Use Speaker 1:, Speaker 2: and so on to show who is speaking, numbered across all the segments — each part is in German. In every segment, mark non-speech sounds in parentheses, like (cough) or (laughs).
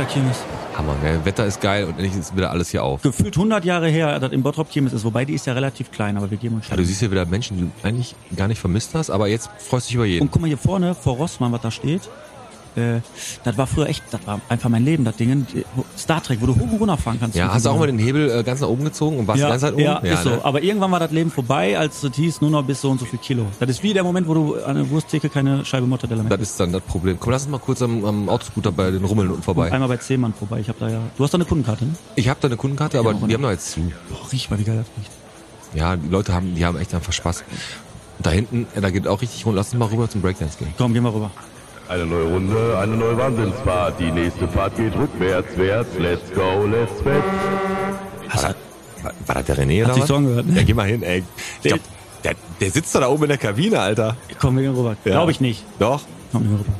Speaker 1: wieder Kirmes.
Speaker 2: Hammer, gell? Wetter ist geil und endlich ist wieder alles hier auf.
Speaker 1: Gefühlt 100 Jahre her, dass in Bottrop Kirmes ist. Wobei die ist ja relativ klein, aber wir geben uns
Speaker 2: Ja, du siehst hier wieder Menschen, die du eigentlich gar nicht vermisst hast, aber jetzt freust du dich über jeden.
Speaker 1: Und guck mal hier vorne, vor Rossmann, was da steht. Äh, das war früher echt, das war einfach mein Leben, das Ding. Star Trek, wo du hoch und runter fahren kannst.
Speaker 2: Ja, hast du auch mal den Hebel äh, ganz nach oben gezogen und warst
Speaker 1: ja,
Speaker 2: die ganze Zeit oben?
Speaker 1: ja, ist so.
Speaker 2: ne?
Speaker 1: Aber irgendwann war das Leben vorbei, als es hieß, nur noch bis so und so viel Kilo. Das ist wie der Moment, wo du an der Wursttheke keine Scheibe Mortadella mehr
Speaker 2: Das ist dann das Problem. Komm, lass uns mal kurz am, am Autoscooter bei den Rummeln unten vorbei.
Speaker 1: Einmal bei Zehmann vorbei. Ich habe da ja. Du hast da eine Kundenkarte, ne?
Speaker 2: Ich habe da eine Kundenkarte, aber
Speaker 1: auch
Speaker 2: die haben da jetzt zu.
Speaker 1: Boah, riech mal, wie geil das riecht.
Speaker 2: Ja, die Leute haben, die haben echt einfach Spaß. Und da hinten, äh, da geht auch richtig rund. Lass uns mal rüber zum Breakdance gehen.
Speaker 1: Komm, gehen wir rüber.
Speaker 3: Eine neue Runde, eine neue Wahnsinnsfahrt. Die nächste Fahrt geht rückwärts, wärts. Let's go, let's fest.
Speaker 1: Hast
Speaker 2: War, war, war das der René oder
Speaker 1: sich
Speaker 2: was?
Speaker 1: so angehört, ne?
Speaker 2: Ja, geh mal hin, ey. Ich
Speaker 1: Der-
Speaker 2: glaub, der, der sitzt doch da oben in der Kabine, Alter.
Speaker 1: Komm, wir gehen rüber.
Speaker 2: Ja.
Speaker 1: Glaube ich nicht.
Speaker 2: Doch.
Speaker 1: Komm, gehen wir rüber.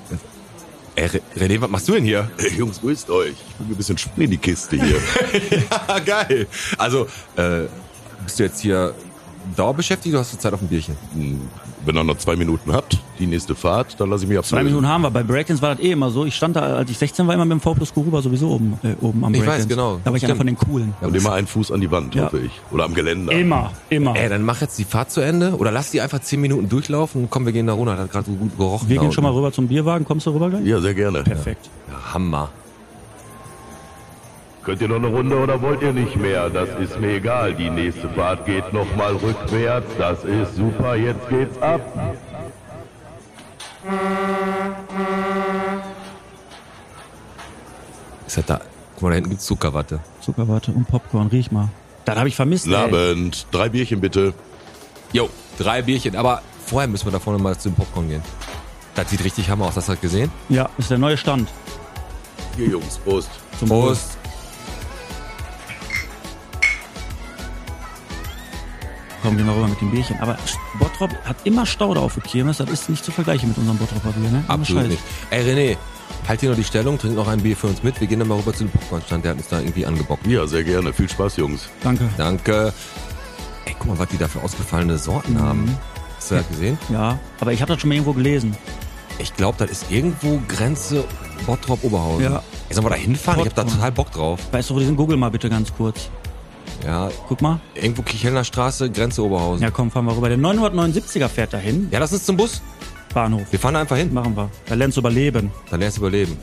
Speaker 2: Ey, Re- René, was machst du denn hier?
Speaker 3: Hey Jungs, grüßt euch. Ich bringe ein bisschen Sprit in die Kiste hier. (laughs)
Speaker 2: ja, geil. Also, äh, bist du jetzt hier dauerbeschäftigt oder hast du Zeit auf ein Bierchen?
Speaker 3: Wenn ihr noch zwei Minuten habt, die nächste Fahrt, dann lasse ich mich
Speaker 1: Zwei
Speaker 3: abholen.
Speaker 1: Minuten haben wir. Bei Breakdance war das eh immer so. Ich stand da, als ich 16 war, immer mit dem V plus Q rüber sowieso oben, äh, oben am
Speaker 2: Ich
Speaker 1: Breakdance.
Speaker 2: weiß, genau.
Speaker 1: Da war ich einer von den Coolen.
Speaker 3: Und immer einen Fuß an die Wand,
Speaker 1: Ja.
Speaker 3: hoffe ich. Oder am Geländer.
Speaker 1: Immer, immer.
Speaker 2: Ey, dann mach jetzt die Fahrt zu Ende oder lass die einfach zehn Minuten durchlaufen und komm, wir gehen da runter. Das hat gerade so gut gerochen.
Speaker 1: wir gehen schon mal rüber zum Bierwagen. Kommst du rüber gleich?
Speaker 3: Ja, sehr gerne.
Speaker 1: Perfekt.
Speaker 2: Ja, Hammer.
Speaker 3: Könnt ihr noch eine Runde oder wollt ihr nicht mehr? Das ist mir egal. Die nächste Fahrt geht nochmal rückwärts. Das ist super. Jetzt geht's ab.
Speaker 2: Ist das da? Guck mal, da hinten gibt's Zuckerwatte.
Speaker 1: Zuckerwatte und Popcorn. Riech mal. Das habe ich vermisst.
Speaker 3: Guten
Speaker 1: Ey.
Speaker 3: Abend. Drei Bierchen bitte.
Speaker 2: Jo, drei Bierchen. Aber vorher müssen wir da vorne mal zum Popcorn gehen. Das sieht richtig Hammer aus. Hast du das gesehen?
Speaker 1: Ja, ist der neue Stand.
Speaker 3: Hier, Jungs. Prost.
Speaker 1: Zum
Speaker 2: Prost.
Speaker 1: Komm, gehen wir rüber mit dem Bierchen. Aber Bottrop hat immer Stau da auf der Kirmes. Das ist nicht zu vergleichen mit unserem Bottroper Bier, ne?
Speaker 2: Absolut nicht. Ey, René, halt hier noch die Stellung, trink noch ein Bier für uns mit. Wir gehen dann mal rüber zu dem Popcornstand. Der hat uns da irgendwie angebockt.
Speaker 3: Ja, sehr gerne. Viel Spaß, Jungs.
Speaker 1: Danke.
Speaker 2: Danke. Ey, guck mal, was die da für ausgefallene Sorten
Speaker 1: Mhm.
Speaker 2: haben. Hast du das gesehen?
Speaker 1: Ja, aber ich habe das schon mal irgendwo gelesen.
Speaker 2: Ich glaube, das ist irgendwo Grenze Bottrop-Oberhausen.
Speaker 1: Ja.
Speaker 2: Ey, sollen wir da hinfahren? Ich hab da total Bock drauf.
Speaker 1: Weißt du, wo die sind? Google mal bitte ganz kurz.
Speaker 2: Ja,
Speaker 1: Guck mal.
Speaker 2: irgendwo Kichelner Straße, Grenze Oberhausen.
Speaker 1: Ja, komm, fahren wir rüber. Der 979er fährt dahin.
Speaker 2: Ja, lass uns zum Bus.
Speaker 1: Bahnhof.
Speaker 2: Wir fahren da einfach hin.
Speaker 1: Machen wir. Da lernst du überleben.
Speaker 2: Dann lernst du überleben.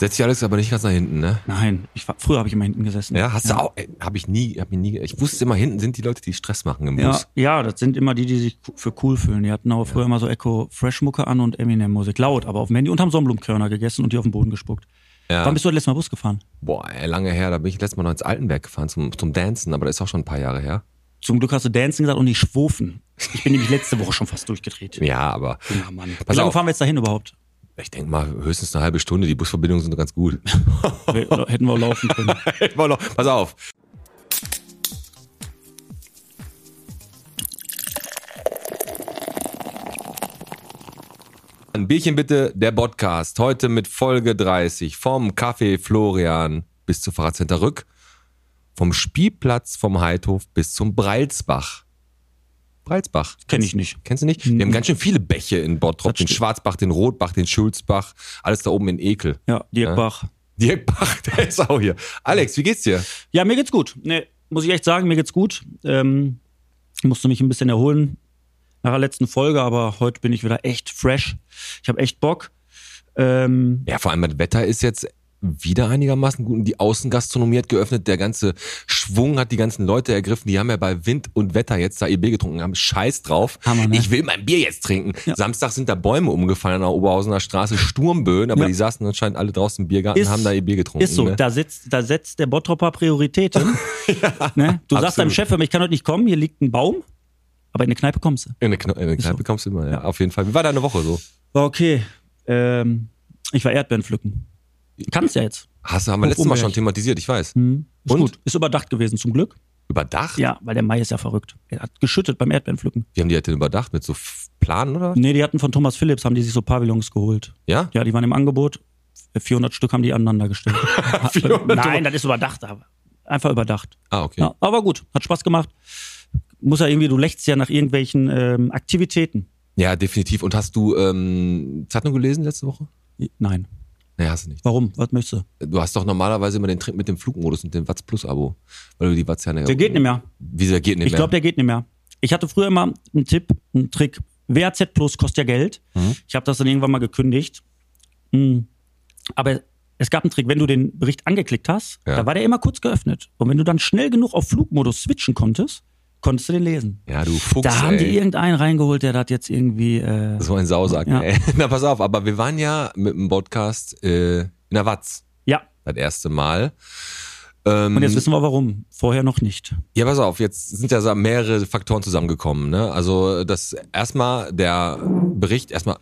Speaker 2: Setz dich Alex aber nicht ganz nach hinten, ne?
Speaker 1: Nein, ich war, früher habe ich immer hinten gesessen.
Speaker 2: Ja, hast du auch? Ey, hab ich nie, hab ich nie. Ich wusste immer, hinten sind die Leute, die Stress machen im
Speaker 1: Ja,
Speaker 2: Bus.
Speaker 1: ja, das sind immer die, die sich für cool fühlen. Die hatten aber früher immer so Echo Fresh Mucke an und Eminem Musik. Laut, aber auf dem Handy und haben Sonnenblumenkörner gegessen und die auf den Boden gespuckt.
Speaker 2: Ja.
Speaker 1: Wann bist du das letzte Mal Bus gefahren?
Speaker 2: Boah, ey, lange her. Da bin ich letztes Mal noch ins Altenberg gefahren zum, zum Dancen, aber das ist auch schon ein paar Jahre her.
Speaker 1: Zum Glück hast du Dancing gesagt und nicht Schwofen. Ich bin nämlich letzte Woche schon fast durchgedreht.
Speaker 2: Ja, aber
Speaker 1: Ja, Mann. Wie lange fahren wir jetzt dahin überhaupt?
Speaker 2: Ich denke mal höchstens eine halbe Stunde. Die Busverbindungen sind ganz gut. (laughs)
Speaker 1: Wir, hätten wir auch laufen können. (laughs)
Speaker 2: Pass auf. Ein Bierchen bitte, der Podcast. Heute mit Folge 30. Vom Café Florian bis zu Fahrradcenter Rück. Vom Spielplatz vom Heidhof bis zum Breilsbach. Breilsbach.
Speaker 1: Kenn ich nicht.
Speaker 2: Kennst du nicht? Wir haben ganz schön viele Bäche in Bottrop. Den. Schwarzbach, den Rotbach, den Schulzbach. Alles da oben in Ekel.
Speaker 1: Ja, Dirk
Speaker 2: Ja.
Speaker 1: Bach.
Speaker 2: Dirk Bach, der ist auch hier. Alex, wie geht's dir?
Speaker 1: Ja, mir geht's gut. Nee, muss ich echt sagen, mir geht's gut. Ähm, musste mich ein bisschen erholen nach der letzten Folge, aber heute bin ich wieder echt fresh. Ich habe echt Bock. Ähm,
Speaker 2: Ja, vor allem das Wetter ist jetzt wieder einigermaßen gut und die Außengastronomie hat geöffnet. Der ganze Schwung hat die ganzen Leute ergriffen. Die haben ja bei Wind und Wetter jetzt da ihr Bier getrunken, haben Scheiß drauf.
Speaker 1: Hammer, ne?
Speaker 2: Ich will mein Bier jetzt trinken.
Speaker 1: Ja.
Speaker 2: Samstag sind da Bäume umgefallen an der Oberhausener Straße, Sturmböen, aber
Speaker 1: Ja.
Speaker 2: die saßen anscheinend alle draußen im Biergarten
Speaker 1: Ist-
Speaker 2: und haben da ihr Bier getrunken.
Speaker 1: ist so,
Speaker 2: Ne?
Speaker 1: da, setzt, da setzt der Bottropper Prioritäten. (laughs) ne? Du sagst
Speaker 2: absolut.
Speaker 1: deinem Chef, ich kann heute nicht kommen, hier liegt ein Baum. Aber in eine Kneipe kommst du.
Speaker 2: In eine, in eine Kneipe
Speaker 1: so.
Speaker 2: kommst du immer, ja, auf jeden Fall. Wie war deine Woche so?
Speaker 1: War okay. Ähm, ich war Erdbeeren pflücken. Kannst ja jetzt.
Speaker 2: Hast du, haben wir letztes Mal schon thematisiert, ich weiß.
Speaker 1: Hm. Ist
Speaker 2: Und?
Speaker 1: gut. Ist überdacht gewesen, zum Glück.
Speaker 2: Überdacht?
Speaker 1: Ja, weil der Mai ist ja verrückt. Er hat geschüttet beim Erdbeerenpflücken.
Speaker 2: Wie haben die das denn überdacht? Mit so Planen oder?
Speaker 1: Nee, die hatten von Thomas Phillips, haben die sich so Pavillons geholt.
Speaker 2: Ja?
Speaker 1: Ja, die waren im Angebot. 400 Stück haben die aneinander gestellt. (laughs) (laughs)
Speaker 2: 400
Speaker 1: Nein, das ist überdacht. Aber einfach überdacht.
Speaker 2: Ah, okay.
Speaker 1: Ja, aber gut, hat Spaß gemacht. Muss ja irgendwie, du lächst ja nach irgendwelchen ähm, Aktivitäten.
Speaker 2: Ja, definitiv. Und hast du ähm, Zeitung gelesen letzte Woche?
Speaker 1: Nein.
Speaker 2: Nee, hast du nicht.
Speaker 1: Warum? Was möchtest du?
Speaker 2: Du hast doch normalerweise immer den Trick mit dem Flugmodus und dem Watts Plus Abo. Weil du die Watts ja nicht.
Speaker 1: Der geht nicht mehr.
Speaker 2: Wieso der geht nicht
Speaker 1: Ich
Speaker 2: mehr?
Speaker 1: glaube, der geht nicht mehr. Ich hatte früher immer einen Tipp, einen Trick. WAZ Plus kostet ja Geld.
Speaker 2: Mhm.
Speaker 1: Ich habe das dann irgendwann mal gekündigt. Mm. Aber es gab einen Trick, wenn du den Bericht angeklickt hast,
Speaker 2: Ja.
Speaker 1: da war der immer kurz geöffnet. Und wenn du dann schnell genug auf Flugmodus switchen konntest, konntest du den lesen.
Speaker 2: ja, du Fuchs,
Speaker 1: Da haben
Speaker 2: ey.
Speaker 1: die irgendeinen reingeholt, der das jetzt irgendwie. Äh,
Speaker 2: So ein Sausack,
Speaker 1: Ja.
Speaker 2: ey. (laughs) Na, pass auf, aber wir waren ja mit dem Podcast äh, in der Watz.
Speaker 1: ja,
Speaker 2: Das erste Mal. Ähm,
Speaker 1: und jetzt wissen wir warum. Vorher noch nicht.
Speaker 2: Ja, pass auf, jetzt sind ja mehrere Faktoren zusammengekommen. Ne? Also das erstmal der Bericht, erstmal,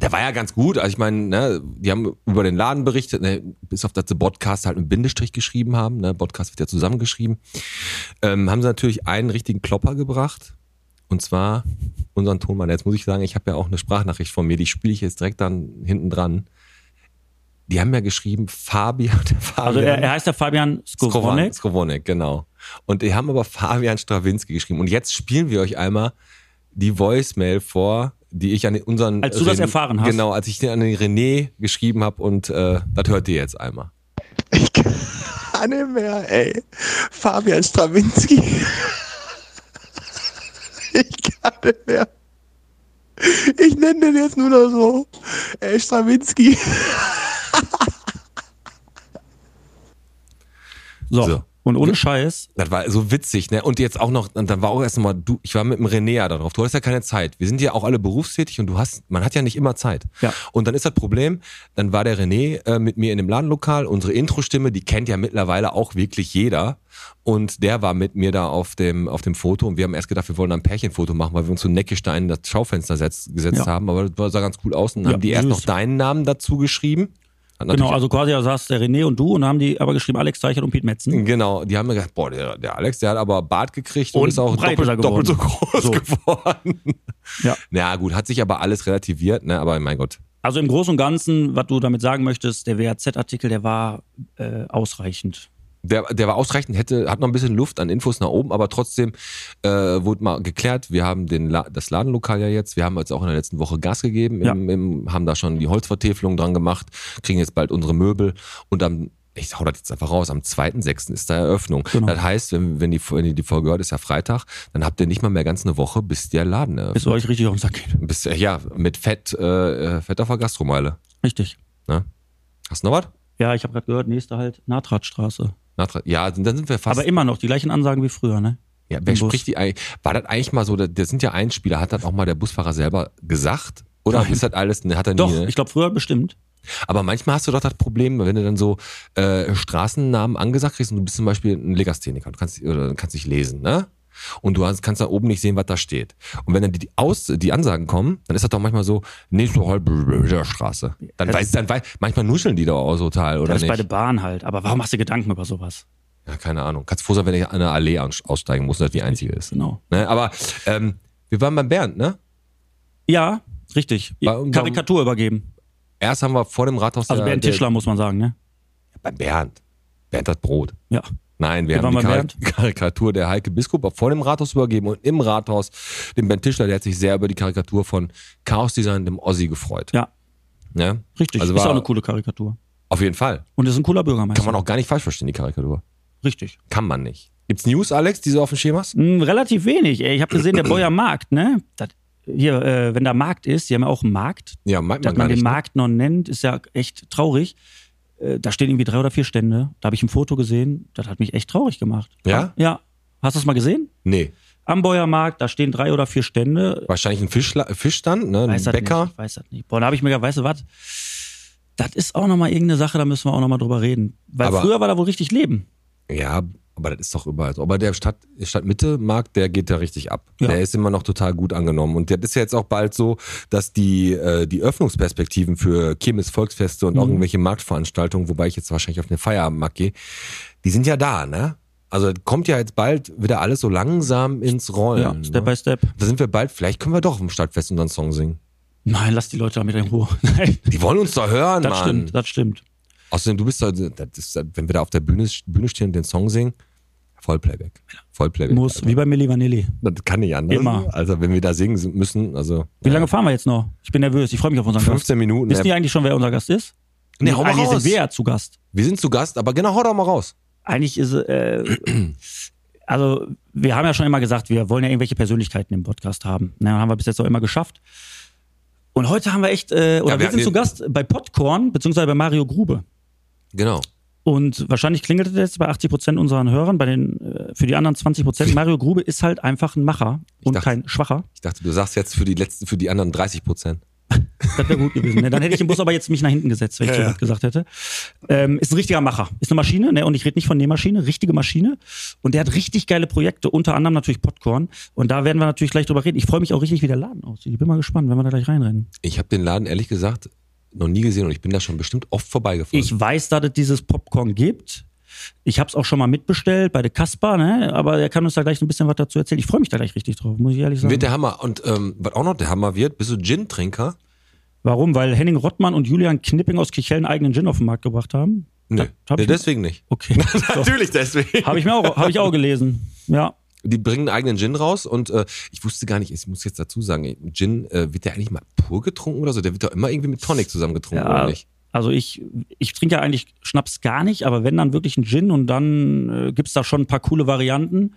Speaker 2: der war ja ganz gut. Also ich meine, ne, die haben über den Laden berichtet, ne, bis auf das sie Podcast halt mit Bindestrich geschrieben haben. Ne? Podcast wird ja zusammengeschrieben. Ähm, haben sie natürlich einen richtigen Klopper gebracht. Und zwar unseren Tonmann. Jetzt muss ich sagen, ich habe ja auch eine Sprachnachricht von mir, die spiele ich jetzt direkt dann hinten dran. Die haben ja geschrieben, Fabian, der Fabian.
Speaker 1: Also er, er heißt ja Fabian Skowronek.
Speaker 2: Skowronek, genau. Und die haben aber Fabian Strawinski geschrieben. Und jetzt spielen wir euch einmal die Voicemail vor, die ich an unseren.
Speaker 1: Als du das
Speaker 2: Ren-
Speaker 1: erfahren hast?
Speaker 2: Genau, als ich den an den René geschrieben habe und äh, das hört ihr jetzt einmal.
Speaker 4: Ich kann nicht mehr, ey. Fabian Strawinski. Ich kann nicht mehr. Ich nenne den jetzt nur noch so. Ey, Strawinski.
Speaker 1: So.
Speaker 2: So.
Speaker 1: Und ohne Scheiß,
Speaker 2: Das war so witzig, ne? Und jetzt auch noch, und dann war auch erst mal du, ich war mit dem René ja da drauf. Du hast ja keine Zeit. Wir sind ja auch alle berufstätig und du hast, man hat ja nicht immer Zeit.
Speaker 1: Ja.
Speaker 2: Und dann ist das Problem, dann war der René äh, mit mir in dem Ladenlokal. Unsere Intro-Stimme, die kennt ja mittlerweile auch wirklich jeder. Und der war mit mir da auf dem, auf dem Foto und wir haben erst gedacht, wir wollen ein Pärchenfoto machen, weil wir uns so Neckistein in das Schaufenster setz, gesetzt
Speaker 1: Ja.
Speaker 2: haben. Aber das sah ganz cool aus. Und dann
Speaker 1: Ja,
Speaker 2: haben die erst
Speaker 1: süß.
Speaker 2: noch deinen Namen dazu geschrieben.
Speaker 1: Genau, also quasi da saß der René und du und haben die aber geschrieben Alex Teichert und Piet Metzen.
Speaker 2: Genau, die haben mir gedacht, boah, der, der Alex, der hat aber Bart gekriegt und,
Speaker 1: Und
Speaker 2: ist auch doppelt, doppelt so groß
Speaker 1: So.
Speaker 2: geworden.
Speaker 1: Ja.
Speaker 2: Na gut, hat sich aber alles relativiert, ne? Aber mein Gott.
Speaker 1: Also im Großen und Ganzen, was du damit sagen möchtest, der WAZ-Artikel, der war äh, ausreichend.
Speaker 2: Der, der war ausreichend, hätte, hat noch ein bisschen Luft an Infos nach oben, aber trotzdem äh, wurde mal geklärt, wir haben den La das Ladenlokal ja jetzt, wir haben jetzt auch in der letzten Woche Gas gegeben, im, im, haben da schon die Holzvertäfelung dran gemacht, kriegen jetzt bald unsere Möbel und am ich hau das jetzt einfach raus, am 2.6. ist da Eröffnung.
Speaker 1: Genau.
Speaker 2: Das heißt, wenn, wenn, die, wenn ihr die Folge hört, ist ja Freitag, dann habt ihr nicht mal mehr ganz eine Woche, bis der Laden eröffnet.
Speaker 1: Bis euch richtig auf den Sack geht.
Speaker 2: Bis, ja, mit Fett, äh, Fett auf der Gastromeile.
Speaker 1: Richtig.
Speaker 2: Ne? Hast du noch was?
Speaker 1: Ja, ich habe gerade gehört, nächste halt Natratstraße.
Speaker 2: Ja, dann sind wir fast.
Speaker 1: Aber immer noch die gleichen Ansagen wie früher, ne?
Speaker 2: ja, wer
Speaker 1: im Bus.
Speaker 2: spricht die eigentlich? War das eigentlich mal so, da- das sind ja Einspieler, hat das auch mal der Busfahrer selber gesagt? Oder
Speaker 1: Nein.
Speaker 2: ist das alles, ne, hat er
Speaker 1: Doch,
Speaker 2: nie, ne?
Speaker 1: ich glaube früher bestimmt.
Speaker 2: Aber manchmal hast du doch das Problem, wenn du dann so äh, Straßennamen angesagt kriegst und du bist zum Beispiel ein Legastheniker, du kannst, oder kannst nicht lesen, ne? Und du hast, kannst da oben nicht sehen, was da steht. Und wenn dann die, die, Aus, die Ansagen kommen, dann ist das doch manchmal so, nächste halbe Straße. Dann
Speaker 1: Das
Speaker 2: weiß, dann weiß, manchmal nuscheln die doch auch so total, oder
Speaker 1: Das ist
Speaker 2: nicht?
Speaker 1: bei der Bahn halt. Aber warum machst du Gedanken über sowas?
Speaker 2: Ja, keine Ahnung. Kannst froh sein, wenn ich an einer Allee aus- aussteigen muss, dass das die einzige ist.
Speaker 1: Genau.
Speaker 2: Ne? Aber ähm, wir waren beim Bernd, ne?
Speaker 1: Ja, richtig.
Speaker 2: Warum-
Speaker 1: Karikatur übergeben.
Speaker 2: Erst haben wir vor dem Rathaus
Speaker 1: Also Bernd
Speaker 2: der,
Speaker 1: Tischler, muss man sagen, ne?
Speaker 2: beim Bernd. Bernd hat Brot.
Speaker 1: Ja.
Speaker 2: Nein, wir
Speaker 1: Wir
Speaker 2: haben die Karik Karikatur der Heike Biskup vor dem Rathaus übergeben und im Rathaus dem Ben Tischler, der hat sich sehr über die Karikatur von Chaos Design, dem Ossi, gefreut.
Speaker 1: Ja,
Speaker 2: Ne?
Speaker 1: richtig.
Speaker 2: Also
Speaker 1: ist
Speaker 2: war-
Speaker 1: auch eine coole Karikatur.
Speaker 2: Auf jeden Fall.
Speaker 1: Und ist ein cooler Bürgermeister.
Speaker 2: Kann man auch gar nicht falsch verstehen, die Karikatur.
Speaker 1: Richtig.
Speaker 2: Kann man nicht. Gibt's News, Alex, die du auf dem Schirm hast?
Speaker 1: Hm, relativ wenig. Ey. Ich habe gesehen, der Beuer Markt, ne? Das, hier, äh, wenn da Markt ist, die haben ja auch einen Markt.
Speaker 2: Ja, meint
Speaker 1: Dass
Speaker 2: man
Speaker 1: man
Speaker 2: gar
Speaker 1: den
Speaker 2: nicht. ne?
Speaker 1: Markt noch nennt, ist ja echt traurig. Äh, Da stehen irgendwie drei oder vier Stände. Da habe ich ein Foto gesehen. Das hat mich echt traurig gemacht.
Speaker 2: Ja?
Speaker 1: Ja. Hast du es mal gesehen?
Speaker 2: Nee.
Speaker 1: Am Beuermarkt, da stehen drei oder vier Stände.
Speaker 2: Wahrscheinlich ein Fischla Fischstand, ne? Ein
Speaker 1: Weiß das
Speaker 2: Bäcker.
Speaker 1: nicht. Ich weiß das nicht. Boah, da habe ich mir gedacht, weißt du was? Das ist auch nochmal irgendeine Sache, da müssen wir auch nochmal drüber reden. Weil
Speaker 2: Aber-
Speaker 1: früher war da wohl richtig Leben.
Speaker 2: Ja, Aber das ist doch überall so. Aber der Stadt, Stadtmitte-Markt, der geht da richtig ab.
Speaker 1: Ja.
Speaker 2: Der ist immer noch total gut angenommen. Und das ist ja jetzt auch bald so, dass die, äh, die Öffnungsperspektiven für Kirmes, Volksfeste und auch irgendwelche Marktveranstaltungen, wobei ich jetzt wahrscheinlich auf den Feierabendmarkt gehe, die sind ja da, ne? Also kommt ja jetzt bald wieder alles so langsam ins Rollen.
Speaker 1: Ja, Step
Speaker 2: ne?
Speaker 1: by Step.
Speaker 2: Da sind wir bald, vielleicht können wir doch im Stadtfest unseren Song singen.
Speaker 1: Nein, lass die Leute damit in Ruhe. (laughs) Nein.
Speaker 2: Die wollen uns doch hören,
Speaker 1: Das
Speaker 2: Mann.
Speaker 1: stimmt, das stimmt.
Speaker 2: Außerdem, du bist das ist, wenn wir da auf der Bühne, Bühne stehen und den Song singen, Vollplayback. Vollplayback.
Speaker 1: Muss,
Speaker 2: Alter.
Speaker 1: wie bei Milli Vanilli.
Speaker 2: Das kann nicht anders.
Speaker 1: Immer.
Speaker 2: Also, wenn wir da singen müssen, also.
Speaker 1: Wie
Speaker 2: ja,
Speaker 1: lange fahren wir jetzt noch? Ich bin nervös, ich freue mich auf unseren Gast.
Speaker 2: 15 Minuten.
Speaker 1: Wissen die
Speaker 2: Ja.
Speaker 1: eigentlich schon, wer unser Gast ist?
Speaker 2: Nee, hau mal raus.
Speaker 1: sind wir ja zu Gast.
Speaker 2: Wir sind zu Gast, aber genau, hau doch mal raus.
Speaker 1: Eigentlich ist äh, also wir haben ja schon immer gesagt, wir wollen ja irgendwelche Persönlichkeiten im Podcast haben. Na, haben wir bis jetzt auch immer geschafft. Und heute haben wir echt, äh, oder
Speaker 2: Ja, wir
Speaker 1: wir, sind zu Gast bei Popcorn, beziehungsweise bei Mario Grube.
Speaker 2: Genau.
Speaker 1: Und wahrscheinlich klingelt es jetzt bei 80 Prozent unseren Hörern, bei den, äh, für die anderen 20 Prozent. (laughs) Mario Grube ist halt einfach ein Macher und
Speaker 2: dachte-
Speaker 1: kein Schwacher.
Speaker 2: Ich dachte, du sagst jetzt für die letzten, für die anderen 30 Prozent. (laughs)
Speaker 1: Das wäre gut gewesen. Ne? Dann hätte ich im Bus aber jetzt mich nach hinten gesetzt, wenn ich so was gesagt hätte. Ähm, ist ein richtiger Macher. Ist eine Maschine, ne? und ich rede nicht von Nähmaschine, richtige Maschine. Und der hat richtig geile Projekte, unter anderem natürlich Popcorn. Und da werden wir natürlich gleich drüber reden. Ich freue mich auch richtig, wie der Laden aussieht. Ich bin mal gespannt, wenn wir da gleich reinrennen.
Speaker 2: Ich habe den Laden ehrlich gesagt noch nie gesehen und ich bin da schon bestimmt oft vorbeigefahren.
Speaker 1: Ich weiß, dass es dieses Popcorn gibt. Ich habe es auch schon mal mitbestellt bei der Kasper, ne? aber er kann uns da gleich ein bisschen was dazu erzählen. Ich freue mich da gleich richtig drauf, muss ich ehrlich sagen.
Speaker 2: wird der Hammer. Und ähm, was auch noch der Hammer wird, bist du Gin-Trinker?
Speaker 1: Warum? Weil Henning Rottmann und Julian Knipping aus Kichellen einen eigenen Gin auf den Markt gebracht haben?
Speaker 2: Nö.
Speaker 1: Hab
Speaker 2: Nee, deswegen nicht.
Speaker 1: Okay. (laughs)
Speaker 2: Natürlich deswegen.
Speaker 1: Habe ich mir auch, habe ich auch gelesen. Ja.
Speaker 2: Die bringen einen eigenen Gin raus und äh, ich wusste gar nicht, ich muss jetzt dazu sagen, Gin, äh, wird der eigentlich mal pur getrunken oder so? Der wird doch immer irgendwie mit Tonic zusammen getrunken, oder
Speaker 1: ja
Speaker 2: nicht?
Speaker 1: also ich, ich trinke ja eigentlich Schnaps gar nicht, aber wenn dann wirklich ein Gin und dann äh, gibt's da schon ein paar coole Varianten.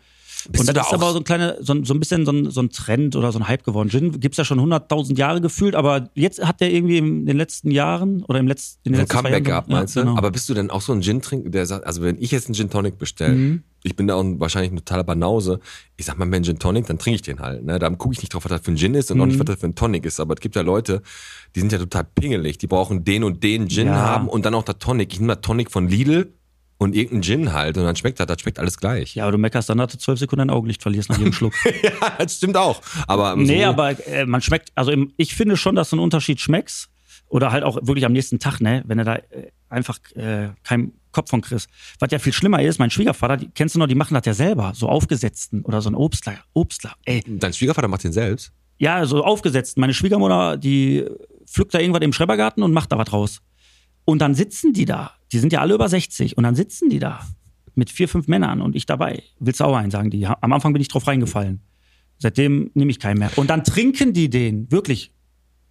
Speaker 2: Bist
Speaker 1: und das
Speaker 2: da
Speaker 1: ist
Speaker 2: auch-
Speaker 1: aber so ein kleine, so, ein- so ein bisschen so ein, so ein Trend oder so ein Hype geworden. Gin gibt's ja schon 100.000 Jahre gefühlt, aber jetzt hat der irgendwie in den letzten Jahren oder im letzten, in den
Speaker 2: Ein
Speaker 1: letzten zwei
Speaker 2: Comeback
Speaker 1: Jahren,
Speaker 2: gehabt,
Speaker 1: ja,
Speaker 2: meinst du?
Speaker 1: genau.
Speaker 2: Aber bist du denn auch so ein Gin-Trinker, der sagt, also wenn ich jetzt einen Gin Tonic bestelle,
Speaker 1: Mhm.
Speaker 2: ich bin da auch wahrscheinlich ein totaler Banause, ich sag mal, wenn Gin Tonic, dann trinke ich den halt. Ne? Da gucke ich nicht drauf, was das für ein Gin ist und auch
Speaker 1: Mhm.
Speaker 2: nicht, was das für ein Tonic ist. Aber es gibt ja Leute, die sind ja total pingelig, die brauchen den und den Gin
Speaker 1: Ja.
Speaker 2: haben und dann auch der Tonic. Ich nehme mal Tonic von Lidl und irgendeinen Gin halt und dann schmeckt das, das schmeckt alles gleich.
Speaker 1: ja, aber du meckerst dann, dass du zwölf Sekunden dein Augenlicht verlierst nach jedem (laughs) Schluck.
Speaker 2: Ja, das stimmt auch. Aber
Speaker 1: Nee,
Speaker 2: so,
Speaker 1: aber äh, man schmeckt, also im, ich finde schon, dass du einen Unterschied schmeckst. Oder halt auch wirklich am nächsten Tag, ne, wenn du da äh, einfach äh, keinen Kopf von kriegst. Was ja viel schlimmer ist, mein Schwiegervater, die, kennst du noch, die machen das ja selber, so aufgesetzten oder so ein Obstler. Obstler, ey.
Speaker 2: dein Schwiegervater macht den selbst.
Speaker 1: Ja, so aufgesetzt. Meine Schwiegermutter, die pflückt da irgendwas im Schrebergarten und macht da was raus. Und dann sitzen die da. Die sind ja alle über 60. Und dann sitzen die da mit vier, fünf Männern und ich dabei. Willst du auch einen, sagen die. Am Anfang bin ich drauf reingefallen. Seitdem nehme ich keinen mehr. Und dann trinken die den, wirklich.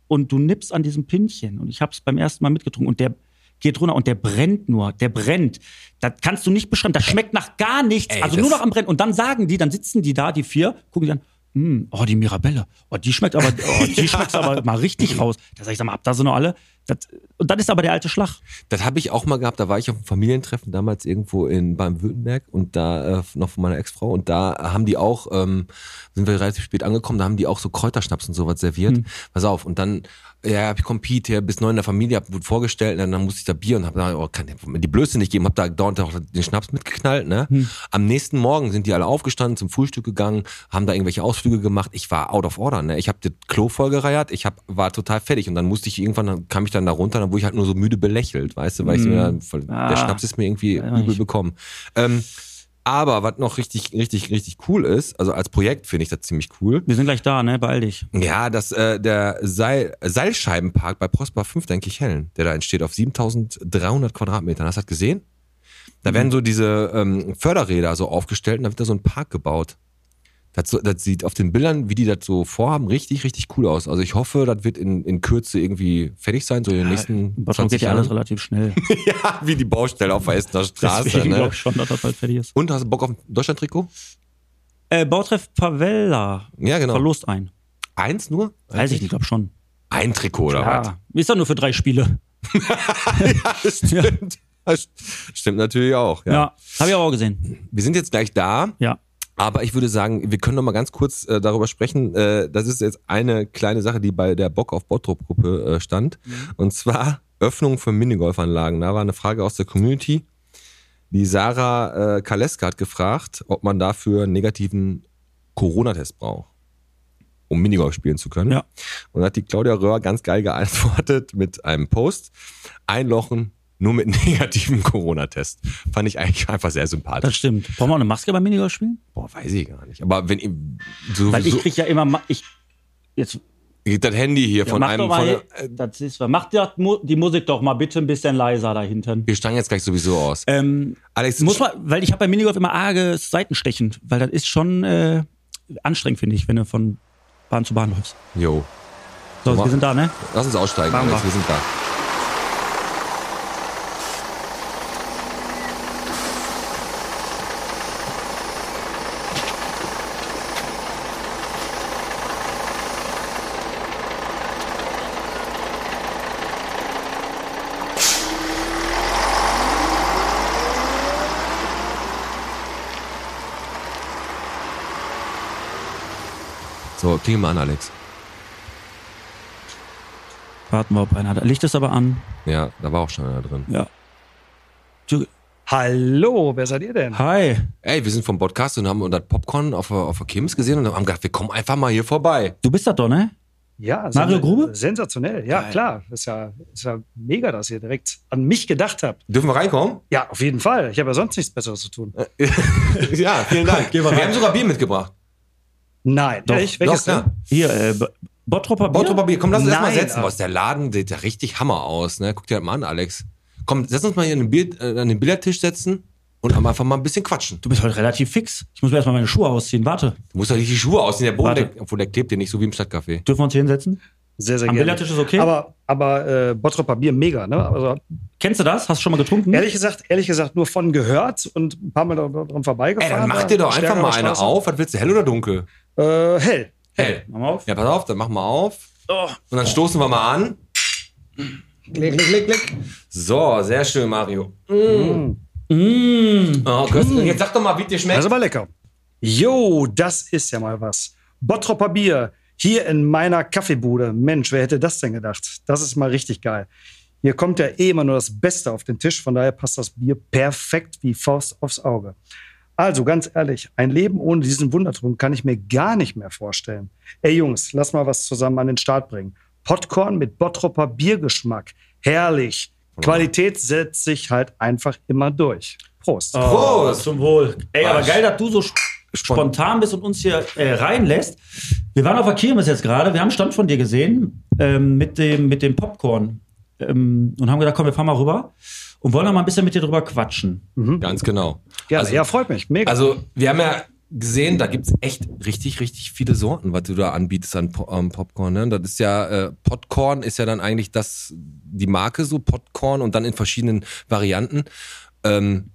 Speaker 1: Und du nippst an diesem Pinchen. Und ich habe es beim ersten Mal mitgetrunken. Und der geht runter und der brennt nur. Der brennt. Das kannst du nicht beschreiben. Das schmeckt nach gar nichts.
Speaker 2: Ey,
Speaker 1: also nur noch am Brennen. Und dann sagen die, dann sitzen die da, die vier, gucken die dann, hm, oh, die Mirabelle. Oh, die schmeckt aber, oh, die (laughs) schmeckt aber mal richtig raus. Da sag ich, sag mal, habt ihr sie noch alle? Das, und dann ist aber der alte Schlag.
Speaker 2: Das habe ich auch mal gehabt, da war ich auf einem Familientreffen damals irgendwo in Baden-Württemberg und da äh, noch von meiner Ex-Frau und da haben die auch, ähm, sind wir relativ spät angekommen, da haben die auch so Kräuterschnaps und sowas serviert. Pass auf, und dann, ja, hab ich komm Pete hier bis neu in der Familie, hab wurde vorgestellt, und dann musste ich da Bier und hab da, oh, kann mir die Blöße nicht geben, hab da dauernd auch den Schnaps mitgeknallt, ne? Am nächsten Morgen sind die alle aufgestanden, zum Frühstück gegangen, haben da irgendwelche Ausflüge gemacht. Ich war out of order, ne? Ich hab das Klo vollgereiert, ich hab, war total fertig und dann musste ich irgendwann, dann kam ich dann da runter, dann wurde ich halt nur so müde belächelt, weißt du, weil ich mir, der
Speaker 1: Ah.
Speaker 2: Schnaps ist mir irgendwie übel bekommen. Ähm, aber was noch richtig, richtig, richtig cool ist, also als Projekt finde ich das ziemlich cool.
Speaker 1: Wir sind gleich da, ne? Beeil dich.
Speaker 2: Ja, dass äh, der Seil, Seilscheibenpark bei Prosper 5, denke ich, Hellen, der da entsteht auf 7300 Quadratmetern. Hast du das gesehen? Da werden so diese ähm, Förderräder so aufgestellt und da wird da so ein Park gebaut. Das, das sieht auf den Bildern, wie die das so vorhaben, richtig, richtig cool aus. Also ich hoffe, das wird in, in Kürze irgendwie fertig sein, so in den nächsten
Speaker 1: In Bottrop
Speaker 2: 20
Speaker 1: geht ja alles relativ schnell. (laughs)
Speaker 2: ja, wie die Baustelle auf der Essener Straße.
Speaker 1: Deswegen
Speaker 2: Ne?
Speaker 1: glaube schon, dass das bald fertig ist.
Speaker 2: Und hast du Bock auf ein Deutschland-Trikot?
Speaker 1: Äh, Bautreff Pavella
Speaker 2: Ja, genau.
Speaker 1: verlost ein.
Speaker 2: Eins nur?
Speaker 1: Weiß ich nicht, glaube schon.
Speaker 2: Ein Trikot oder was?
Speaker 1: Ja, ist doch nur für drei Spiele. (laughs) (laughs)
Speaker 2: Das stimmt. Das stimmt natürlich auch. Ja.
Speaker 1: Ja, habe ich auch gesehen.
Speaker 2: Wir sind jetzt gleich da,
Speaker 1: Ja.
Speaker 2: Aber ich würde sagen, wir können noch mal ganz kurz äh, darüber sprechen. Äh, das ist jetzt eine kleine Sache, die bei der Bock auf Bottrop Gruppe äh, stand. Und zwar Öffnung für Minigolfanlagen. Da war eine Frage aus der Community. Die Sarah äh, Kaleska hat gefragt, ob man dafür einen negativen Corona-Test braucht, um Minigolf spielen zu können.
Speaker 1: Ja.
Speaker 2: Und da hat die Claudia Röhr ganz geil geantwortet mit einem Post. Einlochen nur mit (laughs) negativem Corona-Test. Fand ich eigentlich einfach sehr
Speaker 1: Das
Speaker 2: sympathisch.
Speaker 1: stimmt. Brauchen wir auch eine Maske beim Minigolf spielen?
Speaker 2: Boah, weiß ich gar nicht. Aber wenn ihr so,
Speaker 1: Weil ich krieg ja immer, ma- ich, jetzt,
Speaker 2: das Handy hier
Speaker 1: ja,
Speaker 2: von
Speaker 1: mach
Speaker 2: einem
Speaker 1: doch mal,
Speaker 2: von, äh,
Speaker 1: das ist, mach die, die Musik doch mal bitte ein bisschen leiser da hinten.
Speaker 2: wir steigen jetzt gleich sowieso aus.
Speaker 1: Ähm,
Speaker 2: Alex,
Speaker 1: muss man, weil ich habe beim Minigolf immer arges Seitenstechen, weil das ist schon äh, anstrengend, finde ich, wenn du von Bahn zu Bahn läufst.
Speaker 2: Jo,
Speaker 1: So, wir sind da, ne?
Speaker 2: lass uns aussteigen, Alex,
Speaker 1: wir
Speaker 2: sind da. So, klingel mal an, Alex.
Speaker 1: Warten wir, ob einer da. Licht ist aber an.
Speaker 2: Ja, da war auch schon einer drin.
Speaker 1: Ja. Du-
Speaker 5: Hallo, wer seid ihr denn?
Speaker 1: Hi.
Speaker 2: Ey, wir sind vom Podcast und haben unter Popcorn auf, der- auf der Kims gesehen und haben gedacht, wir kommen einfach mal hier vorbei.
Speaker 1: Du bist das doch, ne?
Speaker 5: Ja,
Speaker 1: Mario Grube?
Speaker 5: Sensationell, ja
Speaker 1: Geil.
Speaker 5: klar. Ist ja, ist ja mega, dass ihr direkt an mich gedacht habt.
Speaker 2: Dürfen wir reinkommen?
Speaker 5: Ja, auf jeden Fall. Ich habe ja sonst nichts Besseres zu tun. (laughs)
Speaker 2: ja, vielen Dank. wir haben sogar Bier mitgebracht.
Speaker 5: Nein,
Speaker 1: Doch,
Speaker 5: Ehrlich? welches
Speaker 2: Doch,
Speaker 5: denn?
Speaker 1: Hier, äh, Bottropper Bier.
Speaker 2: Bottroper Bier, komm, lass uns erst mal
Speaker 5: Nein,
Speaker 2: setzen. Was, der Laden sieht ja richtig Hammer aus, ne? Guck dir das mal an, Alex. Komm, lass uns mal hier an den, Bier, äh, an den Billardtisch setzen und einfach mal ein bisschen quatschen.
Speaker 1: Du bist heute relativ fix. Ich muss mir erstmal meine Schuhe ausziehen. Warte.
Speaker 2: Du musst doch nicht die Schuhe ausziehen, der Boden, der, obwohl der klebt dir nicht so wie im Stadtcafé.
Speaker 1: Dürfen wir uns hier hinsetzen?
Speaker 5: Sehr, sehr
Speaker 1: Am
Speaker 5: gerne.
Speaker 1: Billardtisch ist okay?
Speaker 5: Aber, aber äh, Bottroper Bier, mega. Ne? Also,
Speaker 1: Kennst du das? Hast du schon mal getrunken?
Speaker 5: ehrlich, gesagt, ehrlich gesagt, nur von gehört und ein paar Mal dran
Speaker 2: Ey,
Speaker 5: vorbeigefahren.
Speaker 2: dann mach dir doch einfach mal eine auf. Was willst du, hell oder dunkel?
Speaker 5: Äh, hell.
Speaker 2: Hell.
Speaker 1: Mach mal auf.
Speaker 2: Ja, pass auf, dann mach mal auf.
Speaker 1: Oh.
Speaker 2: Und dann stoßen wir mal an. Klick, klick, klick, klick. So, sehr schön, Mario.
Speaker 1: Mm.
Speaker 2: Oh, köstlich. Jetzt sag doch mal, wie dir
Speaker 5: Das
Speaker 2: schmeckt.
Speaker 5: ist aber lecker. Jo, das ist ja mal was. Bottropper Bier, hier in meiner Kaffeebude. Mensch, wer hätte das denn gedacht? Das ist mal richtig geil. Hier kommt ja eh immer nur das Beste auf den Tisch, von daher passt das Bier perfekt wie Faust aufs Auge. Also ganz ehrlich, ein Leben ohne diesen Wundertrunk kann ich mir gar nicht mehr vorstellen. Ey Jungs, lass mal was zusammen an den Start bringen. Popcorn mit Bottropper Biergeschmack. Herrlich. Qualität setzt sich halt einfach immer durch. Prost.
Speaker 2: Prost.
Speaker 1: Zum Wohl. Ey, aber
Speaker 2: Was?
Speaker 1: geil, dass du so sp- spontan bist und uns hier äh, reinlässt. Wir waren auf der Kirmes jetzt gerade. Wir haben einen Stand von dir gesehen ähm, mit, dem, mit dem Popcorn. Ähm, und haben gedacht, komm, wir fahren mal rüber und wollen noch mal ein bisschen mit dir drüber quatschen.
Speaker 2: Ganz genau.
Speaker 5: Gerne.
Speaker 2: Also-
Speaker 5: ja, freut mich. Mega.
Speaker 2: Also, wir haben ja gesehen, da gibt's echt richtig, richtig viele Sorten, was du da anbietest an Po- ähm, Popcorn. Ne? Das ist ja, äh, Popcorn ist ja dann eigentlich das, die Marke so, Popcorn und dann in verschiedenen Varianten. Ähm,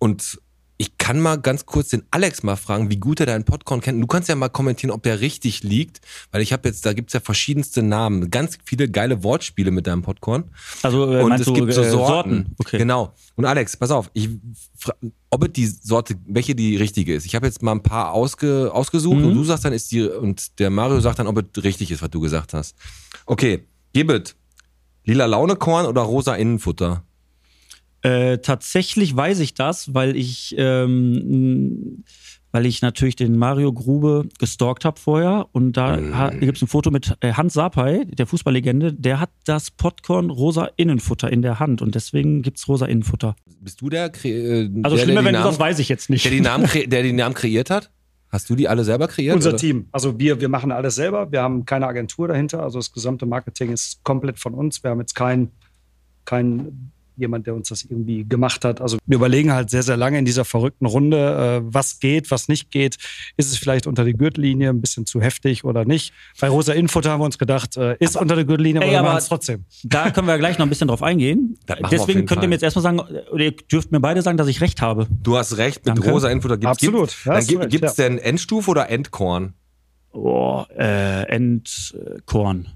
Speaker 2: und ich kann mal ganz kurz den Alex mal fragen, wie gut er deinen Popcorn kennt. Du kannst ja mal kommentieren, ob der richtig liegt, weil ich habe jetzt, da gibt's ja verschiedenste Namen, ganz viele geile Wortspiele mit deinem Popcorn.
Speaker 1: Also, äh,
Speaker 2: Und es
Speaker 1: du,
Speaker 2: gibt so
Speaker 1: äh,
Speaker 2: Sorten.
Speaker 1: Okay.
Speaker 2: Genau. Und Alex, pass auf, ich, ob es die Sorte, welche die richtige ist. Ich habe jetzt mal ein paar ausge, ausgesucht
Speaker 1: Mhm.
Speaker 2: und du sagst dann, ist die, und der Mario sagt dann, ob es richtig ist, was du gesagt hast. Okay, gib es. Lila Launekorn oder rosa Innenfutter?
Speaker 1: Äh, tatsächlich weiß ich das, weil ich, ähm, weil ich natürlich den Mario Grube gestalkt habe vorher und da
Speaker 2: Mm.
Speaker 1: gibt es ein Foto mit äh, Hans Sapai, der Fußballlegende, der hat das Popcorn rosa Innenfutter in der Hand und deswegen gibt's rosa Innenfutter.
Speaker 2: Bist du der, Kre- äh,
Speaker 1: Also
Speaker 2: der,
Speaker 1: schlimmer,
Speaker 2: der,
Speaker 1: wenn
Speaker 2: die
Speaker 1: du
Speaker 2: Namen,
Speaker 1: das weiß ich jetzt nicht.
Speaker 2: der, die Namen, kre- der die Namen kreiert hat? Hast du die alle selber kreiert?
Speaker 5: Unser
Speaker 2: oder?
Speaker 5: Team. Also wir, wir machen alles selber. Wir haben keine Agentur dahinter. Also das gesamte Marketing ist komplett von uns. Wir haben jetzt keinen kein jemand, der uns das irgendwie gemacht hat. Also wir überlegen halt sehr, sehr lange in dieser verrückten Runde, äh, was geht, was nicht geht. Ist es vielleicht unter die Gürtellinie ein bisschen zu heftig oder nicht? Bei Rosa Infoter haben wir uns gedacht, äh, ist unter der Gürtellinie,
Speaker 1: Ey,
Speaker 5: aber wir
Speaker 1: aber-
Speaker 5: machen es trotzdem.
Speaker 1: Da können wir gleich noch ein bisschen drauf eingehen. Deswegen könnt ihr
Speaker 2: Fall.
Speaker 1: mir jetzt erstmal sagen, oder ihr dürft mir beide sagen, dass ich recht habe.
Speaker 2: Du hast recht, mit
Speaker 1: Danke.
Speaker 2: rosa Infutter gibt's
Speaker 5: Absolut.
Speaker 2: Gibt's,
Speaker 5: Ja,
Speaker 2: dann gibt,
Speaker 5: recht,
Speaker 2: gibt's
Speaker 5: ja.
Speaker 2: denn Endstufe oder Endkorn?
Speaker 1: Oh, äh, Endkorn.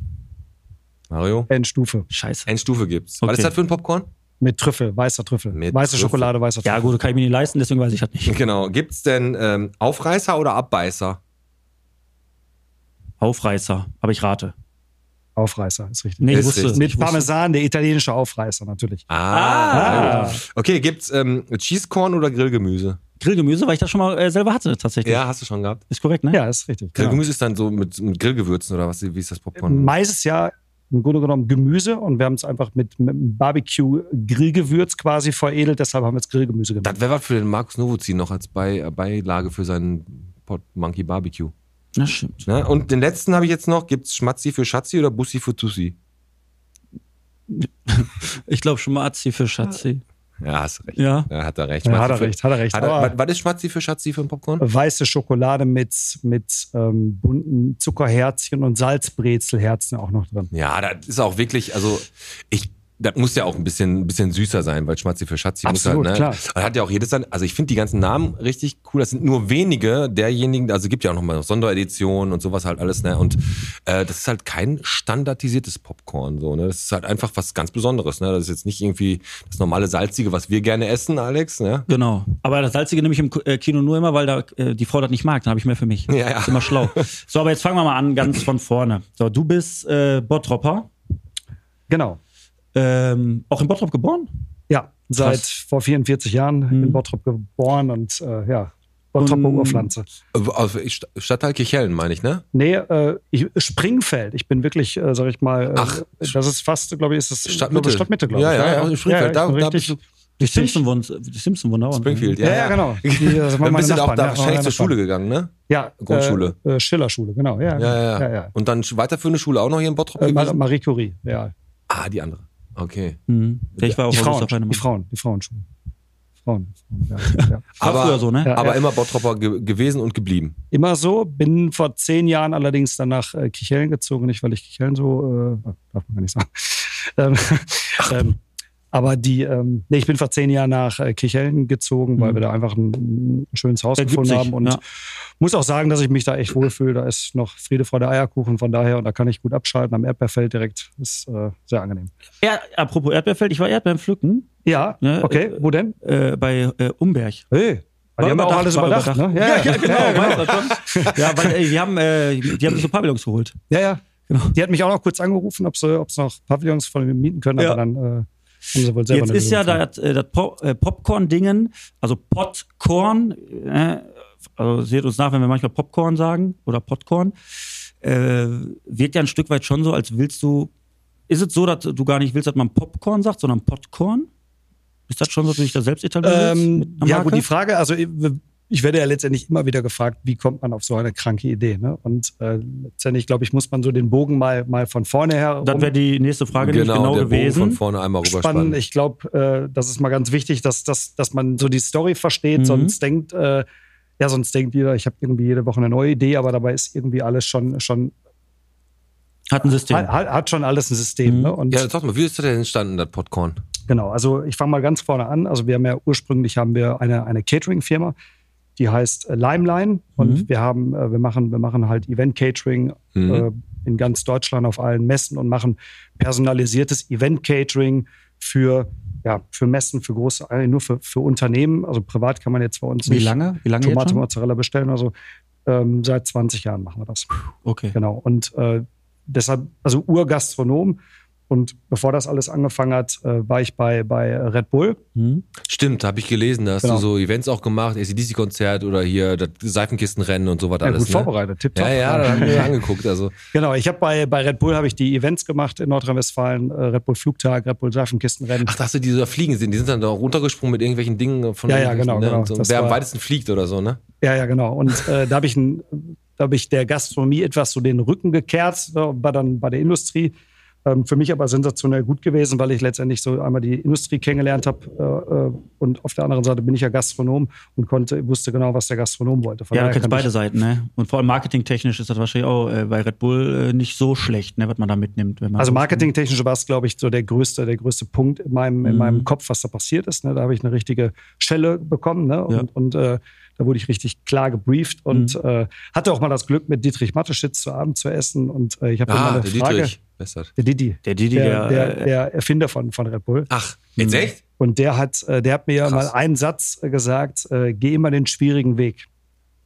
Speaker 2: Mario?
Speaker 5: Endstufe.
Speaker 1: Scheiße.
Speaker 2: Endstufe gibt's. Was
Speaker 1: Okay.
Speaker 2: ist das für ein Popcorn?
Speaker 5: Mit Trüffel, weißer Trüffel.
Speaker 2: Mit
Speaker 5: Weiße
Speaker 2: Trüffel.
Speaker 5: Schokolade, weißer Trüffel.
Speaker 1: Ja, gut, kann ich mir nicht leisten, deswegen weiß ich das nicht.
Speaker 2: Genau. Gibt's denn ähm, Aufreißer oder Abbeißer?
Speaker 1: Aufreißer, aber ich rate.
Speaker 5: Aufreißer, ist richtig.
Speaker 1: Nee, ich
Speaker 2: Ist
Speaker 1: wusste.
Speaker 2: richtig.
Speaker 5: Mit
Speaker 1: ich wusste.
Speaker 5: Parmesan, der italienische Aufreißer natürlich.
Speaker 2: Ah.
Speaker 5: Ah.
Speaker 2: Okay, gibt's ähm, Cheesecorn oder Grillgemüse?
Speaker 1: Grillgemüse, weil ich das schon mal äh, selber hatte, tatsächlich.
Speaker 2: Ja, hast du schon gehabt.
Speaker 1: Ist korrekt, ne?
Speaker 5: Ja, ist richtig. Genau.
Speaker 2: Grillgemüse ist dann so mit, mit Grillgewürzen oder was? Wie ist das Popcorn?
Speaker 5: Mais ist ja im Grunde genommen Gemüse und wir haben es einfach mit, mit Barbecue-Grillgewürz quasi veredelt, deshalb haben wir es Grillgemüse genannt.
Speaker 2: Das wäre was für den Markus Novozin noch als Bei, äh, Beilage für seinen Pot Monkey Barbecue.
Speaker 1: Das stimmt.
Speaker 2: Ne? Und den letzten habe ich jetzt noch. Gibt's Schmatzi für Schatzi oder Bussi für Tussi? (laughs)
Speaker 1: Ich glaube Schmatzi für Schatzi.
Speaker 2: Ja, hast recht.
Speaker 1: Ja.
Speaker 2: Ja, hat er recht.
Speaker 5: Ja, hat er recht, hat er recht.
Speaker 2: Hat er, was ist Schmatzi für Schatzi für ein Popcorn?
Speaker 5: Weiße Schokolade mit, mit ähm, bunten Zuckerherzchen und Salzbrezelherzen auch noch drin.
Speaker 2: Ja, das ist auch wirklich, also ich, das muss ja auch ein bisschen, ein bisschen süßer sein, weil Schmatzi für Schatzi
Speaker 5: Absolut,
Speaker 2: muss halt, ne?
Speaker 5: klar.
Speaker 2: Und hat ja auch jedes sein, also ich finde die ganzen Namen richtig cool. Das sind nur wenige derjenigen, also gibt ja auch nochmal Sondereditionen und sowas halt alles, ne? Und äh, das ist halt kein standardisiertes Popcorn, so, ne? Das ist halt einfach was ganz Besonderes, ne? Das ist jetzt nicht irgendwie das normale Salzige, was wir gerne essen, Alex, ne?
Speaker 1: Genau. Aber das Salzige nehme ich im äh, Kino nur immer, weil da äh, die Frau das nicht mag. Dann habe ich mehr für mich. (laughs)
Speaker 2: Ja, ja.
Speaker 1: Ist immer schlau. So, aber jetzt fangen wir mal an, ganz von vorne. So, du bist äh, Bottropper.
Speaker 5: Genau.
Speaker 1: Ähm, auch in Bottrop geboren?
Speaker 5: Ja, seit
Speaker 1: Krass.
Speaker 5: vor 44 Jahren
Speaker 1: Mhm.
Speaker 5: in Bottrop geboren und äh, ja, Bottroper
Speaker 1: Und-
Speaker 5: Urpflanze.
Speaker 2: Äh, Stadtteil Kirchhellen, meine ich, ne?
Speaker 5: Nee, äh, ich, Springfeld. Ich bin wirklich, äh, sag ich mal, äh,
Speaker 2: Ach.
Speaker 5: das ist fast, glaube ich, ist es
Speaker 2: Stadtmitte.
Speaker 5: Stadtmitte, glaube ich.
Speaker 2: Ja, ja, ja, Springfeld, da-
Speaker 5: ich bin
Speaker 2: da
Speaker 5: richtig,
Speaker 2: bist
Speaker 1: Die Simpson wohnt, die Simpson wohnt auch.
Speaker 2: Springfield,
Speaker 5: ja, ja, genau. (laughs) Die, das waren
Speaker 2: Dann bist du auch da
Speaker 5: ja,
Speaker 2: wahrscheinlich zur Schule gegangen, ne?
Speaker 5: Ja,
Speaker 2: Grundschule.
Speaker 5: Äh, äh, Schillerschule, genau. Ja,
Speaker 2: Ja, ja, ja.
Speaker 5: ja, ja.
Speaker 2: Und dann weiterführende Schule auch noch hier in Bottrop
Speaker 5: Äh? Marie Curie, ja.
Speaker 2: Ah, die andere. Okay.
Speaker 1: Mhm. Ja, ich war auch
Speaker 5: Die Frauen, die Frauen, die Frauenschule. Frauen, ja, (laughs) ja.
Speaker 2: Aber-
Speaker 1: früher so, ne?
Speaker 5: Ja.
Speaker 2: Aber immer Bottropper ge gewesen und geblieben.
Speaker 5: Immer so, bin vor zehn Jahren allerdings dann nach äh, Kichellen gezogen, nicht weil ich Kichellen so, äh, darf man gar nicht sagen. (laughs) ähm, ähm, aber die, ähm, nee, ich bin vor zehn Jahren nach äh, Kichellen gezogen, weil
Speaker 1: Mhm.
Speaker 5: wir da einfach ein, ein schönes Haus
Speaker 1: Ergibt
Speaker 5: gefunden
Speaker 1: sich,
Speaker 5: haben und
Speaker 1: ja.
Speaker 5: muss auch sagen, dass ich mich da echt wohlfühle. Da ist noch Friede, Freude, Eierkuchen von daher und da kann ich gut abschalten am Erdbeerfeld direkt. Ist äh, sehr angenehm.
Speaker 1: Er, apropos Erdbeerfeld, ich war Erdbeeren pflücken
Speaker 5: Ja,
Speaker 1: Ja,
Speaker 5: okay,
Speaker 1: äh,
Speaker 5: wo denn?
Speaker 1: äh, bei äh, Umberg.
Speaker 5: Hey, die haben ja auch alles
Speaker 1: war
Speaker 5: überdacht, ne? Ja, ja,
Speaker 1: genau.
Speaker 5: ja, genau.
Speaker 1: das schon. ja, weil äh, die haben, äh, die haben so Pavillons geholt.
Speaker 5: Ja, ja.
Speaker 1: Genau.
Speaker 5: Die hat mich auch noch kurz angerufen, ob sie, ob sie noch Pavillons von mir mieten können,
Speaker 1: Ja.
Speaker 5: aber dann äh,
Speaker 1: Jetzt ist ja das, äh, das äh, Popcorn-Dingen, also Popcorn, äh, also seht uns nach, wenn wir manchmal Popcorn sagen oder Popcorn, äh, wirkt ja ein Stück weit schon so, als willst du, ist es so, dass du gar nicht willst, dass man Popcorn sagt, sondern Popcorn? Ist das schon so, dass du dich da selbst etablierst?
Speaker 5: Ähm, ja, gut, die Frage, also ich, werde ja letztendlich immer wieder gefragt, wie kommt man auf so eine kranke Idee? Ne? Und äh, letztendlich, glaube ich, muss man so den Bogen mal, mal von vorne her
Speaker 1: Das wäre die nächste Frage nämlich genau
Speaker 2: der Bogen von
Speaker 1: gewesen.
Speaker 2: vorne einmal
Speaker 5: spannen.
Speaker 2: rüberspannen.
Speaker 5: Ich glaube, äh, das ist mal ganz wichtig, dass, dass, dass man so die Story versteht,
Speaker 1: Mhm.
Speaker 5: sonst denkt, äh, ja, sonst denkt jeder, ich habe irgendwie jede Woche eine neue Idee, aber dabei ist irgendwie alles schon, schon
Speaker 1: Hat ein System.
Speaker 5: hat, hat hat schon alles ein System.
Speaker 1: Mhm.
Speaker 5: Ne? Und
Speaker 2: Ja, sag mal, wie ist das denn entstanden, das Popcorn?
Speaker 5: Genau, also ich fange mal ganz vorne an. Also wir haben ja ursprünglich haben wir eine, eine Catering-Firma, die heißt äh, Limeline und
Speaker 1: Mhm.
Speaker 5: wir haben, äh, wir machen, wir machen halt Event-Catering
Speaker 2: Mhm.
Speaker 5: äh, in ganz Deutschland auf allen Messen und machen personalisiertes Event-Catering für, ja, für Messen, für große, eigentlich nur für, für Unternehmen. Also privat kann man jetzt bei uns
Speaker 1: Wie
Speaker 5: nicht
Speaker 1: lange? Wie lange
Speaker 5: Tomate? Mozzarella bestellen. Also ähm, seit 20 Jahren machen wir das.
Speaker 1: Okay.
Speaker 5: Genau. Und äh, deshalb, also Urgastronom. Und bevor das alles angefangen hat, äh, war ich bei, bei Red Bull.
Speaker 1: Mhm.
Speaker 2: Stimmt, habe ich gelesen, da hast
Speaker 5: Genau.
Speaker 2: du so Events auch gemacht, ACDC-Konzert oder hier das Seifenkistenrennen und sowas
Speaker 5: Ja,
Speaker 2: alles.
Speaker 5: gut
Speaker 2: ne?
Speaker 5: vorbereitet, tipptopp.
Speaker 2: Ja, ja, da haben wir (laughs) angeguckt. Also,
Speaker 5: Genau, ich habe bei, bei Red Bull habe ich die Events gemacht in Nordrhein-Westfalen, äh, Red Bull Flugtag, Red Bull Seifenkistenrennen.
Speaker 2: ach, da hast du die so da fliegen sehen, die sind dann da runtergesprungen mit irgendwelchen Dingen von
Speaker 5: Ja, ja, genau,
Speaker 2: ne?
Speaker 5: genau.
Speaker 2: So, wer am
Speaker 5: war-
Speaker 2: weitesten fliegt oder so, ne?
Speaker 5: Ja, ja, genau. Und äh, da habe ich, ein- da hab ich der Gastronomie etwas so den Rücken gekehrt, war dann bei der Industrie. Ähm, für mich aber sensationell gut gewesen, weil ich letztendlich so einmal die Industrie kennengelernt habe äh, äh, und auf der anderen Seite bin ich ja Gastronom und konnte, wusste genau, was der Gastronom wollte. Von
Speaker 1: Ja, du kennst beide Seiten, ne? Und vor allem marketingtechnisch ist das wahrscheinlich auch äh, bei Red Bull äh, nicht so schlecht, ne, was man da mitnimmt. Wenn man
Speaker 5: Also
Speaker 1: so-
Speaker 5: marketingtechnisch war es, glaube ich, so der größte, der größte Punkt in meinem, in
Speaker 1: Mhm.
Speaker 5: meinem Kopf, was da passiert ist. Ne? Da habe ich eine richtige Schelle bekommen ne? und,
Speaker 1: Ja.
Speaker 5: und äh, da wurde ich richtig klar gebrieft und
Speaker 1: Mhm.
Speaker 5: äh, hatte auch mal das Glück, mit Dietrich Matteschitz zu Abend zu essen und äh, ich habe ihm mal
Speaker 2: Ah,
Speaker 5: eine
Speaker 2: der
Speaker 5: Frage.
Speaker 2: Dietrich.
Speaker 5: Der Didi.
Speaker 1: Der Didi,
Speaker 5: der,
Speaker 1: der,
Speaker 5: der,
Speaker 1: äh,
Speaker 5: der Erfinder von, von Red Bull.
Speaker 2: Ach, jetzt
Speaker 1: Mhm.
Speaker 2: echt?
Speaker 5: Und der hat, äh, der hat mir
Speaker 2: Krass.
Speaker 5: mal einen Satz äh, gesagt, geh immer den schwierigen Weg.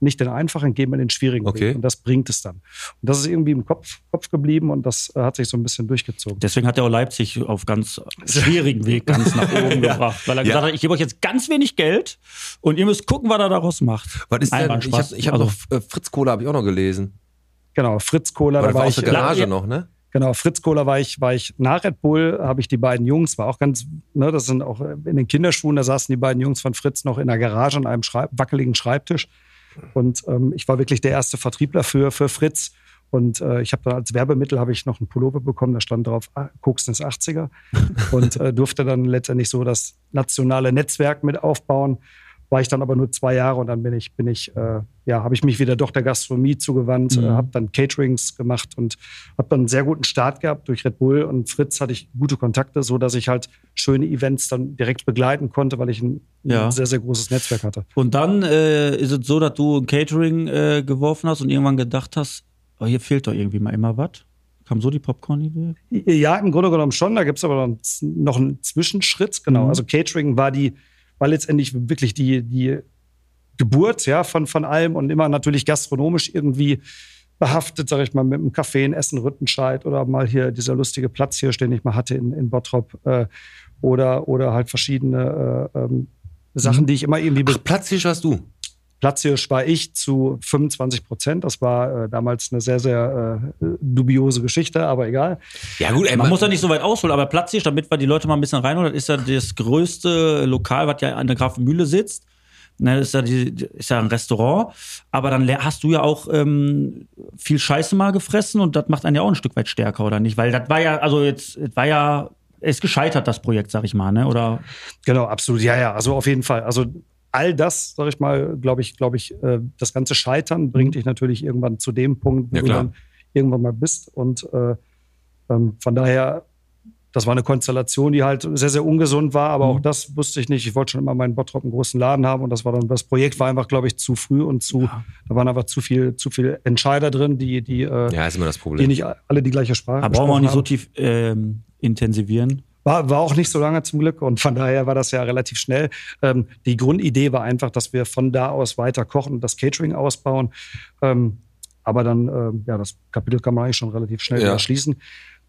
Speaker 5: Nicht den einfachen, gehen wir den schwierigen
Speaker 2: Okay.
Speaker 5: Weg. Und das bringt es dann. Und das ist irgendwie im Kopf, Kopf geblieben und das äh, hat sich so ein bisschen durchgezogen.
Speaker 1: Deswegen hat er auch Leipzig auf ganz (laughs) schwierigen Weg ganz nach oben (laughs) gebracht. Weil er
Speaker 2: Ja.
Speaker 1: gesagt hat, ich gebe euch jetzt ganz wenig Geld und ihr müsst gucken, was er daraus macht.
Speaker 2: Was ist
Speaker 1: Nein,
Speaker 2: denn?
Speaker 1: war
Speaker 2: Ich
Speaker 1: Spaß.
Speaker 2: habe ich hab
Speaker 1: Also-
Speaker 2: noch äh, Fritz Kohler habe ich auch noch gelesen.
Speaker 5: Genau, Fritz Kohler,
Speaker 2: Aber
Speaker 5: da
Speaker 2: war
Speaker 5: war
Speaker 2: aus
Speaker 5: ich,
Speaker 2: der Garage
Speaker 5: äh,
Speaker 2: noch, ne?
Speaker 5: Genau, Fritz Kohler war ich, war ich nach Red Bull, habe ich die beiden Jungs, war auch ganz, ne, das sind auch in den Kinderschuhen, da saßen die beiden Jungs von Fritz noch in der Garage an einem Schreib wackeligen Schreibtisch. Und ähm, ich war wirklich der erste Vertriebler für, für Fritz. Und äh, ich habe dann als Werbemittel habe ich noch einen Pullover bekommen, da stand drauf ah, Koks des 80er (laughs) und äh, durfte dann letztendlich so das nationale Netzwerk mit aufbauen. War ich dann aber nur zwei Jahre und dann bin ich, bin ich, äh, ja, habe ich mich wieder doch der Gastronomie zugewandt,
Speaker 1: Mhm.
Speaker 5: äh, habe dann Caterings gemacht und habe dann einen sehr guten Start gehabt durch Red Bull und Fritz hatte ich gute Kontakte, so dass ich halt schöne Events dann direkt begleiten konnte, weil ich ein,
Speaker 1: Ja.
Speaker 5: ein sehr, sehr großes Netzwerk hatte.
Speaker 1: Und dann äh, ist es so, dass du ein Catering äh, geworfen hast und irgendwann gedacht hast, oh, hier fehlt doch irgendwie mal immer was. Kam so die Popcorn-Idee?
Speaker 5: Ja, im Grunde genommen schon. Da gibt es aber noch einen, noch einen Zwischenschritt. Genau.
Speaker 1: Mhm.
Speaker 5: Also Catering war die, war letztendlich wirklich die, die Geburt ja, von, von allem und immer natürlich gastronomisch irgendwie behaftet, sage ich mal, mit einem Café in Essen, Rüttenscheid oder mal hier dieser lustige Platz hier, den ich mal hatte in, in Bottrop äh, oder, oder halt verschiedene äh, ähm, Sachen, die ich immer irgendwie
Speaker 2: Ach, Platzhirsch hast du.
Speaker 5: Platzhirsch war ich zu 25 Prozent. Das war äh, damals eine sehr, sehr äh, dubiose Geschichte, aber egal.
Speaker 2: Ja gut, ey,
Speaker 1: Man muss ja nicht so weit ausholen, aber Platzhirsch, damit wir die Leute mal ein bisschen reinholen, das ist ja das größte Lokal, was ja an der Grafenmühle sitzt. Ne, das ist ja, die, ist ja ein Restaurant. Aber dann hast du ja auch ähm, viel Scheiße mal gefressen und das macht einen ja auch ein Stück weit stärker, oder nicht? Weil das war ja, also jetzt, es war ja, es ist gescheitert, das Projekt, sag ich mal, ne? Oder
Speaker 5: Genau, absolut. Ja, ja, also auf jeden Fall. Also all das, sag ich mal, glaube ich, glaube ich, äh, das ganze Scheitern bringt dich natürlich irgendwann zu dem Punkt, wo
Speaker 2: Ja,
Speaker 5: du dann irgendwann mal bist. Und äh, ähm, von daher, das war eine Konstellation, die halt sehr, sehr ungesund war, aber auch das wusste ich nicht. Ich wollte schon immer meinen Bottrop einen großen Laden haben und das war dann, das Projekt war einfach, glaube ich, zu früh und zu, da waren einfach zu viel, zu viel Entscheider drin, die, die, äh,
Speaker 2: Ja, ist immer das
Speaker 5: die
Speaker 2: Problem.
Speaker 5: nicht alle die gleiche Sprache
Speaker 1: aber brauchen wir auch nicht so
Speaker 5: gesprochen
Speaker 1: tief ähm, intensivieren.
Speaker 5: War, war auch nicht so lange zum Glück und von daher war das ja relativ schnell. Ähm, die Grundidee war einfach, dass wir von da aus weiter kochen und das Catering ausbauen. Ähm, aber dann, ähm, ja, das Kapitel kann man eigentlich schon relativ schnell
Speaker 2: Ja.
Speaker 5: wieder schließen.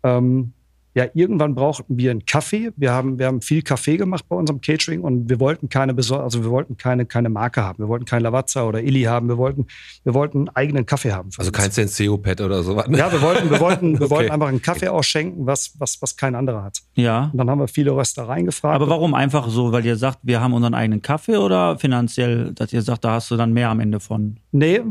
Speaker 5: Ähm, ja, irgendwann brauchten wir einen Kaffee. Wir haben, wir haben viel Kaffee gemacht bei unserem Catering und wir wollten keine, besor- also wir wollten keine, keine Marke haben. Wir wollten kein Lavazza oder Illy haben. Wir wollten, wir wollten einen eigenen Kaffee haben.
Speaker 2: Also
Speaker 5: uns.
Speaker 2: kein Senseo-Pad oder sowas. ne?
Speaker 5: Ja, wir wollten, wir wollten, (laughs) wir
Speaker 2: Okay.
Speaker 5: wollten einfach einen Kaffee ausschenken, was, was, was kein anderer hat.
Speaker 1: Ja.
Speaker 5: Und dann haben wir viele Röstereien gefragt.
Speaker 1: Aber warum einfach so? Weil ihr sagt, wir haben unseren eigenen Kaffee oder finanziell, dass ihr sagt, da hast du dann mehr am Ende von?
Speaker 5: Nee,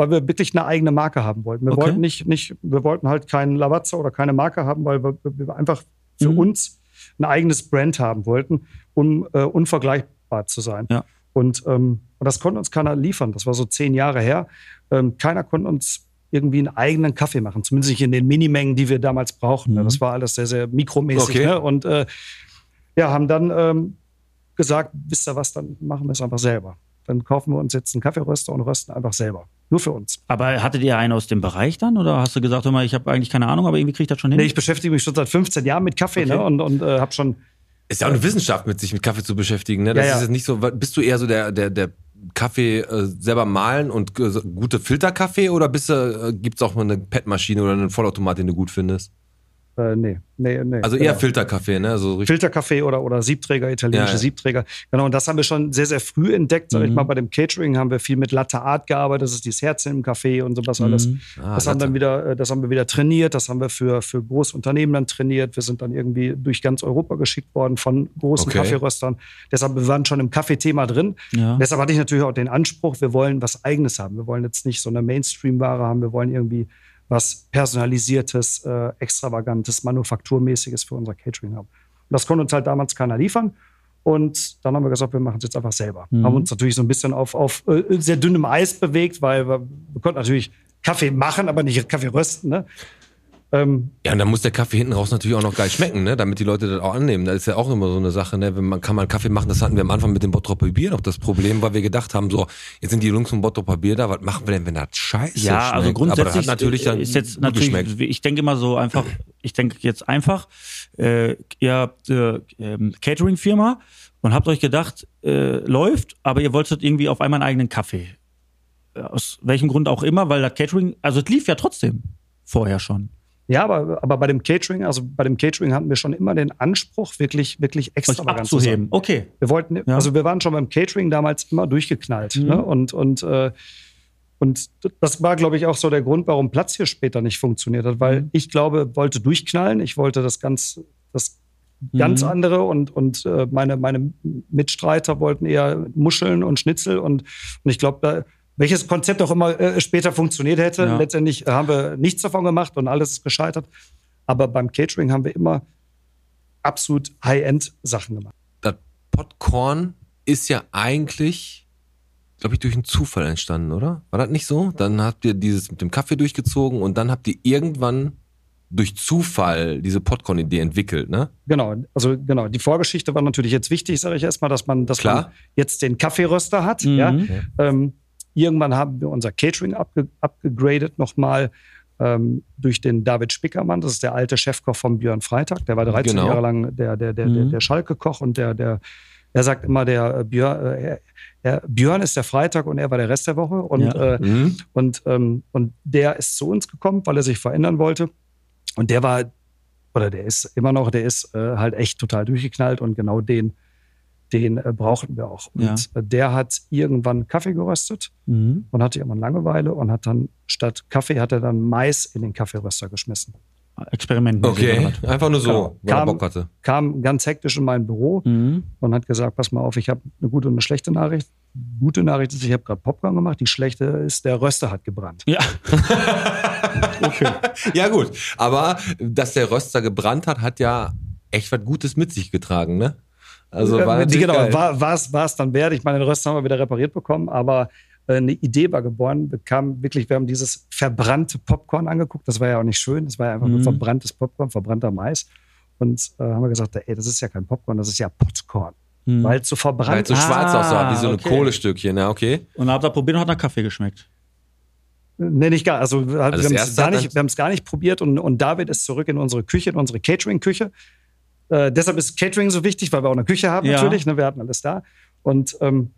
Speaker 5: weil wir wirklich eine eigene Marke haben wollten. Wir
Speaker 1: Okay.
Speaker 5: wollten nicht, nicht, wir wollten halt keinen Lavazza oder keine Marke haben, weil wir, wir einfach für
Speaker 1: Mhm.
Speaker 5: uns ein eigenes Brand haben wollten, um äh, unvergleichbar zu sein.
Speaker 1: Ja.
Speaker 5: Und, ähm, und das konnte uns keiner liefern. Das war so zehn Jahre her. Ähm, keiner konnte uns irgendwie einen eigenen Kaffee machen, zumindest nicht in den Minimengen, die wir damals brauchten.
Speaker 1: Mhm.
Speaker 5: Das war alles sehr, sehr mikromäßig.
Speaker 2: Okay.
Speaker 5: Ne? Und äh, ja, haben dann ähm, gesagt, wisst ihr was, dann machen wir es einfach selber. Dann kaufen wir uns jetzt einen Kaffeeröster und rösten einfach selber. Nur für uns.
Speaker 1: Aber hattet ihr einen aus dem Bereich dann? Oder hast du gesagt, hör mal, ich habe eigentlich keine Ahnung, aber irgendwie krieg ich das schon hin?
Speaker 5: Nee, ich beschäftige mich schon seit 15 Jahren mit Kaffee
Speaker 1: Okay.
Speaker 5: ne? und, und äh, habe schon.
Speaker 2: Ist ja auch eine Wissenschaft, mit sich mit Kaffee zu beschäftigen. Ne? Das
Speaker 5: Ja, ja.
Speaker 2: ist jetzt nicht so. Bist du eher so der, der, der Kaffee äh, selber mahlen und äh, gute Filterkaffee oder bist du, äh, gibt's auch mal eine PET-Maschine oder einen Vollautomat, den du gut findest?
Speaker 5: Äh, nee, nee, nee.
Speaker 2: Also eher
Speaker 5: genau.
Speaker 2: Filterkaffee, ne? So richtig.
Speaker 5: Filterkaffee oder, oder Siebträger, italienische
Speaker 2: Ja, ja.
Speaker 5: Siebträger. Genau, und das haben wir schon sehr, sehr früh entdeckt. Sag ich
Speaker 1: Mhm.
Speaker 5: mal, bei dem Catering haben wir viel mit Latte Art gearbeitet. Das ist dieses Herz im Kaffee und sowas alles.
Speaker 1: Mhm.
Speaker 2: Ah,
Speaker 5: Das haben, dann wieder, äh, das haben wir wieder trainiert, das haben wir für, für große Unternehmen dann trainiert. Wir sind dann irgendwie durch ganz Europa geschickt worden von großen
Speaker 2: Okay.
Speaker 5: Kaffeeröstern. Deshalb, wir waren schon im Kaffeethema drin.
Speaker 1: Ja.
Speaker 5: Deshalb hatte ich natürlich auch den Anspruch, wir wollen was Eigenes haben. Wir wollen jetzt nicht so eine Mainstream-Ware haben, wir wollen irgendwie was Personalisiertes, äh, Extravagantes, Manufakturmäßiges für unser Catering haben. Und das konnte uns halt damals keiner liefern. Und dann haben wir gesagt, wir machen es jetzt einfach selber.
Speaker 1: Mhm.
Speaker 5: Haben uns natürlich so ein bisschen auf, auf äh, sehr dünnem Eis bewegt, weil wir, wir konnten natürlich Kaffee machen, aber nicht Kaffee rösten. Ne? Ähm,
Speaker 2: Ja, und dann muss der Kaffee hinten raus natürlich auch noch geil schmecken, ne? Damit die Leute das auch annehmen. Das ist ja auch immer so eine Sache, ne? Wenn man kann mal einen Kaffee machen, das hatten wir am Anfang mit dem Bottroper Bier noch das Problem, weil wir gedacht haben, so, jetzt sind die Jungs vom Bottroper Bier da, was machen wir denn, wenn das scheiße
Speaker 1: Ja,
Speaker 2: schmeckt?
Speaker 1: also grundsätzlich
Speaker 2: Aber das hat natürlich dann
Speaker 1: ist jetzt
Speaker 2: gut
Speaker 1: natürlich,
Speaker 2: geschmeckt.
Speaker 1: ich denke immer so einfach, ich denke jetzt einfach, äh, ihr habt äh, ähm, Catering-Firma und habt euch gedacht, äh, läuft, aber ihr wolltet irgendwie auf einmal einen eigenen Kaffee. aus welchem Grund auch immer, weil das Catering, also es lief ja trotzdem vorher schon.
Speaker 5: Ja, aber, aber bei dem Catering, also bei dem Catering hatten wir schon immer den Anspruch, wirklich, wirklich extravagant zu
Speaker 1: abzuheben.
Speaker 5: sein.
Speaker 1: Okay.
Speaker 5: Wir wollten,
Speaker 1: Ja.
Speaker 5: also wir waren schon beim Catering damals immer durchgeknallt.
Speaker 1: Mhm.
Speaker 5: Ne? Und, und, äh, und das war, glaube ich, auch so der Grund, warum Platz hier später nicht funktioniert hat, weil
Speaker 1: Mhm.
Speaker 5: ich glaube, wollte durchknallen. Ich wollte das ganz, das ganz
Speaker 1: Mhm.
Speaker 5: andere und, und äh, meine, meine Mitstreiter wollten eher Muscheln und Schnitzel und, und ich glaube, da, welches Konzept auch immer äh, später funktioniert hätte.
Speaker 1: Ja.
Speaker 5: Letztendlich haben wir nichts davon gemacht und alles ist gescheitert. Aber beim Catering haben wir immer absolut High-End-Sachen gemacht.
Speaker 2: Das Popcorn ist ja eigentlich, glaube ich, durch einen Zufall entstanden, oder? War das nicht so? Dann habt ihr dieses mit dem Kaffee durchgezogen und dann habt ihr irgendwann durch Zufall diese Popcorn-Idee entwickelt, ne?
Speaker 5: Genau, also genau. Die Vorgeschichte war natürlich jetzt wichtig, sage ich erstmal, dass man, dass
Speaker 2: Klar.
Speaker 5: man jetzt den Kaffeeröster hat.
Speaker 1: Mhm.
Speaker 5: Ja. Ähm, irgendwann haben wir unser Catering abge abgegradet nochmal ähm, durch den David Spickermann. Das ist der alte Chefkoch von Björn Freitag. Der war 13
Speaker 2: Genau.
Speaker 5: Jahre lang der, der, der, der,
Speaker 1: Mhm.
Speaker 5: der Schalke-Koch und der, der, er sagt immer, der äh, Björn, äh, er, Björn ist der Freitag und er war der Rest der Woche. Und,
Speaker 1: Ja.
Speaker 5: äh,
Speaker 2: Mhm.
Speaker 5: und, ähm, und der ist zu uns gekommen, weil er sich verändern wollte. Und der war, oder der ist immer noch, der ist äh, halt echt total durchgeknallt und genau den, den äh, brauchten wir auch. Und
Speaker 1: Ja.
Speaker 5: äh, der hat irgendwann Kaffee geröstet
Speaker 1: Mhm.
Speaker 5: und hatte irgendwann Langeweile und hat dann statt Kaffee hat er dann Mais in den Kaffeeröster geschmissen.
Speaker 1: Experiment.
Speaker 2: Okay, einfach nur so,
Speaker 5: Genau.
Speaker 2: weil er
Speaker 5: Kam-
Speaker 2: Bock hatte.
Speaker 5: Kam ganz hektisch in mein Büro
Speaker 1: Mhm.
Speaker 5: und hat gesagt, pass mal auf, ich habe eine gute und eine schlechte Nachricht. Gute Nachricht ist, ich habe gerade Popcorn gemacht. Die schlechte ist, der Röster hat gebrannt.
Speaker 1: Ja. (laughs)
Speaker 2: Ja, gut. Aber dass der Röster gebrannt hat, hat ja echt was Gutes mit sich getragen, ne? Also war
Speaker 5: Äh,
Speaker 2: natürlich
Speaker 5: genau,
Speaker 2: geil.
Speaker 5: war, war, es, war dann wert. Ich meine, den Röster haben wir wieder repariert bekommen, aber äh, eine Idee war geboren. Bekam wirklich, wir haben dieses verbrannte Popcorn angeguckt. Das war ja auch nicht schön. Das war ja einfach nur
Speaker 1: Mhm.
Speaker 5: verbranntes Popcorn, verbrannter Mais. Und äh, haben wir gesagt, ey, das ist ja kein Popcorn, das ist ja Popcorn.
Speaker 1: Mhm.
Speaker 5: Weil es so
Speaker 2: Weil
Speaker 5: verbrannt
Speaker 2: es so schwarz
Speaker 1: Ah,
Speaker 2: aussah, wie so ein
Speaker 1: okay.
Speaker 2: Kohlestückchen, ja, okay.
Speaker 1: Und dann habt ihr probiert und hat nach Kaffee geschmeckt.
Speaker 5: Nee, nicht gar. Also, wir haben es gar nicht,
Speaker 2: dann-
Speaker 5: wir haben es gar nicht probiert und, und David ist zurück in unsere Küche, in unsere Catering-Küche. Äh, deshalb ist Catering so wichtig, weil wir auch eine Küche haben
Speaker 1: Ja.
Speaker 5: natürlich. Ne, wir hatten alles da. Und, ähm,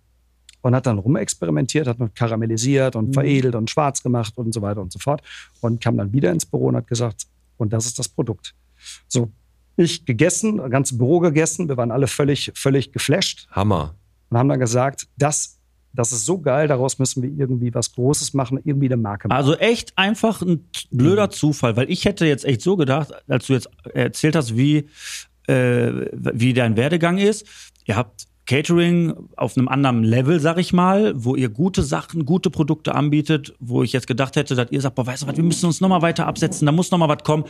Speaker 5: und hat dann rumexperimentiert, hat noch karamellisiert und
Speaker 1: Mhm.
Speaker 5: veredelt und schwarz gemacht und so weiter und so fort. Und kam dann wieder ins Büro und hat gesagt, und das ist das Produkt. So, ich gegessen, das ganze Büro gegessen. Wir waren alle völlig, völlig geflasht
Speaker 2: Hammer.
Speaker 5: und haben dann gesagt, das, das ist so geil, daraus müssen wir irgendwie was Großes machen, irgendwie eine Marke machen.
Speaker 1: Also echt einfach ein blöder Zufall, weil ich hätte jetzt echt so gedacht, als du jetzt erzählt hast, wie, äh, wie dein Werdegang ist. Ihr habt Catering auf einem anderen Level, sag ich mal, wo ihr gute Sachen, gute Produkte anbietet, wo ich jetzt gedacht hätte, dass ihr sagt, boah, weißt du was, wir müssen uns nochmal weiter absetzen, da muss nochmal was kommen.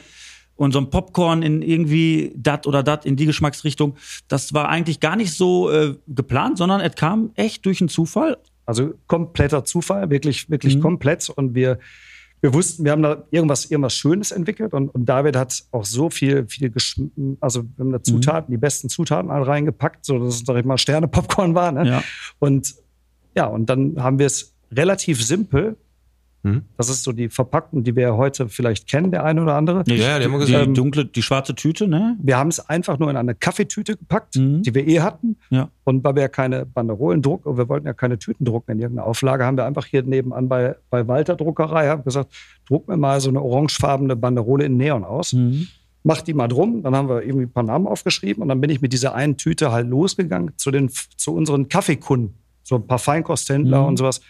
Speaker 1: Und so ein Popcorn in irgendwie dat oder dat in die Geschmacksrichtung, das war eigentlich gar nicht so äh, geplant, sondern es kam echt durch einen Zufall.
Speaker 5: Also kompletter Zufall, wirklich, wirklich
Speaker 1: Mhm.
Speaker 5: komplett. Und wir, wir wussten, wir haben da irgendwas, irgendwas Schönes entwickelt und, und David hat auch so viel, viel also wir haben
Speaker 1: Mhm.
Speaker 5: da Zutaten, die besten Zutaten alle reingepackt, so dass es, sag ich mal, Sterne-Popcorn war. Ne?
Speaker 1: Ja.
Speaker 5: Und ja, und dann haben wir es relativ simpel.
Speaker 2: Mhm.
Speaker 5: Das ist so die Verpackung, die wir ja heute vielleicht kennen, der eine oder andere.
Speaker 1: Die,
Speaker 2: Ja, die haben wir
Speaker 1: die,
Speaker 2: gesehen.
Speaker 1: dunkle, die schwarze Tüte, ne?
Speaker 5: Wir haben es einfach nur in eine Kaffeetüte gepackt,
Speaker 1: Mhm.
Speaker 5: die wir eh hatten.
Speaker 1: Ja.
Speaker 5: Und weil wir ja keine Banderolen drucken, wir wollten ja keine Tüten drucken in irgendeiner Auflage, haben wir einfach hier nebenan bei, bei Walter Druckerei haben gesagt, druck mir mal so eine orangefarbene Banderole in Neon aus.
Speaker 1: Mhm.
Speaker 5: Mach die mal drum. Dann haben wir irgendwie ein paar Namen aufgeschrieben und dann bin ich mit dieser einen Tüte halt losgegangen zu, den, zu unseren Kaffeekunden. So ein paar Feinkosthändler
Speaker 1: Mhm.
Speaker 5: und sowas.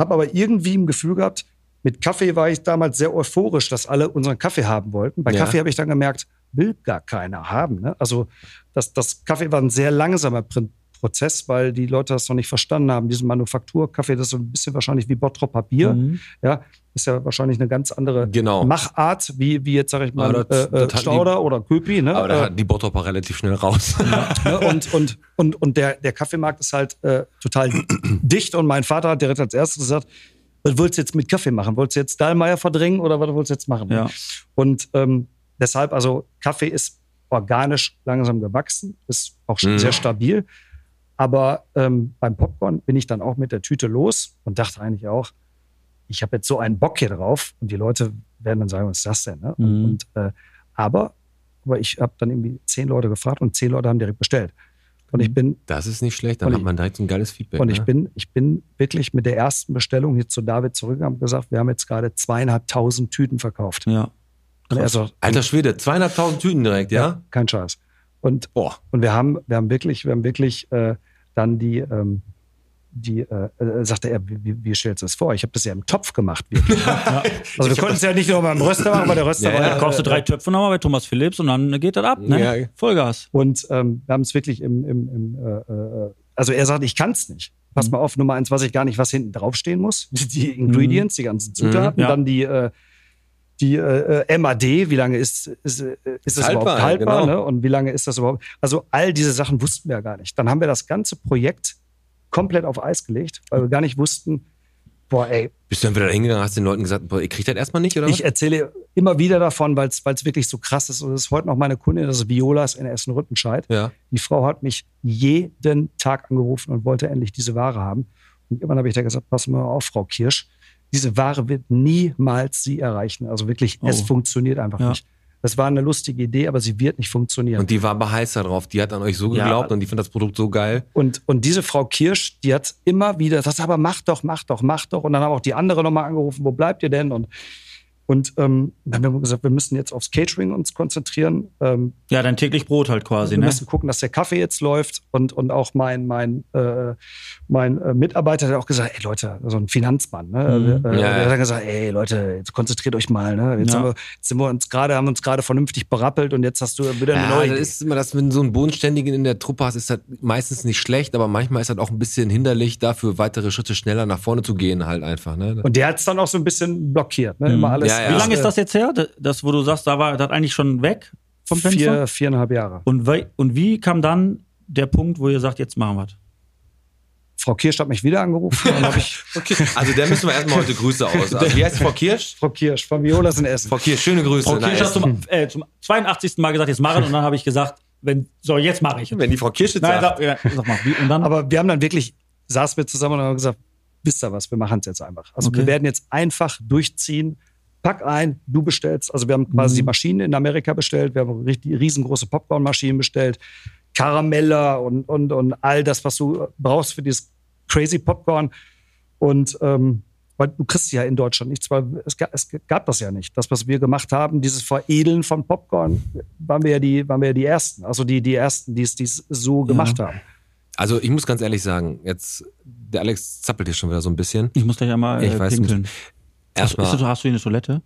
Speaker 5: Hab aber irgendwie im Gefühl gehabt, mit Kaffee war ich damals sehr euphorisch, dass alle unseren Kaffee haben wollten. Bei
Speaker 2: Ja.
Speaker 5: Kaffee habe ich dann gemerkt, will gar keiner haben. Ne? Also das, das Kaffee war ein sehr langsamer Prozess, weil die Leute das noch nicht verstanden haben. Diesen Manufakturkaffee, das ist so ein bisschen wahrscheinlich wie Bottroper Bier.
Speaker 1: Mhm.
Speaker 5: Ja, ist ja wahrscheinlich eine ganz andere
Speaker 2: Genau.
Speaker 5: Machart, wie, wie jetzt, sage ich mal,
Speaker 2: das-
Speaker 5: äh,
Speaker 2: das
Speaker 5: äh, Stauder oder Köpi. Ne?
Speaker 2: Aber da
Speaker 5: Äh,
Speaker 2: hatten die Bottropper relativ schnell raus. (laughs)
Speaker 5: Ne? Und, und, und, und der, der Kaffeemarkt ist halt äh, total (clears throat) dicht. Und mein Vater hat direkt als erstes gesagt, was willst du jetzt mit Kaffee machen? Wolltest du jetzt Dahlmeier verdrängen oder was willst du jetzt machen?
Speaker 1: Ja.
Speaker 5: Und ähm, deshalb, also Kaffee ist organisch langsam gewachsen, ist auch schon
Speaker 2: Mhm.
Speaker 5: sehr stabil. Aber ähm, beim Popcorn bin ich dann auch mit der Tüte los und dachte eigentlich auch, ich habe jetzt so einen Bock hier drauf und die Leute werden dann sagen, was ist das denn? Ne?
Speaker 1: Mhm.
Speaker 5: und, äh, aber, aber ich habe dann irgendwie zehn Leute gefragt und zehn Leute haben direkt bestellt. Und ich bin,
Speaker 2: Das ist nicht schlecht, dann hat
Speaker 5: ich-
Speaker 2: man direkt so ein geiles Feedback.
Speaker 5: und
Speaker 2: ne?
Speaker 5: ich bin, ich bin wirklich mit der ersten Bestellung hier zu David zurückgegangen und gesagt, wir haben jetzt gerade zweieinhalbtausend Tüten verkauft.
Speaker 1: Ja.
Speaker 5: Und er so,
Speaker 2: Alter Schwede, zweieinhalbtausend Tüten direkt, ja?
Speaker 5: kein Scheiß. Und,
Speaker 2: Boah.
Speaker 5: und wir haben, wir haben wirklich, wir haben wirklich äh, dann die, ähm, die, äh, äh, sagte er, wie, wie- stellst du das vor? Ich habe das ja im Topf gemacht. Wirklich. (laughs) Also wir konnten es ja nicht nur beim Röster machen, weil der Röster
Speaker 2: Ja,
Speaker 5: war
Speaker 2: ja.
Speaker 5: ja,
Speaker 1: kaufst du drei Töpfe nochmal bei Thomas Philips und dann geht das ab, ne?
Speaker 2: Ja.
Speaker 1: Vollgas.
Speaker 5: Und ähm, wir haben es wirklich im, im, im äh, äh, also er sagt, ich kann es nicht. Pass
Speaker 1: Mhm.
Speaker 5: mal auf, Nummer eins weiß ich gar nicht, was hinten draufstehen muss. (laughs) Die Ingredients, die ganzen Zutaten,
Speaker 1: Mhm, ja.
Speaker 5: dann die, äh, die äh, äh, MAD, wie lange ist, ist, äh, ist das
Speaker 2: Haltbar,
Speaker 5: überhaupt haltbar?
Speaker 2: genau.
Speaker 5: Ne? Und wie lange ist das überhaupt? Also all diese Sachen wussten wir ja gar nicht. Dann haben wir das ganze Projekt komplett auf Eis gelegt, weil wir gar nicht wussten, boah, ey,
Speaker 2: Bist du dann wieder hingegangen, hast den Leuten gesagt, boah, ihr kriegt das erstmal nicht, oder was?
Speaker 5: ich erzähle immer wieder davon, weil es wirklich so krass ist. Und das ist heute noch meine Kundin, das ist Violas in Essen-Rüttenscheid.
Speaker 2: ja.
Speaker 5: Die Frau hat mich jeden Tag angerufen und wollte endlich diese Ware haben. Und irgendwann habe ich da gesagt, pass mal auf, Frau Kirsch, diese Ware wird niemals Sie erreichen. Also wirklich, es
Speaker 1: Oh.
Speaker 5: funktioniert einfach
Speaker 1: Ja.
Speaker 5: nicht. Das war eine lustige Idee, aber sie wird nicht funktionieren.
Speaker 2: Und die war aber heiß da drauf. Die hat an euch so
Speaker 1: Ja.
Speaker 2: geglaubt und die findet das Produkt so geil.
Speaker 5: Und, und diese Frau Kirsch, die hat immer wieder, das aber mach doch, mach doch, mach doch. Und dann haben auch die andere nochmal angerufen, wo bleibt ihr denn? Und, und ähm, dann haben wir gesagt, wir müssen jetzt aufs Catering uns konzentrieren. Ähm,
Speaker 1: Ja, dein täglich Brot halt quasi,
Speaker 5: wir
Speaker 1: ne?
Speaker 5: müssen gucken, dass der Kaffee jetzt läuft. Und, und auch mein, mein, äh, mein äh, Mitarbeiter hat auch gesagt, ey Leute, so ein Finanzmann, ne?
Speaker 1: Mhm.
Speaker 5: Äh,
Speaker 2: Ja,
Speaker 5: der hat gesagt, ey Leute, jetzt konzentriert euch mal, ne? Jetzt,
Speaker 1: Ja.
Speaker 5: haben wir, jetzt sind wir uns gerade, haben uns gerade vernünftig berappelt und jetzt hast du wieder eine
Speaker 2: Ja,
Speaker 5: neue
Speaker 2: das
Speaker 5: Idee.
Speaker 2: ist immer das, wenn du so einen Bodenständigen in der Truppe hast, ist das meistens nicht schlecht, aber manchmal ist das auch ein bisschen hinderlich, dafür weitere Schritte schneller nach vorne zu gehen, halt einfach. Ne?
Speaker 5: Und der hat es dann auch so ein bisschen blockiert, ne? Immer alles.
Speaker 2: Ja, ja.
Speaker 1: Wie lange ist das jetzt her? Das, wo du sagst, da war das eigentlich schon weg vom Fenster?
Speaker 5: Vier, viereinhalb Jahre.
Speaker 1: Und, wie, und wie kam dann der Punkt, wo ihr sagt, jetzt machen wir
Speaker 5: Frau Kirsch hat mich wieder angerufen (laughs)
Speaker 2: Okay, also der müssen wir erstmal heute Grüße aus. Also, wie heißt Frau Kirsch?
Speaker 5: Frau Kirsch von Violas in Essen.
Speaker 2: Frau Kirsch, schöne Grüße.
Speaker 1: Frau Kirsch hat zum, äh, zum 82. Mal gesagt, jetzt machen und dann habe ich gesagt, wenn, so, jetzt mache ich.
Speaker 2: Wenn die Frau Kirsch jetzt
Speaker 1: Nein,
Speaker 2: sagt,
Speaker 1: sag, ja, sag mal, wie, und dann?
Speaker 5: Aber wir haben dann wirklich, saßen wir zusammen und haben gesagt, wisst ihr was, wir machen es jetzt einfach. Also
Speaker 1: Okay.
Speaker 5: wir werden jetzt einfach durchziehen. Pack ein, du bestellst. Also wir haben quasi
Speaker 1: Mhm.
Speaker 5: die Maschinen in Amerika bestellt, wir haben richtig riesengroße Popcornmaschinen bestellt, Karameller und, und, und all das, was du brauchst für dieses crazy Popcorn. Und ähm, weil du kriegst ja in Deutschland nichts, weil es gab, es gab das ja nicht. Das, was wir gemacht haben, dieses Veredeln von Popcorn, waren wir ja die, waren wir ja die Ersten. Also die, die Ersten, die es die es so gemacht haben.
Speaker 2: also ich muss ganz ehrlich sagen, jetzt, der Alex zappelt hier schon wieder so ein bisschen.
Speaker 1: ich muss gleich einmal
Speaker 2: Ich
Speaker 1: äh,
Speaker 2: weiß,
Speaker 1: pinkeln. Hast,
Speaker 2: Erstmal,
Speaker 1: ist, hast du hier eine Toilette?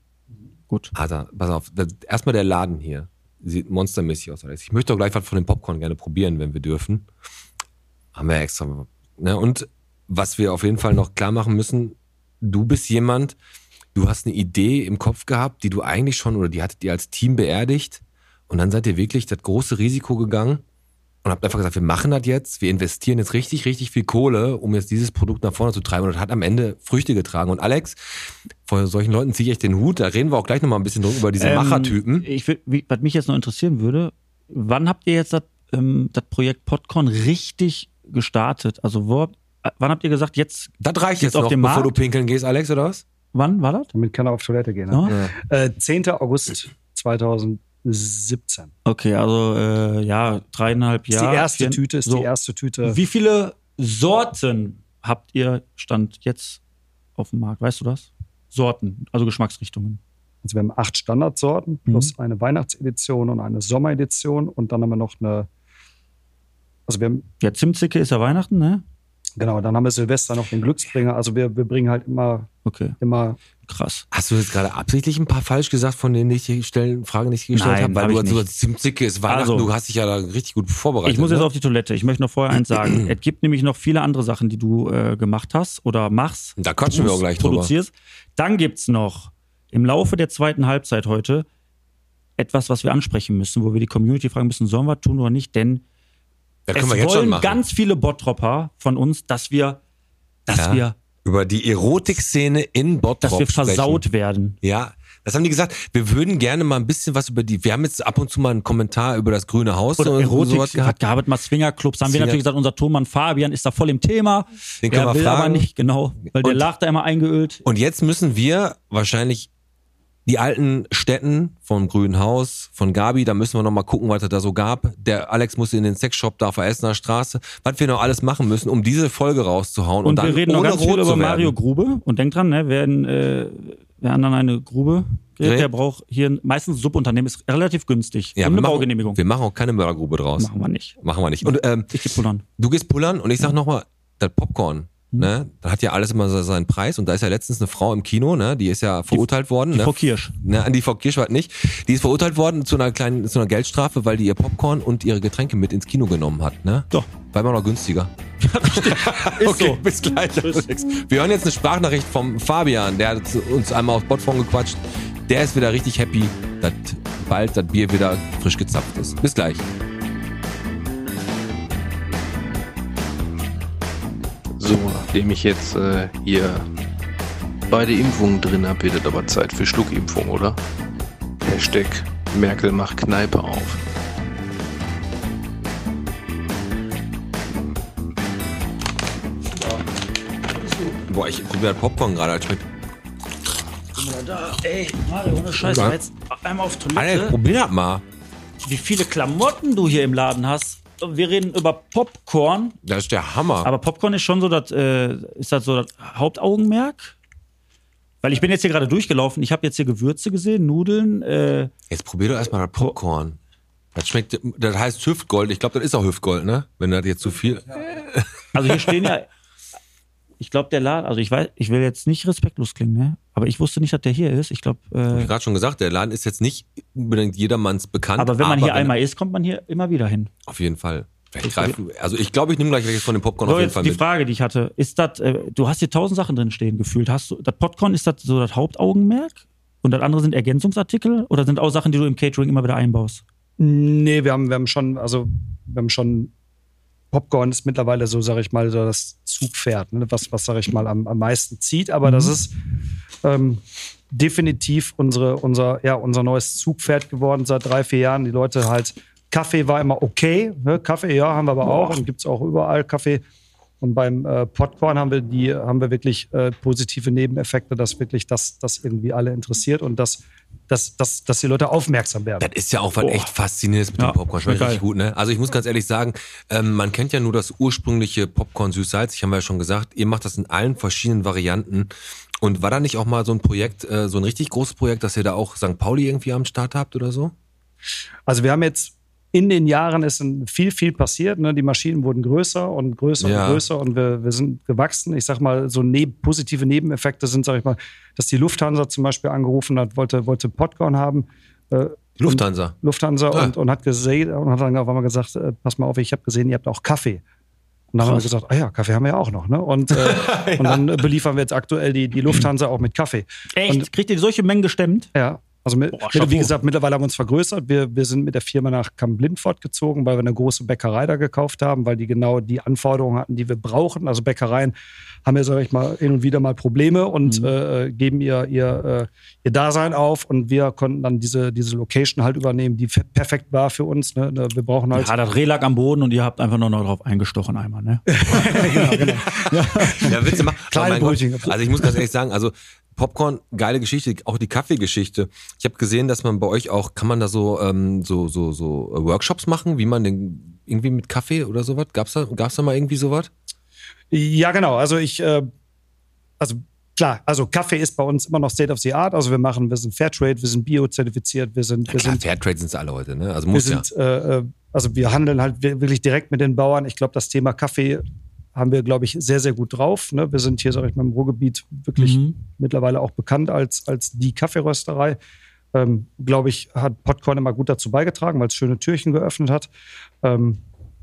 Speaker 1: Gut.
Speaker 2: Alter, pass auf, erstmal der Laden hier. Sieht monstermäßig aus. Ich möchte auch gleich was von dem Popcorn gerne probieren, wenn wir dürfen. Haben wir extra. Ne? Und was wir auf jeden Fall noch klar machen müssen, du bist jemand, du hast eine Idee im Kopf gehabt, die du eigentlich schon oder die hattet ihr als Team beerdigt und dann seid ihr wirklich das große Risiko gegangen und habt einfach gesagt, wir machen das jetzt, wir investieren jetzt richtig, richtig viel Kohle, um jetzt dieses Produkt nach vorne zu treiben und das hat am Ende Früchte getragen. Und Alex, vor solchen Leuten ziehe ich echt den Hut, da reden wir auch gleich nochmal ein bisschen drüber, über diese
Speaker 1: Ähm,
Speaker 2: Machertypen.
Speaker 1: Ich, was mich jetzt noch interessieren würde, wann habt ihr jetzt das, ähm, das Projekt Podcorn richtig gestartet? Also wo, äh, wann habt ihr gesagt, jetzt,
Speaker 2: Das reicht jetzt, noch, bevor
Speaker 1: Markt?
Speaker 2: du pinkeln gehst, Alex, oder was?
Speaker 1: wann war das?
Speaker 5: Damit kann er auf Toilette gehen. Ne?
Speaker 1: Ja?
Speaker 5: Äh, 10. August 2017.
Speaker 1: Okay, also äh, ja, dreieinhalb
Speaker 5: Ist
Speaker 1: Jahre.
Speaker 5: die erste
Speaker 1: vier-
Speaker 5: Tüte, ist
Speaker 1: so.
Speaker 5: die erste Tüte.
Speaker 1: Wie viele Sorten habt ihr Stand jetzt auf dem Markt? Weißt du das? Sorten, also Geschmacksrichtungen.
Speaker 5: Also wir haben acht Standardsorten
Speaker 1: Mhm.
Speaker 5: plus eine Weihnachtsedition und eine Sommeredition und dann haben wir noch eine. Also wir haben,
Speaker 1: Ja, Zimtzicke ist ja Weihnachten, ne?
Speaker 5: Genau, dann haben wir Silvester noch den Glücksbringer. Also wir, wir bringen halt immer,
Speaker 1: Okay,
Speaker 5: immer.
Speaker 1: krass.
Speaker 2: Hast du jetzt gerade absichtlich ein paar falsch gesagt, von denen ich die stellen, Fragen nicht gestellt habe? Weil
Speaker 1: hab
Speaker 2: du
Speaker 1: ich
Speaker 2: als so
Speaker 1: nicht.
Speaker 2: als Zimtzicke ist Weihnachten,
Speaker 1: Also,
Speaker 2: du hast dich ja da richtig gut vorbereitet.
Speaker 1: Ich muss jetzt
Speaker 2: ne?
Speaker 1: auf die Toilette. Ich möchte noch vorher eins sagen. (clears throat) es gibt nämlich noch viele andere Sachen, die du äh, gemacht hast oder machst.
Speaker 2: Da quatschen wir auch gleich drüber.
Speaker 1: produzierst. Dann gibt's noch im Laufe der zweiten Halbzeit heute etwas, was wir ansprechen müssen, wo wir die Community fragen müssen, sollen wir tun oder nicht, denn
Speaker 2: Das
Speaker 1: es
Speaker 2: wir
Speaker 1: wollen ganz viele Bottropper von uns, dass wir, dass
Speaker 2: Ja.
Speaker 1: wir,
Speaker 2: Über die Erotikszene in Bottrop
Speaker 1: dass wir
Speaker 2: sprechen.
Speaker 1: versaut werden.
Speaker 2: Ja, das haben die gesagt. Wir würden gerne mal ein bisschen was über die. Wir haben jetzt ab und zu mal einen Kommentar über das Grüne Haus
Speaker 1: Oder
Speaker 2: und
Speaker 1: Erotik, hat
Speaker 2: gehabt.
Speaker 1: gehabt mal Swingerclubs, haben wir
Speaker 2: Swinger-
Speaker 1: natürlich gesagt, unser Thomann Fabian ist da voll im Thema.
Speaker 2: Den können
Speaker 1: er
Speaker 2: wir
Speaker 1: will aber
Speaker 2: fragen.
Speaker 1: nicht, genau, weil der
Speaker 2: Und-
Speaker 1: lag da immer eingeölt.
Speaker 2: Und jetzt müssen wir wahrscheinlich die alten Städten vom Grünen Haus, von Gabi, da müssen wir noch mal gucken, was es da so gab. Der Alex musste in den Sexshop da auf der Essener Straße. Was wir noch alles machen müssen, um diese Folge rauszuhauen. Und,
Speaker 1: Und,
Speaker 2: dann
Speaker 1: wir reden noch ganz viel über. Mario Grube. Und denk dran, ne, wer, in, äh, wer an eine Grube gerät, der braucht hier meistens ein Subunternehmen, ist relativ günstig.
Speaker 2: Ja, wir
Speaker 1: eine
Speaker 2: machen,
Speaker 1: Baugenehmigung.
Speaker 2: Wir machen auch keine Mördergrube draus.
Speaker 1: Machen wir nicht.
Speaker 2: Machen wir nicht. Und ähm,
Speaker 1: Ich geh pullern.
Speaker 2: du gehst pullern und ich sag noch mal, das Popcorn. Ne, das hat ja alles immer so seinen Preis. Und da ist ja letztens eine Frau im Kino, ne, die ist ja verurteilt worden.
Speaker 1: Die
Speaker 2: ne,
Speaker 1: Frau Kirsch.
Speaker 2: Ne, an die Frau Kirschwald nicht. Die ist verurteilt worden zu einer kleinen, zu einer Geldstrafe, weil die ihr Popcorn und ihre Getränke mit ins Kino genommen hat. Ne?
Speaker 1: Doch.
Speaker 2: War immer noch günstiger. (laughs)
Speaker 1: Ist
Speaker 2: okay,
Speaker 1: so.
Speaker 2: bis gleich. Wir hören jetzt eine Sprachnachricht vom Fabian, der hat uns einmal aufs Botphone gequatscht. Der ist wieder richtig happy, dass bald das Bier wieder frisch gezapft ist. Bis gleich.
Speaker 6: So, nachdem ich jetzt äh, hier beide Impfungen drin habe, wird es aber Zeit für Schluckimpfung, oder? Hashtag Merkel macht Kneipe auf.
Speaker 2: Boah, ich probiere das Popcorn gerade. Das schmeckt.
Speaker 1: Ey, Mario, ohne Scheiß, jetzt einmal auf
Speaker 2: Alter,
Speaker 1: Toilette.
Speaker 2: probier das mal.
Speaker 1: Wie viele Klamotten du hier im Laden hast. Wir reden über Popcorn,
Speaker 2: Das ist der Hammer.
Speaker 1: aber Popcorn ist schon so das, äh, ist das so das Hauptaugenmerk? Weil ich bin jetzt hier gerade durchgelaufen, ich habe jetzt hier Gewürze gesehen, Nudeln, äh,
Speaker 2: Jetzt probier doch erstmal das Popcorn. Das schmeckt, das heißt Hüftgold. Ich glaube, das ist auch Hüftgold, ne? Wenn das jetzt zu viel.
Speaker 1: Also hier stehen ja, ich glaube der Laden, also ich weiß, ich will jetzt nicht respektlos klingen, ne? Aber ich wusste nicht, dass der hier ist. Ich glaube,
Speaker 2: Hab
Speaker 1: äh,
Speaker 2: ich gerade schon gesagt, der Laden ist jetzt nicht unbedingt jedermanns bekannt.
Speaker 1: aber wenn man hier
Speaker 2: wenn-
Speaker 1: einmal ist, kommt man hier immer wieder hin.
Speaker 2: Auf jeden Fall. Vielleicht greifen, also ich glaube, ich nehme gleich welches von dem Popcorn
Speaker 1: So,
Speaker 2: auf jeden Fall
Speaker 1: die
Speaker 2: mit.
Speaker 1: Frage, die ich hatte, ist das, äh, du hast hier tausend Sachen drin stehen gefühlt. Hast du, das Popcorn, ist das so das Hauptaugenmerk? Und das andere sind Ergänzungsartikel? Oder sind auch Sachen, die du im Catering immer wieder einbaust?
Speaker 5: Nee, wir haben, wir haben schon, also wir haben schon Popcorn ist mittlerweile so, sage ich mal, so das Zugpferd, ne? was, was sage ich mal, am, am meisten zieht. Aber das ist ähm, definitiv unsere, unser, ja, unser neues Zugpferd geworden seit drei, vier Jahren. Die Leute halt, Kaffee war immer okay. Ne? Kaffee, ja, haben wir aber auch und gibt es auch überall Kaffee. Und beim äh, Popcorn haben wir die, haben wir wirklich äh, positive Nebeneffekte, dass wirklich das, das irgendwie alle interessiert und dass, dass, dass, dass die Leute aufmerksam werden.
Speaker 2: Das ist ja auch was echt Faszinierendes mit
Speaker 1: Ja,
Speaker 2: dem Popcorn. Schmeckt richtig gut, ne? Also ich muss ganz ehrlich sagen, ähm, man kennt ja nur das ursprüngliche Popcorn süß-salzig, haben wir ja schon gesagt. Ihr macht das in allen verschiedenen Varianten. Und war da nicht auch mal so ein Projekt, äh, so ein richtig großes Projekt, dass ihr da auch St. Pauli irgendwie am Start habt oder so?
Speaker 5: Also wir haben jetzt in den Jahren ist ein viel, viel passiert. Ne? Die Maschinen wurden größer und größer
Speaker 2: Ja.
Speaker 5: und größer und wir, wir sind gewachsen. Ich sag mal, so neb positive Nebeneffekte sind, sag ich mal, dass die Lufthansa zum Beispiel angerufen hat, wollte, wollte Popcorn haben. Äh,
Speaker 2: Lufthansa.
Speaker 5: Lufthansa
Speaker 2: Ah.
Speaker 5: und, und hat gesehen und hat dann auf einmal gesagt, äh, pass mal auf, ich habe gesehen, ihr habt auch Kaffee. Und dann haben wir gesagt, ah ja, Kaffee haben wir ja auch noch. Ne? Und, äh, (laughs) und dann beliefern wir jetzt aktuell die, die Lufthansa auch mit Kaffee.
Speaker 1: Echt?
Speaker 5: Und,
Speaker 1: Kriegt ihr solche Mengen gestemmt?
Speaker 5: ja, also mit,
Speaker 1: Boah,
Speaker 5: mit, wie gesagt, mittlerweile haben wir uns vergrößert. Wir, wir sind mit der Firma nach Kamp-Lindfort gezogen, weil wir eine große Bäckerei da gekauft haben, weil die genau die Anforderungen hatten, die wir brauchen. Also Bäckereien haben ja, sag ich mal, hin und wieder mal Probleme und
Speaker 1: Mhm.
Speaker 5: äh, geben ihr, ihr, äh, ihr Dasein auf. Und wir konnten dann diese, diese Location halt übernehmen, die fe- perfekt war für uns. Ne? Wir brauchen halt.
Speaker 1: Ja, das Reh lag am Boden und ihr habt einfach nur noch drauf eingestochen einmal, ne? (laughs)
Speaker 2: Ja, Witze machen.
Speaker 5: Kleine
Speaker 2: Aber mein Gott,
Speaker 5: Brötchen.
Speaker 2: Also ich muss ganz ehrlich sagen, also Popcorn, geile Geschichte, auch die Kaffeegeschichte. Ich habe gesehen, dass man bei euch auch, kann man da so, ähm, so, so, so äh, Workshops machen, wie man den irgendwie mit Kaffee oder sowas? Gab's da, gab's da mal irgendwie sowas?
Speaker 5: Ja, genau. Also ich, äh, also klar, also Kaffee ist bei uns immer noch State of the Art. Also wir machen, wir sind Fairtrade, wir sind bio-zertifiziert, wir sind, wir
Speaker 2: Klar,
Speaker 5: sind,
Speaker 2: Fairtrade sind alle heute, ne? Also
Speaker 5: wir
Speaker 2: muss ja.
Speaker 5: sind, äh, äh, also wir handeln halt wir- wirklich direkt mit den Bauern. Ich glaube, das Thema Kaffee haben wir, glaube ich, sehr, sehr gut drauf. Ne? Wir sind hier, sage ich mal, im Ruhrgebiet wirklich
Speaker 1: Mhm.
Speaker 5: mittlerweile auch bekannt als, als die Kaffeerösterei. Ähm, glaube ich, hat Popcorn immer gut dazu beigetragen, weil es schöne Türchen geöffnet hat. Ähm,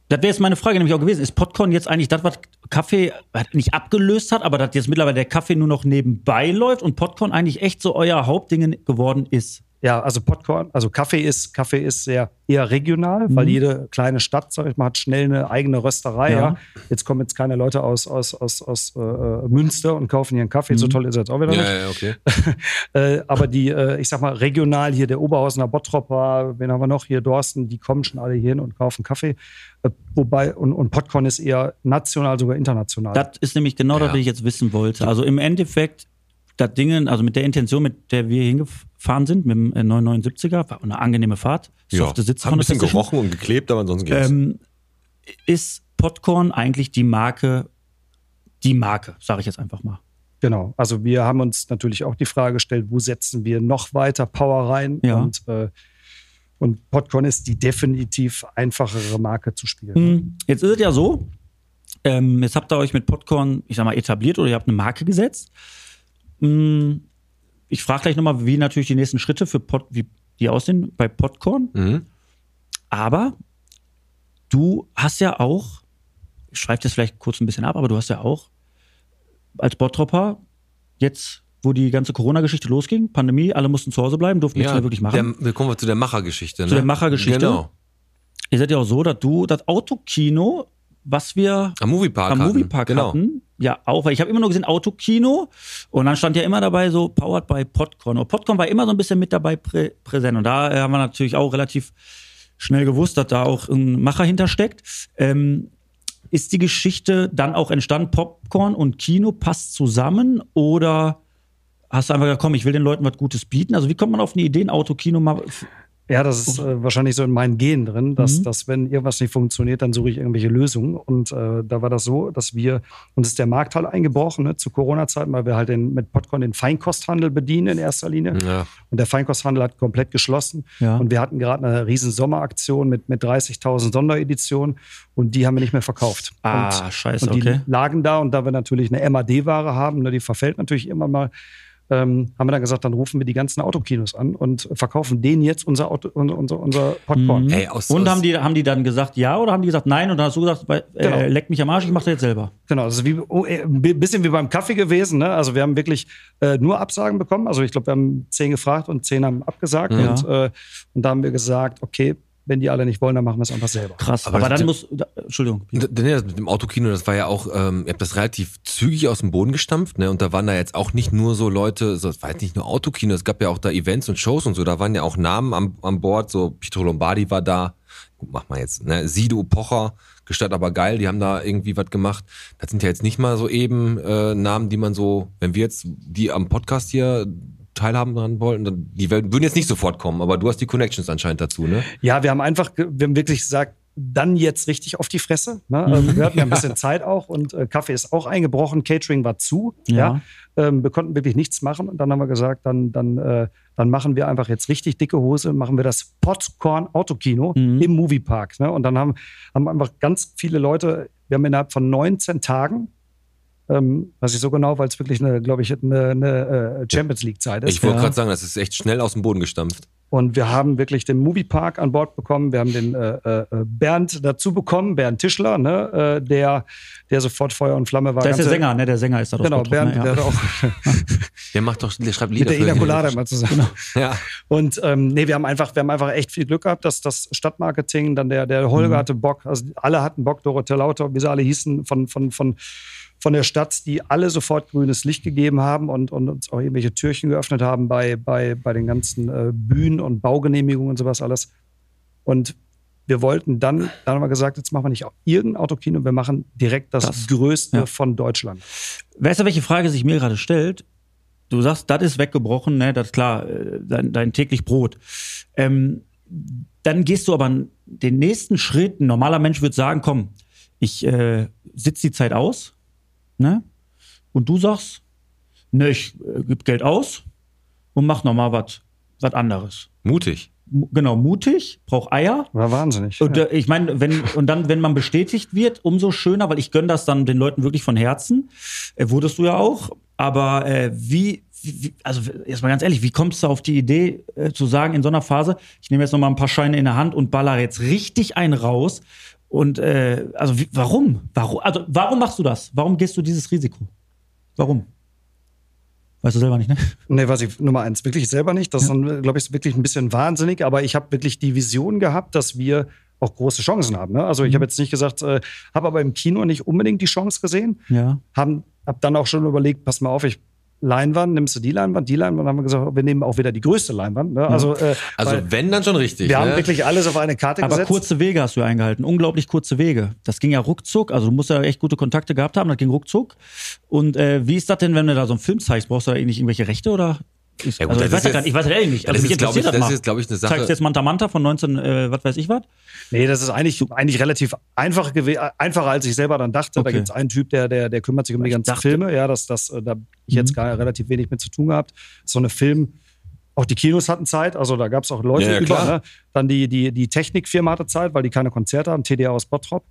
Speaker 1: Das wäre jetzt meine Frage nämlich auch gewesen. Ist Popcorn jetzt eigentlich das, was Kaffee nicht abgelöst hat, aber dass jetzt mittlerweile der Kaffee nur noch nebenbei läuft und Popcorn eigentlich echt so euer Hauptding geworden ist?
Speaker 5: Ja, also Popcorn, also Kaffee ist, Kaffee ist sehr eher regional, weil jede kleine Stadt, sag ich mal, hat schnell eine eigene Rösterei. Ja.
Speaker 1: Ja.
Speaker 5: Jetzt kommen jetzt keine Leute aus, aus, aus, aus äh, Münster und kaufen hier einen Kaffee. So toll ist er jetzt auch wieder
Speaker 2: Ja,
Speaker 5: nicht.
Speaker 2: ja, okay. (laughs)
Speaker 5: Äh, aber die, äh, ich sag mal, regional hier der Oberhausener Bottropper, wen haben wir noch hier, Dorsten, die kommen schon alle hier hin und kaufen Kaffee. Äh, wobei, und, und Popcorn ist eher national, sogar international.
Speaker 1: Das ist nämlich genau das, was ich jetzt wissen wollte. Also im Endeffekt, das Ding, also mit der Intention, mit der wir hingefahren sind, mit dem äh, 979er, war eine angenehme Fahrt. Softe Sitze
Speaker 2: Hat ein bisschen gerochen und geklebt, aber ansonsten geht's.
Speaker 1: Ähm, ist Popcorn eigentlich die Marke, die Marke, sage ich jetzt einfach mal.
Speaker 5: Genau. Also wir haben uns natürlich auch die Frage gestellt, wo setzen wir noch weiter Power rein?
Speaker 1: Ja.
Speaker 5: Und, äh, und Podcorn ist die definitiv einfachere Marke zu spielen.
Speaker 1: Hm, Jetzt ist es ja so, ähm, jetzt habt ihr euch mit Popcorn, ich sag mal, etabliert oder ihr habt eine Marke gesetzt. Hm, Ich frage gleich nochmal, wie natürlich die nächsten Schritte für Pod, wie die aussehen bei Popcorn.
Speaker 2: Mhm.
Speaker 1: Aber du hast ja auch, ich schreibe das vielleicht kurz ein bisschen ab, aber du hast ja auch als Bottropper jetzt, wo die ganze Corona-Geschichte losging, Pandemie, alle mussten zu Hause bleiben, durften nichts mehr wirklich machen.
Speaker 2: Der, wir kommen wir zu der Machergeschichte. Ne?
Speaker 1: Zu der Machergeschichte.
Speaker 2: Genau.
Speaker 1: Ihr seid ja auch so, dass du das Autokino, was wir
Speaker 2: Am Moviepark
Speaker 1: am
Speaker 2: hatten.
Speaker 1: Moviepark
Speaker 2: genau.
Speaker 1: hatten, ja auch, weil ich habe immer nur gesehen Autokino und dann stand ja immer dabei so powered by Podcorn. Und Podcorn war immer so ein bisschen mit dabei prä präsent und da äh, haben wir natürlich auch relativ schnell gewusst, dass da auch ein Macher hintersteckt. Ähm, ist die Geschichte dann auch entstanden, Popcorn und Kino passt zusammen oder hast du einfach gesagt, komm, ich will den Leuten was Gutes bieten? Also wie kommt man auf eine Idee, ein Autokino mal
Speaker 5: Ja, das ist äh, wahrscheinlich so in meinen Genen drin, dass,
Speaker 1: Mhm.
Speaker 5: dass wenn irgendwas nicht funktioniert, dann suche ich irgendwelche Lösungen. Und äh, da war das so, dass wir, uns ist der Markt halt eingebrochen ne, zu Corona-Zeiten, weil wir halt den, mit Podcorn den Feinkosthandel bedienen in erster Linie.
Speaker 2: Ja.
Speaker 5: Und der Feinkosthandel hat komplett geschlossen.
Speaker 1: Ja.
Speaker 5: Und wir hatten gerade eine riesen Sommeraktion mit, mit 30.000 Sondereditionen und die haben wir nicht mehr verkauft.
Speaker 1: Ah,
Speaker 5: und,
Speaker 1: scheiße,
Speaker 5: und die
Speaker 1: okay.
Speaker 5: lagen da und da wir natürlich eine MAD-Ware haben, ne, die verfällt natürlich immer mal, ähm, haben wir dann gesagt, dann rufen wir die ganzen Autokinos an und verkaufen denen jetzt unser, Auto, unser, unser, Popcorn.
Speaker 1: Mhm.
Speaker 2: Ey, aus,
Speaker 1: Und
Speaker 2: aus,
Speaker 1: haben die, haben die dann gesagt ja oder haben die gesagt nein und dann hast du gesagt, weil, äh,
Speaker 5: Genau.
Speaker 1: leck mich am Arsch, ich mach das jetzt selber.
Speaker 5: Genau, das ist wie, oh, äh, ein bisschen wie beim Kaffee gewesen. Ne? Also wir haben wirklich äh, nur Absagen bekommen. Also ich glaube, wir haben zehn gefragt und zehn haben abgesagt.
Speaker 1: Ja.
Speaker 5: Und, äh, und da haben wir gesagt, okay, wenn die alle nicht wollen, dann machen wir es einfach selber.
Speaker 1: Krass.
Speaker 2: Aber
Speaker 1: Aber,
Speaker 2: das-
Speaker 1: dann muss, da, Entschuldigung.
Speaker 2: Nee, das mit dem Autokino, das war ja auch, ähm, ihr habt das relativ zügig aus dem Boden gestampft, ne? Und da waren da jetzt auch nicht nur so Leute, so, es war jetzt nicht nur Autokino, es gab ja auch da Events und Shows und so, da waren ja auch Namen am, an Bord, so Pietro Lombardi war da, gut, mach mal jetzt, ne? Sido Pocher, Gestatt aber geil, die haben da irgendwie was gemacht. Das sind ja jetzt nicht mal so eben äh, Namen, die man so, wenn wir jetzt die am Podcast hier teilhaben dran wollten, dann, die würden jetzt nicht sofort kommen, aber du hast die Connections anscheinend dazu, ne?
Speaker 5: Ja, wir haben einfach, wir haben wirklich gesagt, dann jetzt richtig auf die Fresse. Ne? Also (laughs) wir hatten ja ein bisschen Zeit auch und äh, Kaffee ist auch eingebrochen, Catering war zu.
Speaker 1: Ja.
Speaker 5: Ja. Ähm, wir konnten wirklich nichts machen und dann haben wir gesagt, dann, dann, äh, dann machen wir einfach jetzt richtig dicke Hose, machen wir das Popcorn Autokino
Speaker 1: Mhm.
Speaker 5: im Moviepark. Ne? Und dann haben, haben einfach ganz viele Leute, wir haben innerhalb von 19 Tagen, ähm, weiß ich so genau, weil es wirklich eine, glaube ich, eine, eine äh, Champions League Zeit ist.
Speaker 2: Ich wollte
Speaker 1: ja.
Speaker 2: gerade sagen, das ist echt schnell aus dem Boden gestampft.
Speaker 5: Und wir haben wirklich den Moviepark an Bord bekommen. Wir haben den äh, äh, Bernd dazu bekommen, Bernd Tischler, ne, äh, der, der sofort Feuer und Flamme war.
Speaker 1: Da ist der Sänger, ne? Der Sänger ist da doch
Speaker 5: Genau, Bernd,
Speaker 1: ne?
Speaker 5: der
Speaker 1: ja.
Speaker 5: hat auch (laughs)
Speaker 2: Der macht doch, der schreibt
Speaker 5: mit
Speaker 2: Lieder
Speaker 5: der
Speaker 2: für
Speaker 5: Ina Colada immer zusammen.
Speaker 2: Ja.
Speaker 5: Und ähm, nee, wir haben einfach, wir haben einfach echt viel Glück gehabt, dass das Stadtmarketing, dann der, der Holger
Speaker 1: Mhm.
Speaker 5: hatte Bock, also alle hatten Bock, Dorothea Lauter, wie sie alle hießen, von, von, von, von der Stadt, die alle sofort grünes Licht gegeben haben und, und uns auch irgendwelche Türchen geöffnet haben bei, bei, bei den ganzen äh, Bühnen und Baugenehmigungen und sowas alles. Und wir wollten dann, dann haben wir gesagt, jetzt machen wir nicht irgendein Autokino, wir machen direkt das,
Speaker 1: Das,
Speaker 5: größte
Speaker 1: ja.
Speaker 5: von Deutschland.
Speaker 1: Weißt du, welche Frage sich mir gerade stellt? Du sagst, das ist weggebrochen, ne? Das ist klar, äh, dein, dein täglich Brot. Ähm, dann gehst du aber den nächsten Schritt. Ein normaler Mensch würde sagen, komm, ich äh, sitze die Zeit aus, ne? Und du sagst, ne, ich äh, gib Geld aus und mach nochmal was was anderes.
Speaker 2: Mutig.
Speaker 1: Mu- Genau, mutig, brauch Eier.
Speaker 5: War wahnsinnig.
Speaker 1: Und
Speaker 5: ja.
Speaker 1: äh, ich meine, wenn und dann, wenn man bestätigt wird, umso schöner, weil ich gönne das dann den Leuten wirklich von Herzen. Äh, wurdest du ja auch. Aber äh, wie, wie, wie- also erstmal ganz ehrlich, wie kommst du auf die Idee äh, zu sagen in so einer Phase, ich nehme jetzt noch mal ein paar Scheine in der Hand und baller jetzt richtig einen raus? Und äh, also wie, warum? Warum? Also warum machst du das? Warum gehst du dieses Risiko? Warum? Weißt du selber nicht, ne?
Speaker 5: Nee, weiß ich, Nummer eins, wirklich selber nicht. Das ist, glaube ich, wirklich ein bisschen wahnsinnig, aber ich habe wirklich die Vision gehabt, dass wir auch große Chancen haben. Ne? Also ich habe jetzt nicht gesagt, äh, habe aber im Kino nicht unbedingt die Chance gesehen,
Speaker 1: Ja.
Speaker 5: haben, hab dann auch schon überlegt, pass mal auf, ich Leinwand, nimmst du die Leinwand, die Leinwand, haben wir gesagt, wir nehmen auch wieder die größte Leinwand. Ne? Also, äh,
Speaker 2: Also wenn, dann schon richtig.
Speaker 5: wir haben
Speaker 2: ne?
Speaker 5: wirklich alles auf eine Karte
Speaker 1: Aber
Speaker 5: gesetzt.
Speaker 1: kurze Wege hast du eingehalten. Unglaublich kurze Wege. Das ging ja ruckzuck. Also du musst ja echt gute Kontakte gehabt haben. Das ging ruckzuck. Und äh, wie ist das denn, wenn du da so einen Film zeigst? Brauchst du da nicht irgendwelche Rechte oder? Ist,
Speaker 2: Ja, gut,
Speaker 1: also, ich,
Speaker 2: das
Speaker 1: weiß ja gar nicht, ich weiß ja ehrlich nicht.
Speaker 2: das
Speaker 1: Also mich
Speaker 2: ist, glaube ich,
Speaker 1: interessiert
Speaker 2: das
Speaker 1: das,
Speaker 2: ist, glaube ich, eine
Speaker 1: mal. Zeigst du
Speaker 2: Sache.
Speaker 1: jetzt Manta Manta von 19, äh, was weiß ich was?
Speaker 5: Nee, das ist eigentlich, eigentlich relativ einfach einfacher, als ich selber dann dachte. Da
Speaker 1: Okay.
Speaker 5: gibt es einen Typ, der, der, der kümmert sich um die
Speaker 1: Ich
Speaker 5: ganzen
Speaker 1: dachte-
Speaker 5: Filme. Ja, das, das, äh, da hab ich jetzt
Speaker 1: Mhm.
Speaker 5: gar relativ wenig mit zu tun gehabt. So eine Film, auch die Kinos hatten Zeit, also da gab es auch Leute
Speaker 2: Ja, ja,
Speaker 5: über. Ne? Dann die, die, die Technikfirma hatte Zeit, weil die keine Konzerte haben, TDA aus Bottrop.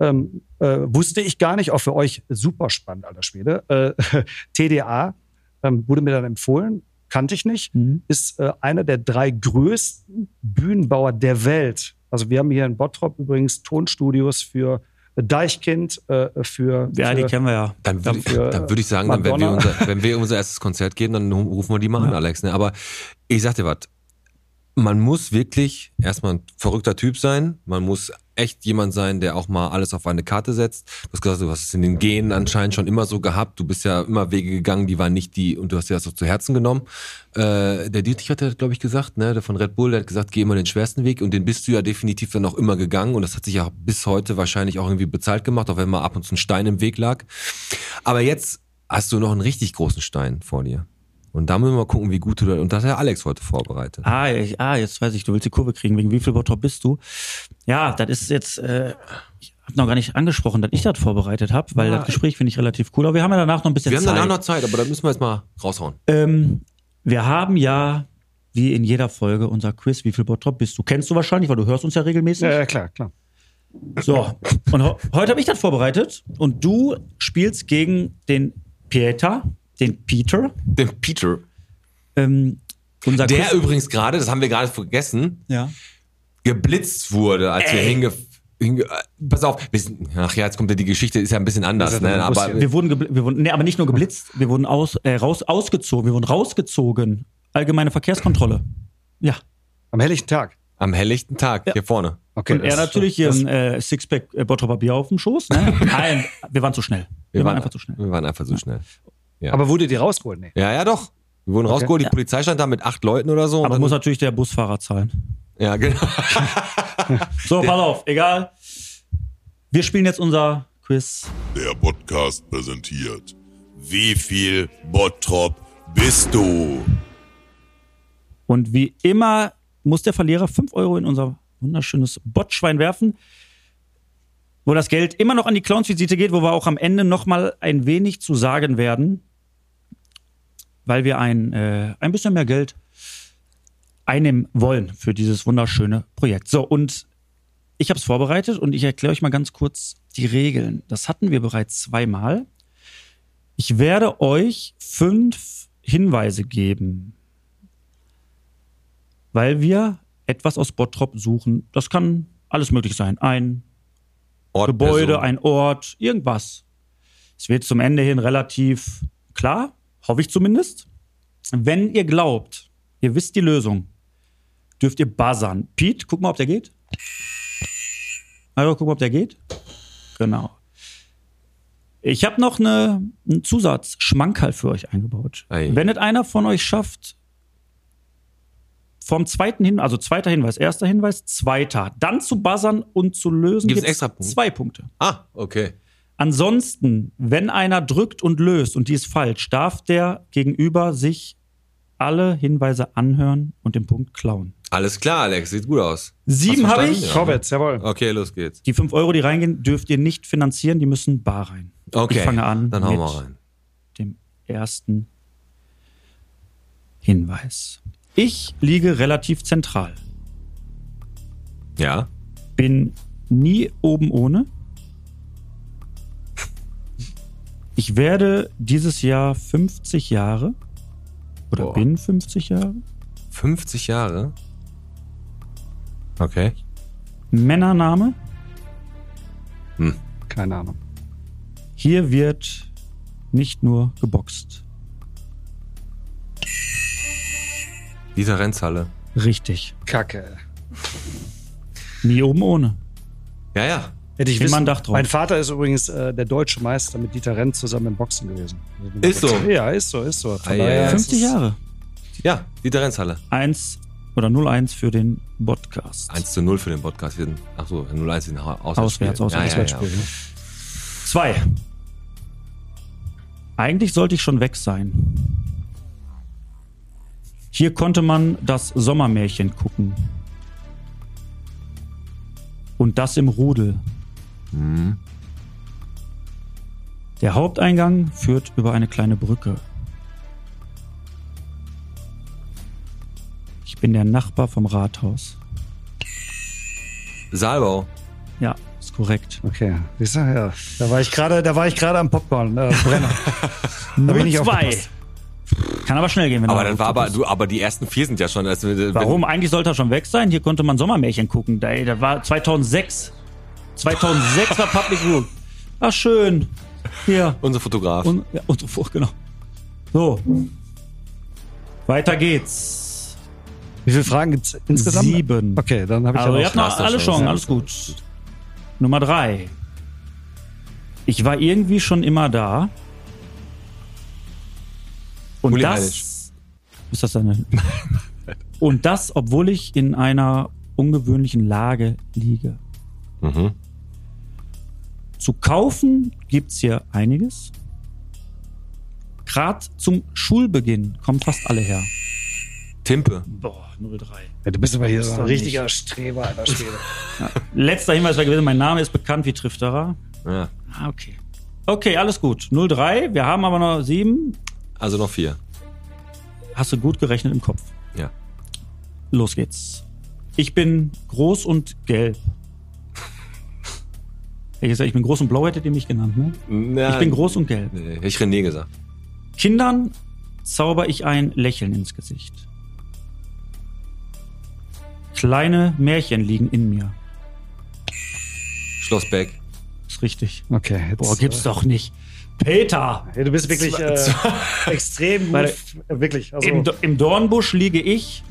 Speaker 5: Ähm, äh, wusste ich gar nicht, auch für euch super spannend, alter Schwede. Äh, (laughs) TDA ähm, wurde mir dann empfohlen, kannte ich nicht
Speaker 1: Mhm.
Speaker 5: ist äh, einer der drei größten Bühnenbauer der Welt. Also wir haben hier in Bottrop übrigens Tonstudios für Deichkind, äh, für,
Speaker 1: Ja, die
Speaker 5: für
Speaker 1: kennen wir ja.
Speaker 2: Dann würde ich,
Speaker 5: Dafür,
Speaker 2: dann würd ich sagen, dann, wenn, wir unser, wenn wir unser erstes Konzert gehen, dann rufen wir die mal an, Alex. Ne? Aber ich sag dir was, man muss wirklich erstmal ein verrückter Typ sein. Man muss echt jemand sein, der auch mal alles auf eine Karte setzt. Du hast gesagt, du hast es in den Genen anscheinend schon immer so gehabt. Du bist ja immer Wege gegangen, die waren nicht die, und du hast dir das auch zu Herzen genommen. Äh, der Dietrich hat ja, glaube ich, gesagt, ne, der von Red Bull, der hat gesagt, geh immer den schwersten Weg und den bist du ja definitiv dann auch immer gegangen und das hat sich ja bis heute wahrscheinlich auch irgendwie bezahlt gemacht, auch wenn mal ab und zu ein Stein im Weg lag. Aber jetzt hast du noch einen richtig großen Stein vor dir. Und da müssen wir mal gucken, wie gut du da, und das hat ja Alex heute vorbereitet.
Speaker 1: Ah, ich, ah, jetzt weiß ich, du willst die Kurve kriegen. Wegen wie viel Bottrop bist du? Ja, das ist jetzt, äh, ich habe noch gar nicht angesprochen, dass ich das vorbereitet habe, weil das Gespräch finde ich relativ cool. Aber wir haben ja danach noch ein bisschen
Speaker 2: Wir haben
Speaker 1: Zeit.
Speaker 2: danach noch Zeit, aber da müssen wir jetzt mal raushauen.
Speaker 1: Ähm, wir haben ja, wie in jeder Folge, unser Quiz, wie viel Bottrop bist du? Kennst du wahrscheinlich, weil du hörst uns ja regelmäßig.
Speaker 5: ja, ja, klar, klar.
Speaker 1: So, und ho heute habe ich das vorbereitet und du spielst gegen den Peter, den Peter.
Speaker 2: Den Peter.
Speaker 1: Ähm, unser
Speaker 2: Der
Speaker 1: Quiz
Speaker 2: übrigens gerade, das haben wir gerade vergessen,
Speaker 1: ja.
Speaker 2: geblitzt wurde, als wir
Speaker 1: Ey.
Speaker 2: hinge... hinge äh, pass auf, wir sind, ach ja, jetzt kommt ja die Geschichte, ist ja ein bisschen anders,
Speaker 5: ja
Speaker 2: ne? Aber.
Speaker 1: Wir wurden, wir wurden, nee, aber nicht nur geblitzt, wir wurden aus, äh, raus, ausgezogen, wir wurden rausgezogen. Allgemeine Verkehrskontrolle. Ja.
Speaker 5: Am helllichten Tag.
Speaker 2: am helllichten Tag, hier vorne.
Speaker 5: Okay,
Speaker 1: Und er natürlich hier ein äh, Sixpack äh, Bottroper Bier auf dem Schoß. Ne? (laughs) Nein, wir waren zu schnell. Wir, waren einfach zu schnell.
Speaker 2: Wir waren einfach zu schnell.
Speaker 5: Aber wurde die rausgeholt? Nee.
Speaker 2: Ja, ja, doch. Wir wurden rausgeholt, die Polizei stand da mit acht Leuten oder so. und
Speaker 1: Aber
Speaker 2: dann-
Speaker 1: muss natürlich der Busfahrer zahlen.
Speaker 2: ja, genau.
Speaker 1: So, pass auf, egal. Wir spielen jetzt unser Quiz.
Speaker 7: Der Podcast präsentiert. Wie viel Bottrop bist du?
Speaker 1: Und wie immer muss der Verlierer 5 Euro in unser wunderschönes Botschwein werfen, wo das Geld immer noch an die Clownsvisite geht, wo wir auch am Ende noch mal ein wenig zu sagen werden, weil wir ein, äh, ein bisschen mehr Geld einnehmen wollen für dieses wunderschöne Projekt. So, und ich habe es vorbereitet und ich erkläre euch mal ganz kurz die Regeln. Das hatten wir bereits zweimal. Ich werde euch fünf Hinweise geben weil wir etwas aus Bottrop suchen. Das kann alles möglich sein. Ein
Speaker 2: Ort,
Speaker 1: Gebäude,
Speaker 2: Person.
Speaker 1: ein Ort, irgendwas. Es wird zum Ende hin relativ klar, hoffe ich zumindest. Wenn ihr glaubt, ihr wisst die Lösung, dürft ihr buzzern. Pete, guck mal, ob der geht. Also, guck mal, ob der geht. Genau. Ich habe noch eine, einen Zusatzschmankerl für euch eingebaut.
Speaker 2: Ei.
Speaker 1: Wenn es einer von euch schafft, vom zweiten Hinweis, also zweiter Hinweis, erster Hinweis, zweiter, dann zu buzzern und zu lösen,
Speaker 2: Gibt's
Speaker 1: gibt's
Speaker 2: extra Punkte?
Speaker 1: zwei Punkte.
Speaker 2: Ah, okay.
Speaker 1: Ansonsten, wenn einer drückt und löst und die ist falsch, darf der Gegenüber sich alle Hinweise anhören und den Punkt klauen.
Speaker 2: Alles klar, Alex, sieht gut aus.
Speaker 1: Sieben habe ich.
Speaker 5: Vorwärts, jawohl.
Speaker 2: Okay, los geht's.
Speaker 1: Die fünf Euro, die reingehen, dürft ihr nicht finanzieren, die müssen bar rein.
Speaker 2: Okay.
Speaker 1: Ich fange an
Speaker 2: Dann hauen
Speaker 1: mit
Speaker 2: wir rein.
Speaker 1: dem ersten Hinweis. Ich liege relativ zentral.
Speaker 2: Ja.
Speaker 1: bin nie oben ohne. Ich werde dieses Jahr 50 Jahre oder
Speaker 2: Boah.
Speaker 1: bin 50 Jahre.
Speaker 2: 50 Jahre. Okay.
Speaker 1: Männername.
Speaker 5: Keine Ahnung.
Speaker 1: Hier wird nicht nur geboxt.
Speaker 2: Dieter Renzhalle.
Speaker 1: Richtig.
Speaker 5: Kacke.
Speaker 1: Nie oben ohne.
Speaker 2: Ja, ja.
Speaker 5: Hätte ich wissen.
Speaker 1: Dach drauf.
Speaker 5: Mein Vater ist übrigens äh, der deutsche Meister mit Dieter Renz zusammen im Boxen gewesen. Also,
Speaker 2: Ist so?
Speaker 5: Ja, ist so, ist so.
Speaker 2: Ei.
Speaker 5: ist
Speaker 1: 50
Speaker 5: es-
Speaker 1: Jahre.
Speaker 2: Ja, die Renzhalle.
Speaker 1: 1 oder 0-1 für den Podcast.
Speaker 2: 1 zu 0 für den Podcast. Wir sind- Ach so, 0-1 in Auswärtsspiel.
Speaker 1: Auswärts, auswärts,
Speaker 2: ja, ja,
Speaker 5: Auswärtsspiel,
Speaker 2: ja.
Speaker 1: Zwei. Eigentlich sollte ich schon weg sein. Hier konnte man das Sommermärchen gucken. Und das im Rudel. Der Haupteingang führt über eine kleine Brücke. Ich bin der Nachbar vom Rathaus.
Speaker 2: Saalbau.
Speaker 1: Ja, ist korrekt.
Speaker 5: Okay, siehst du, ja. Da war ich gerade, da war ich gerade am Popcorn äh, Brenner. (laughs)
Speaker 1: Nummer
Speaker 5: bin ich
Speaker 1: zwei. Kann aber schnell gehen, wenn
Speaker 2: Aber
Speaker 1: du
Speaker 2: dann war aber, du, aber die ersten vier sind ja schon. Also,
Speaker 1: Warum? Eigentlich sollte er schon weg sein. Hier konnte man Sommermärchen gucken. Da, das war 2006. 2006 war Public Rule. Ach, schön. Hier.
Speaker 2: Unser Fotograf.
Speaker 1: Und, ja, unsere Frucht, genau. So. Weiter geht's.
Speaker 5: Wie viele Fragen gibt's insgesamt?
Speaker 1: Sieben.
Speaker 5: Okay, dann habe ich
Speaker 1: Also,
Speaker 5: ja
Speaker 1: ihr
Speaker 5: noch.
Speaker 1: habt noch alle
Speaker 2: Chance.
Speaker 1: Chancen. Alles gut. Nummer drei. Ich war irgendwie schon immer da. Und
Speaker 2: Uli
Speaker 1: das.
Speaker 2: Heinisch.
Speaker 1: Ist das deine? Und das, obwohl ich in einer ungewöhnlichen Lage liege.
Speaker 2: Mhm.
Speaker 1: Zu kaufen gibt's hier einiges. Gerade zum Schulbeginn kommen fast alle her.
Speaker 2: Timpe.
Speaker 1: Boah, 03.
Speaker 5: Ja, du bist aber hier so ein richtiger Streber, alter Schwede. (laughs)
Speaker 1: Letzter Hinweis war gewesen, mein Name ist bekannt wie Trifterer.
Speaker 2: Ja.
Speaker 1: Ah, okay. Okay, alles gut. 03, wir haben aber noch sieben.
Speaker 2: Also noch vier.
Speaker 1: Hast du gut gerechnet im Kopf.
Speaker 2: Ja.
Speaker 1: Los geht's. Ich bin groß und gelb. Ich gesagt, ich bin groß und blau, hättet ihr mich genannt, ne?
Speaker 2: Na,
Speaker 1: Ich bin groß und gelb.
Speaker 2: Nee, ich René gesagt.
Speaker 1: Kindern zauber ich ein Lächeln ins Gesicht. Kleine Märchen liegen in mir.
Speaker 2: Schloss Beck.
Speaker 1: Ist richtig.
Speaker 5: Okay, jetzt,
Speaker 1: Boah, gibt's doch nicht. Peter!
Speaker 5: Äh, du bist wirklich äh, (laughs) extrem gut. Äh, wirklich. Also,
Speaker 1: Im, Do- Im Dornbusch liege ich.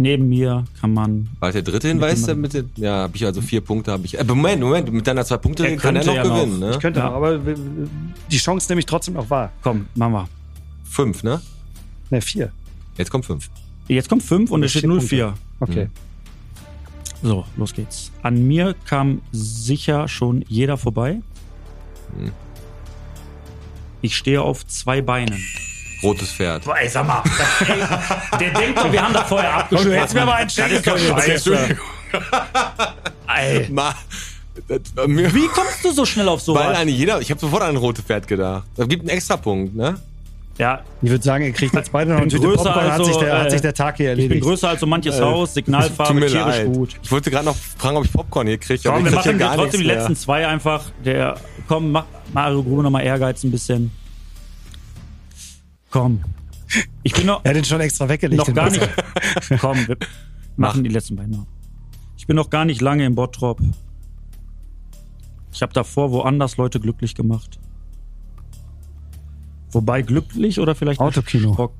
Speaker 1: Neben mir kann man.
Speaker 2: War der dritte Hinweis?
Speaker 1: Mit
Speaker 2: den, ja, habe ich also vier Punkte. Habe ich. Äh, Moment, Moment. Mit deiner zwei Punkte
Speaker 1: Er
Speaker 2: kann er noch
Speaker 1: könnte ja
Speaker 2: gewinnen,
Speaker 1: noch.
Speaker 2: ne?
Speaker 5: ich könnte
Speaker 1: Ja.
Speaker 5: noch, aber die Chance nehme ich trotzdem noch wahr.
Speaker 1: Komm, machen wir.
Speaker 2: Fünf, ne?
Speaker 5: Ne, vier.
Speaker 2: Jetzt kommt fünf.
Speaker 1: Jetzt kommt 5 und es steht
Speaker 5: Vier
Speaker 1: 0-4.
Speaker 5: Okay.
Speaker 1: So, los geht's. An mir kam sicher schon jeder vorbei.
Speaker 2: Hm.
Speaker 1: Ich stehe auf zwei Beinen.
Speaker 2: Rotes Pferd.
Speaker 1: Boah, ey, sag mal. ey, der denkt doch, wir haben da vorher abgesprochen.
Speaker 5: du hättest mir mal einen
Speaker 1: Das
Speaker 5: schenken können
Speaker 1: scheiße. Ey,
Speaker 2: Ma, das,
Speaker 1: Wie kommst du so schnell auf
Speaker 2: weil
Speaker 1: sowas?
Speaker 2: eigentlich jeder, ich habe sofort an ein rotes Pferd gedacht. Da gibt einen extra Punkt, ne?
Speaker 1: Ja,
Speaker 5: Ich würde sagen, ihr kriegt jetzt beide noch
Speaker 1: bin
Speaker 5: Tüte
Speaker 1: größer
Speaker 5: Popcorn, hat,
Speaker 1: als
Speaker 5: sich der, hat
Speaker 1: äh,
Speaker 5: sich der Tag hier
Speaker 1: ich bin
Speaker 5: erledigt.
Speaker 1: größer als so manches Haus,
Speaker 2: Tut
Speaker 1: Signalfarbe, tierisch
Speaker 2: leid.
Speaker 1: gut.
Speaker 2: Ich wollte gerade noch fragen, ob ich Popcorn hier kriege.
Speaker 1: Komm, wir machen trotzdem die letzten zwei einfach. Der, komm, mach Mario Grube nochmal Ehrgeiz ein bisschen. Komm. Ich bin noch,
Speaker 5: er hat den schon extra weggelegt.
Speaker 1: noch gar nicht. Komm, wir machen die letzten beiden noch. Ich bin noch gar nicht lange im Bottrop. Ich habe davor woanders Leute glücklich gemacht. Wobei glücklich oder vielleicht
Speaker 5: Autokino.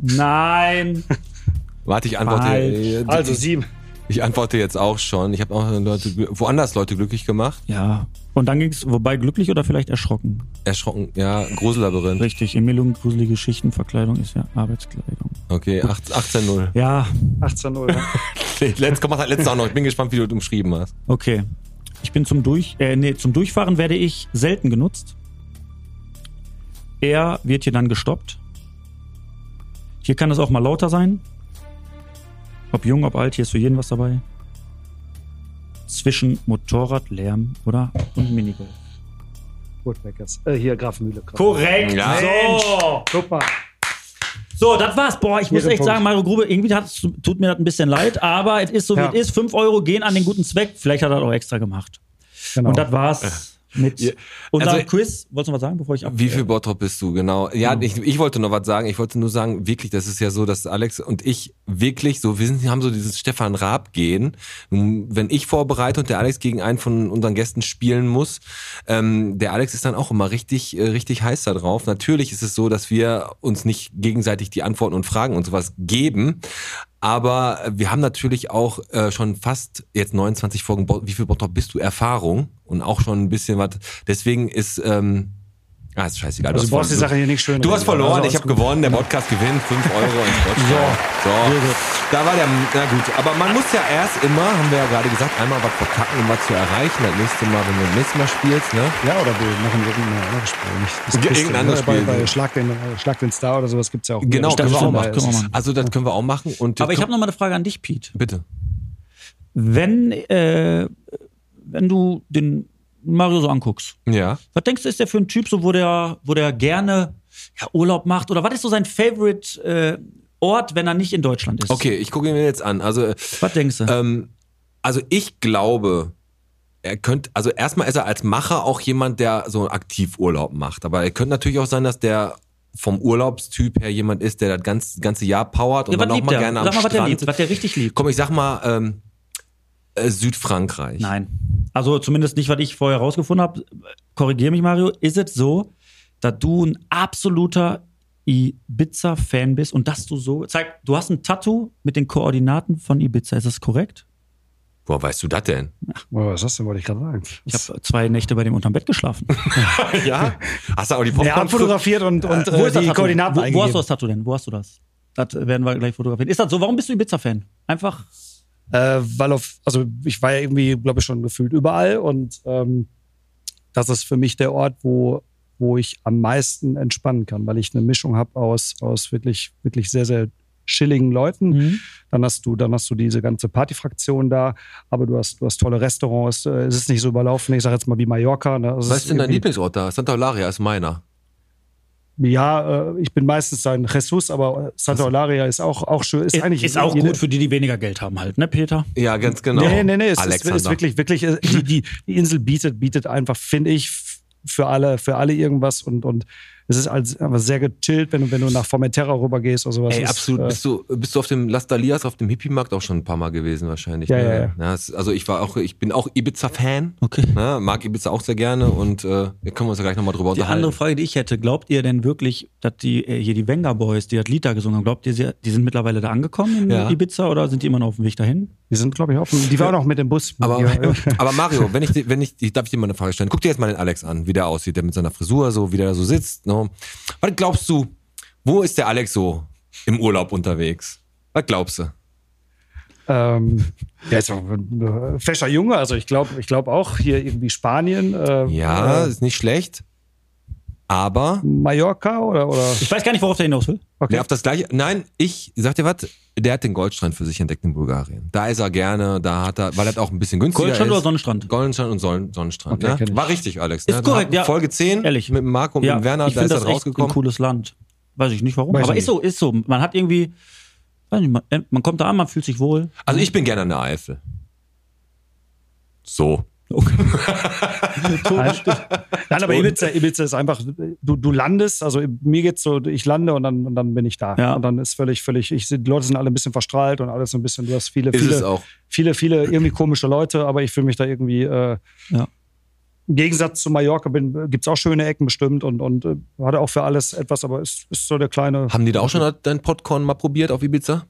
Speaker 1: Nein. (laughs)
Speaker 2: Warte, ich antworte.
Speaker 1: Falsch.
Speaker 2: äh,
Speaker 5: Also sieben.
Speaker 2: Ich antworte jetzt auch schon. Ich habe auch Leute, woanders Leute glücklich gemacht.
Speaker 1: Ja. Und dann ging's, wobei glücklich oder vielleicht erschrocken.
Speaker 2: Erschrocken, ja, Grusellabyrinth.
Speaker 1: Richtig, Empfehlung, gruselige Geschichten, Verkleidung ist ja Arbeitskleidung.
Speaker 2: Okay, acht- 18-0.
Speaker 1: Ja,
Speaker 5: 18-0. ne? (laughs)
Speaker 2: Nee, Letzt, komm, mach letztes auch noch. Ich bin gespannt, wie du es umschrieben hast.
Speaker 1: okay. Ich bin zum Durch, äh, nee, zum Durchfahren werde ich selten genutzt. Er wird hier dann gestoppt. Hier kann es auch mal lauter sein. Ob jung, ob alt, hier ist für jeden was dabei. Zwischen Motorrad, Lärm oder und Minigolf.
Speaker 5: Woodpeckers. Äh, hier, Grafenmühle.
Speaker 1: Korrekt.
Speaker 2: Ja.
Speaker 1: So.
Speaker 5: Guck mal.
Speaker 1: So, das war's. Boah, ich muss echt
Speaker 5: Punkt.
Speaker 1: sagen, Mario Grube, irgendwie hat, tut mir das ein bisschen leid, aber es ist so,
Speaker 5: Ja.
Speaker 1: wie es ist. 5 Euro gehen an den guten Zweck. Vielleicht hat er das auch extra gemacht.
Speaker 5: Genau.
Speaker 1: Und das war's mit
Speaker 2: Ja,
Speaker 1: unserem
Speaker 2: also-
Speaker 1: Quiz. Wolltest du noch was sagen, bevor ich ab?
Speaker 2: Wie viel Bottrop bist du, genau? Ja, ich, ich wollte noch was sagen. Ich wollte nur sagen, wirklich, das ist ja so, dass Alex und ich wirklich so, wir sind, haben so dieses Stefan Raab gehen. Wenn ich vorbereite und der Alex gegen einen von unseren Gästen spielen muss, ähm, der Alex ist dann auch immer richtig, äh, richtig heiß da drauf. Natürlich ist es so, dass wir uns nicht gegenseitig die Antworten und Fragen und sowas geben. Aber wir haben natürlich auch äh, schon fast jetzt 29 Folgen, wie viel Bottrop bist du, Erfahrung und auch schon ein bisschen was. Deswegen ist, ähm, ah, ist scheißegal.
Speaker 5: Also du brauchst die. Sache hier nicht schön
Speaker 2: Du hast verloren,
Speaker 5: Also
Speaker 2: ich habe gewonnen, der Podcast gewinnt, 5 Euro ins (laughs) Podcast. So, da war der, na gut, aber man muss ja erst immer, haben wir ja gerade gesagt, einmal was verkacken, um was zu erreichen. Das nächste Mal, wenn du das nächste Mal spielst, ne?
Speaker 5: Ja, oder wir machen irgendein anderes Spiel. Nicht das
Speaker 2: irgendein
Speaker 5: ne?
Speaker 2: anderes
Speaker 5: bei,
Speaker 2: Spiel.
Speaker 5: Bei Schlag, den, Schlag den Star oder sowas gibt's ja auch.
Speaker 2: Genau, können wir auch machen.
Speaker 5: daher
Speaker 1: können wir
Speaker 5: ist-
Speaker 1: machen.
Speaker 2: Also das können wir auch machen. Und
Speaker 1: Aber ich habe noch mal eine Frage an dich, Pete.
Speaker 2: bitte.
Speaker 1: Wenn, äh, wenn du den Mario so anguckst,
Speaker 2: Ja.
Speaker 1: was denkst du, ist der für ein Typ, so, wo der, wo der gerne ja, Urlaub macht? Oder was ist so sein Favorite äh, Ort, wenn er nicht in Deutschland ist?
Speaker 2: Okay, ich gucke ihn mir jetzt an. Also, äh,
Speaker 1: Was denkst du?
Speaker 2: ähm, also ich glaube, er könnte, also erstmal ist er als Macher auch jemand, der so aktiv Urlaub macht. Aber er könnte natürlich auch sein, dass der vom Urlaubstyp her jemand ist, der das ganze, ganze Jahr powert und
Speaker 1: ja,
Speaker 2: dann auch mal
Speaker 1: der?
Speaker 2: gerne am
Speaker 1: Sag mal, was der liebt, was der richtig liebt.
Speaker 2: Komm, ich sag mal, ähm, äh, Südfrankreich.
Speaker 1: Nein. Also zumindest nicht, was ich vorher rausgefunden habe. Korrigiere mich, Mario. Ist es so, dass du ein absoluter Ibiza-Fan bist und dass du so. Zeig, du hast ein Tattoo mit den Koordinaten von Ibiza. Ist das korrekt?
Speaker 2: Woher weißt du das denn?
Speaker 5: Oh, was hast du denn, wollte ich gerade sagen.
Speaker 1: Ich habe zwei Nächte bei dem unterm Bett geschlafen. (laughs)
Speaker 2: ja? Hast du auch die
Speaker 5: Er
Speaker 2: Popcorn
Speaker 5: abfotografiert und, und
Speaker 1: wo
Speaker 5: äh,
Speaker 1: ist das
Speaker 5: die
Speaker 1: Tattoo?
Speaker 5: Koordinaten
Speaker 1: wo, wo hast du das Tattoo denn? Wo hast du das? Das werden wir gleich fotografieren. Ist das so? Warum bist du Ibiza-Fan? Einfach.
Speaker 5: Äh, weil auf, also ich war ja irgendwie, glaube ich, schon gefühlt überall und ähm, das ist für mich der Ort, wo, wo ich am meisten entspannen kann, weil ich eine Mischung habe aus, aus wirklich, wirklich sehr, sehr chilligen Leuten.
Speaker 1: Mhm.
Speaker 5: Dann hast du, dann hast du diese ganze Partyfraktion da, aber du hast, du hast tolle Restaurants. äh, Es ist nicht so überlaufen. Ich sage jetzt mal wie Mallorca. Ne? Also
Speaker 2: Was
Speaker 5: ist
Speaker 2: denn dein Lieblingsort da? Santa Eularia ist meiner.
Speaker 5: Ja, äh, ich bin meistens ein Jesus, aber Santa Eularia ist auch, auch schön. Ist, eigentlich
Speaker 1: ist auch
Speaker 5: jede-
Speaker 1: gut für die, die weniger Geld haben, halt, ne, Peter?
Speaker 2: Ja, ganz genau.
Speaker 5: Nee, nee, nee, es ist,
Speaker 2: Alexander.
Speaker 5: ist wirklich, wirklich, äh, die, die, die Insel bietet, bietet einfach, finde ich, für alle, für alle irgendwas und, und es ist als, einfach sehr gechillt, wenn du, wenn du nach Formentera rübergehst oder sowas.
Speaker 2: Ey,
Speaker 5: ist,
Speaker 2: absolut.
Speaker 5: Äh,
Speaker 2: bist, du, bist du auf dem Las Dalias, auf dem Hippie-Markt auch schon ein paar Mal gewesen wahrscheinlich?
Speaker 5: Ja,
Speaker 2: ne?
Speaker 5: ja, ja.
Speaker 2: es- also ich war auch, ich bin auch Ibiza-Fan.
Speaker 1: Okay.
Speaker 2: Ne? Mag Ibiza auch sehr gerne und äh, wir können uns ja gleich nochmal drüber
Speaker 1: Die
Speaker 2: unterhalten.
Speaker 1: andere Frage, die ich hätte, glaubt ihr denn wirklich, dass die äh, hier die Venga Boys, die das Lied da gesungen haben, glaubt ihr, sie- die sind mittlerweile da angekommen in
Speaker 2: Ja.
Speaker 1: Ibiza oder sind die immer noch auf dem Weg dahin?
Speaker 5: die sind, glaube ich, offen. Die waren auch mit dem Bus.
Speaker 2: aber,
Speaker 5: Ja, (laughs)
Speaker 2: aber Mario, wenn ich, wenn ich, ich darf ich dir mal eine Frage stellen. Guck dir jetzt mal den Alex an, wie der aussieht, der mit seiner Frisur so, wie der da so sitzt. Ne? Was glaubst du, wo ist der Alex so im Urlaub unterwegs? Was glaubst du?
Speaker 5: ähm, der ist ein äh, fescher Junge, also ich glaube ich glaub auch hier irgendwie Spanien. Äh,
Speaker 2: Ja,
Speaker 5: äh,
Speaker 2: ist nicht schlecht. Aber
Speaker 5: Mallorca oder, oder
Speaker 1: Ich weiß gar nicht, worauf der hinaus will.
Speaker 5: okay.
Speaker 2: Nee, auf das gleiche. Nein, ich sag dir was, der hat den Goldstrand für sich entdeckt in Bulgarien. Da ist er gerne, da hat er, weil er auch ein bisschen günstiger
Speaker 1: Goldstrand
Speaker 2: ist.
Speaker 1: oder Sonnenstrand?
Speaker 2: Goldenstrand und Sonnen- Sonnenstrand.
Speaker 5: Okay,
Speaker 2: ne? War richtig, Alex.
Speaker 1: Ist
Speaker 2: ne?
Speaker 1: korrekt,
Speaker 2: Da-
Speaker 1: ja.
Speaker 2: Folge 10
Speaker 1: Ehrlich.
Speaker 2: mit dem Marco und mit dem Werner,
Speaker 1: ich
Speaker 2: da ist
Speaker 1: das
Speaker 2: er
Speaker 1: echt ein
Speaker 2: rausgekommen.
Speaker 1: cooles Land. Weiß ich nicht warum.
Speaker 5: Weiß
Speaker 1: aber
Speaker 5: ich
Speaker 1: ist so, ist so. Man hat irgendwie, weiß nicht, man, man kommt da an, man fühlt sich wohl.
Speaker 2: Also ich bin gerne in der Eifel. So. (laughs)
Speaker 5: Nein, Nein, aber Ibiza, Ibiza ist einfach, du, du landest, also mir geht's so, ich lande und dann, und dann bin ich da.
Speaker 1: Ja.
Speaker 5: Und dann ist völlig, völlig, ich, die Leute sind alle ein bisschen verstrahlt und alles so ein bisschen, du hast viele,
Speaker 2: Ist
Speaker 5: viele,
Speaker 2: es
Speaker 5: viele, viele irgendwie komische Leute, aber ich fühle mich da irgendwie, äh,
Speaker 1: Ja.
Speaker 5: im Gegensatz zu Mallorca bin, gibt's auch schöne Ecken bestimmt und, und äh, hatte auch für alles etwas, aber es ist so der kleine.
Speaker 2: Haben die da auch schon dein Popcorn mal probiert auf Ibiza?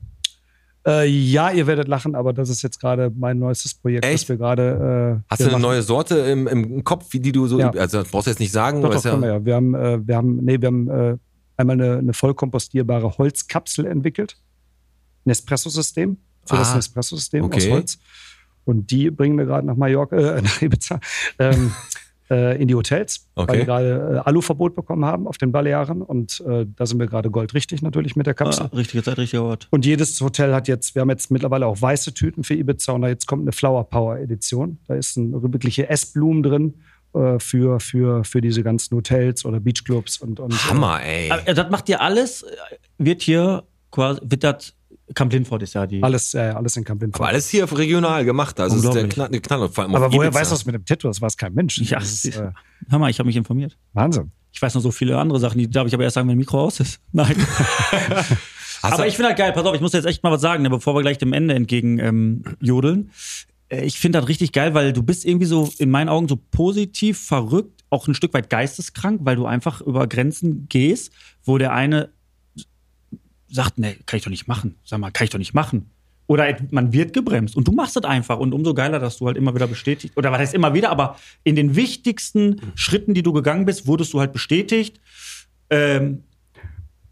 Speaker 5: Äh, ja, ihr werdet lachen, aber das ist jetzt gerade mein neuestes Projekt,
Speaker 2: Echt?
Speaker 5: das wir gerade. Äh,
Speaker 2: Hast du eine
Speaker 5: machen.
Speaker 2: neue Sorte im, im Kopf, die du so,
Speaker 5: Ja.
Speaker 2: also das brauchst du jetzt nicht sagen,
Speaker 5: Doch, doch,
Speaker 2: ja,
Speaker 5: wir ja. Wir haben, äh, wir haben, nee, wir haben äh, einmal eine, eine vollkompostierbare Holzkapsel entwickelt. Nespresso-System. Für das
Speaker 2: Ah,
Speaker 5: Nespresso-System
Speaker 2: okay.
Speaker 5: aus Holz. Und die bringen wir gerade nach Mallorca, äh, (laughs) nach Ibiza, ähm, äh, in die Hotels,
Speaker 2: Okay.
Speaker 5: weil wir gerade äh, Aluverbot bekommen haben auf den Balearen. Und äh, da sind wir gerade goldrichtig natürlich mit der Kapsel.
Speaker 1: Ah, richtige Zeit, richtiger Ort.
Speaker 5: Und jedes Hotel hat jetzt, wir haben jetzt mittlerweile auch weiße Tüten für Ibiza und da jetzt kommt eine Flower Power Edition. Da ist ein wirkliche Essblumen drin äh, für, für, für diese ganzen Hotels oder Beachclubs und, und
Speaker 2: Hammer, ey.
Speaker 1: Aber, äh, das macht ihr alles, äh, wird hier quasi, wird das, Camp Lindford ist ja die.
Speaker 5: alles, äh, alles in Camp
Speaker 2: Aber alles hier regional gemacht. Also es ist der. Knall, Knall vor allem
Speaker 5: Aber woher
Speaker 2: Ibiza.
Speaker 5: weißt du das mit dem Tattoo? Das weiß kein Mensch.
Speaker 1: Ja,
Speaker 5: das ist, äh,
Speaker 1: Hör mal, ich habe mich informiert.
Speaker 5: Wahnsinn.
Speaker 1: Ich weiß noch so viele andere Sachen, die darf ich aber erst sagen, wenn das Mikro aus ist. (laughs) Nein. (laughs) Aber ich finde halt geil, pass auf, ich muss jetzt echt mal was sagen, ne, bevor wir gleich dem Ende entgegen ähm, jodeln. Äh, Ich finde das richtig geil, weil du bist irgendwie so in meinen Augen so positiv verrückt, auch ein Stück weit geisteskrank, weil du einfach über Grenzen gehst, wo der eine sagt, nee, kann ich doch nicht machen. Sag mal, kann ich doch nicht machen. Oder man wird gebremst und du machst es einfach und umso geiler, dass du halt immer wieder bestätigt, oder was heißt immer wieder, aber in den wichtigsten Schritten, die du gegangen bist, wurdest du halt bestätigt. Ähm,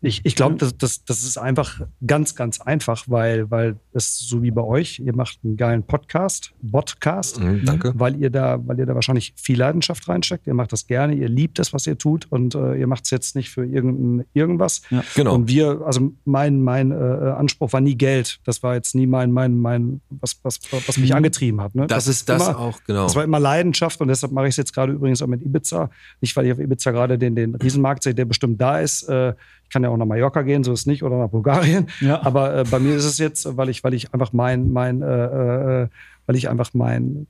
Speaker 5: Ich, ich glaube, das, das, das ist einfach ganz, ganz einfach, weil, weil es so wie bei euch, ihr macht einen geilen Podcast, Podcast,
Speaker 2: Mhm, danke.
Speaker 5: weil ihr da, weil ihr da wahrscheinlich viel Leidenschaft reinsteckt. Ihr macht das gerne, ihr liebt das, was ihr tut und äh, ihr macht es jetzt nicht für irgendein, irgendwas.
Speaker 2: Genau.
Speaker 5: Und wir, also mein, mein äh, Anspruch war nie Geld. Das war jetzt nie mein, mein, mein, was, was, was mich angetrieben hat. Ne?
Speaker 2: Das ist das
Speaker 5: immer,
Speaker 2: auch, genau.
Speaker 5: Das war immer Leidenschaft und deshalb mache ich es jetzt gerade übrigens auch mit Ibiza. Nicht, weil ich auf Ibiza gerade den, den Riesenmarkt sehe, der bestimmt da ist. Äh, ich kann ja auch nach Mallorca gehen, so ist es nicht, oder nach Bulgarien.
Speaker 1: Ja.
Speaker 5: Aber äh, bei mir ist es jetzt, weil ich, weil ich einfach mein, mein, äh, äh, weil ich einfach mein,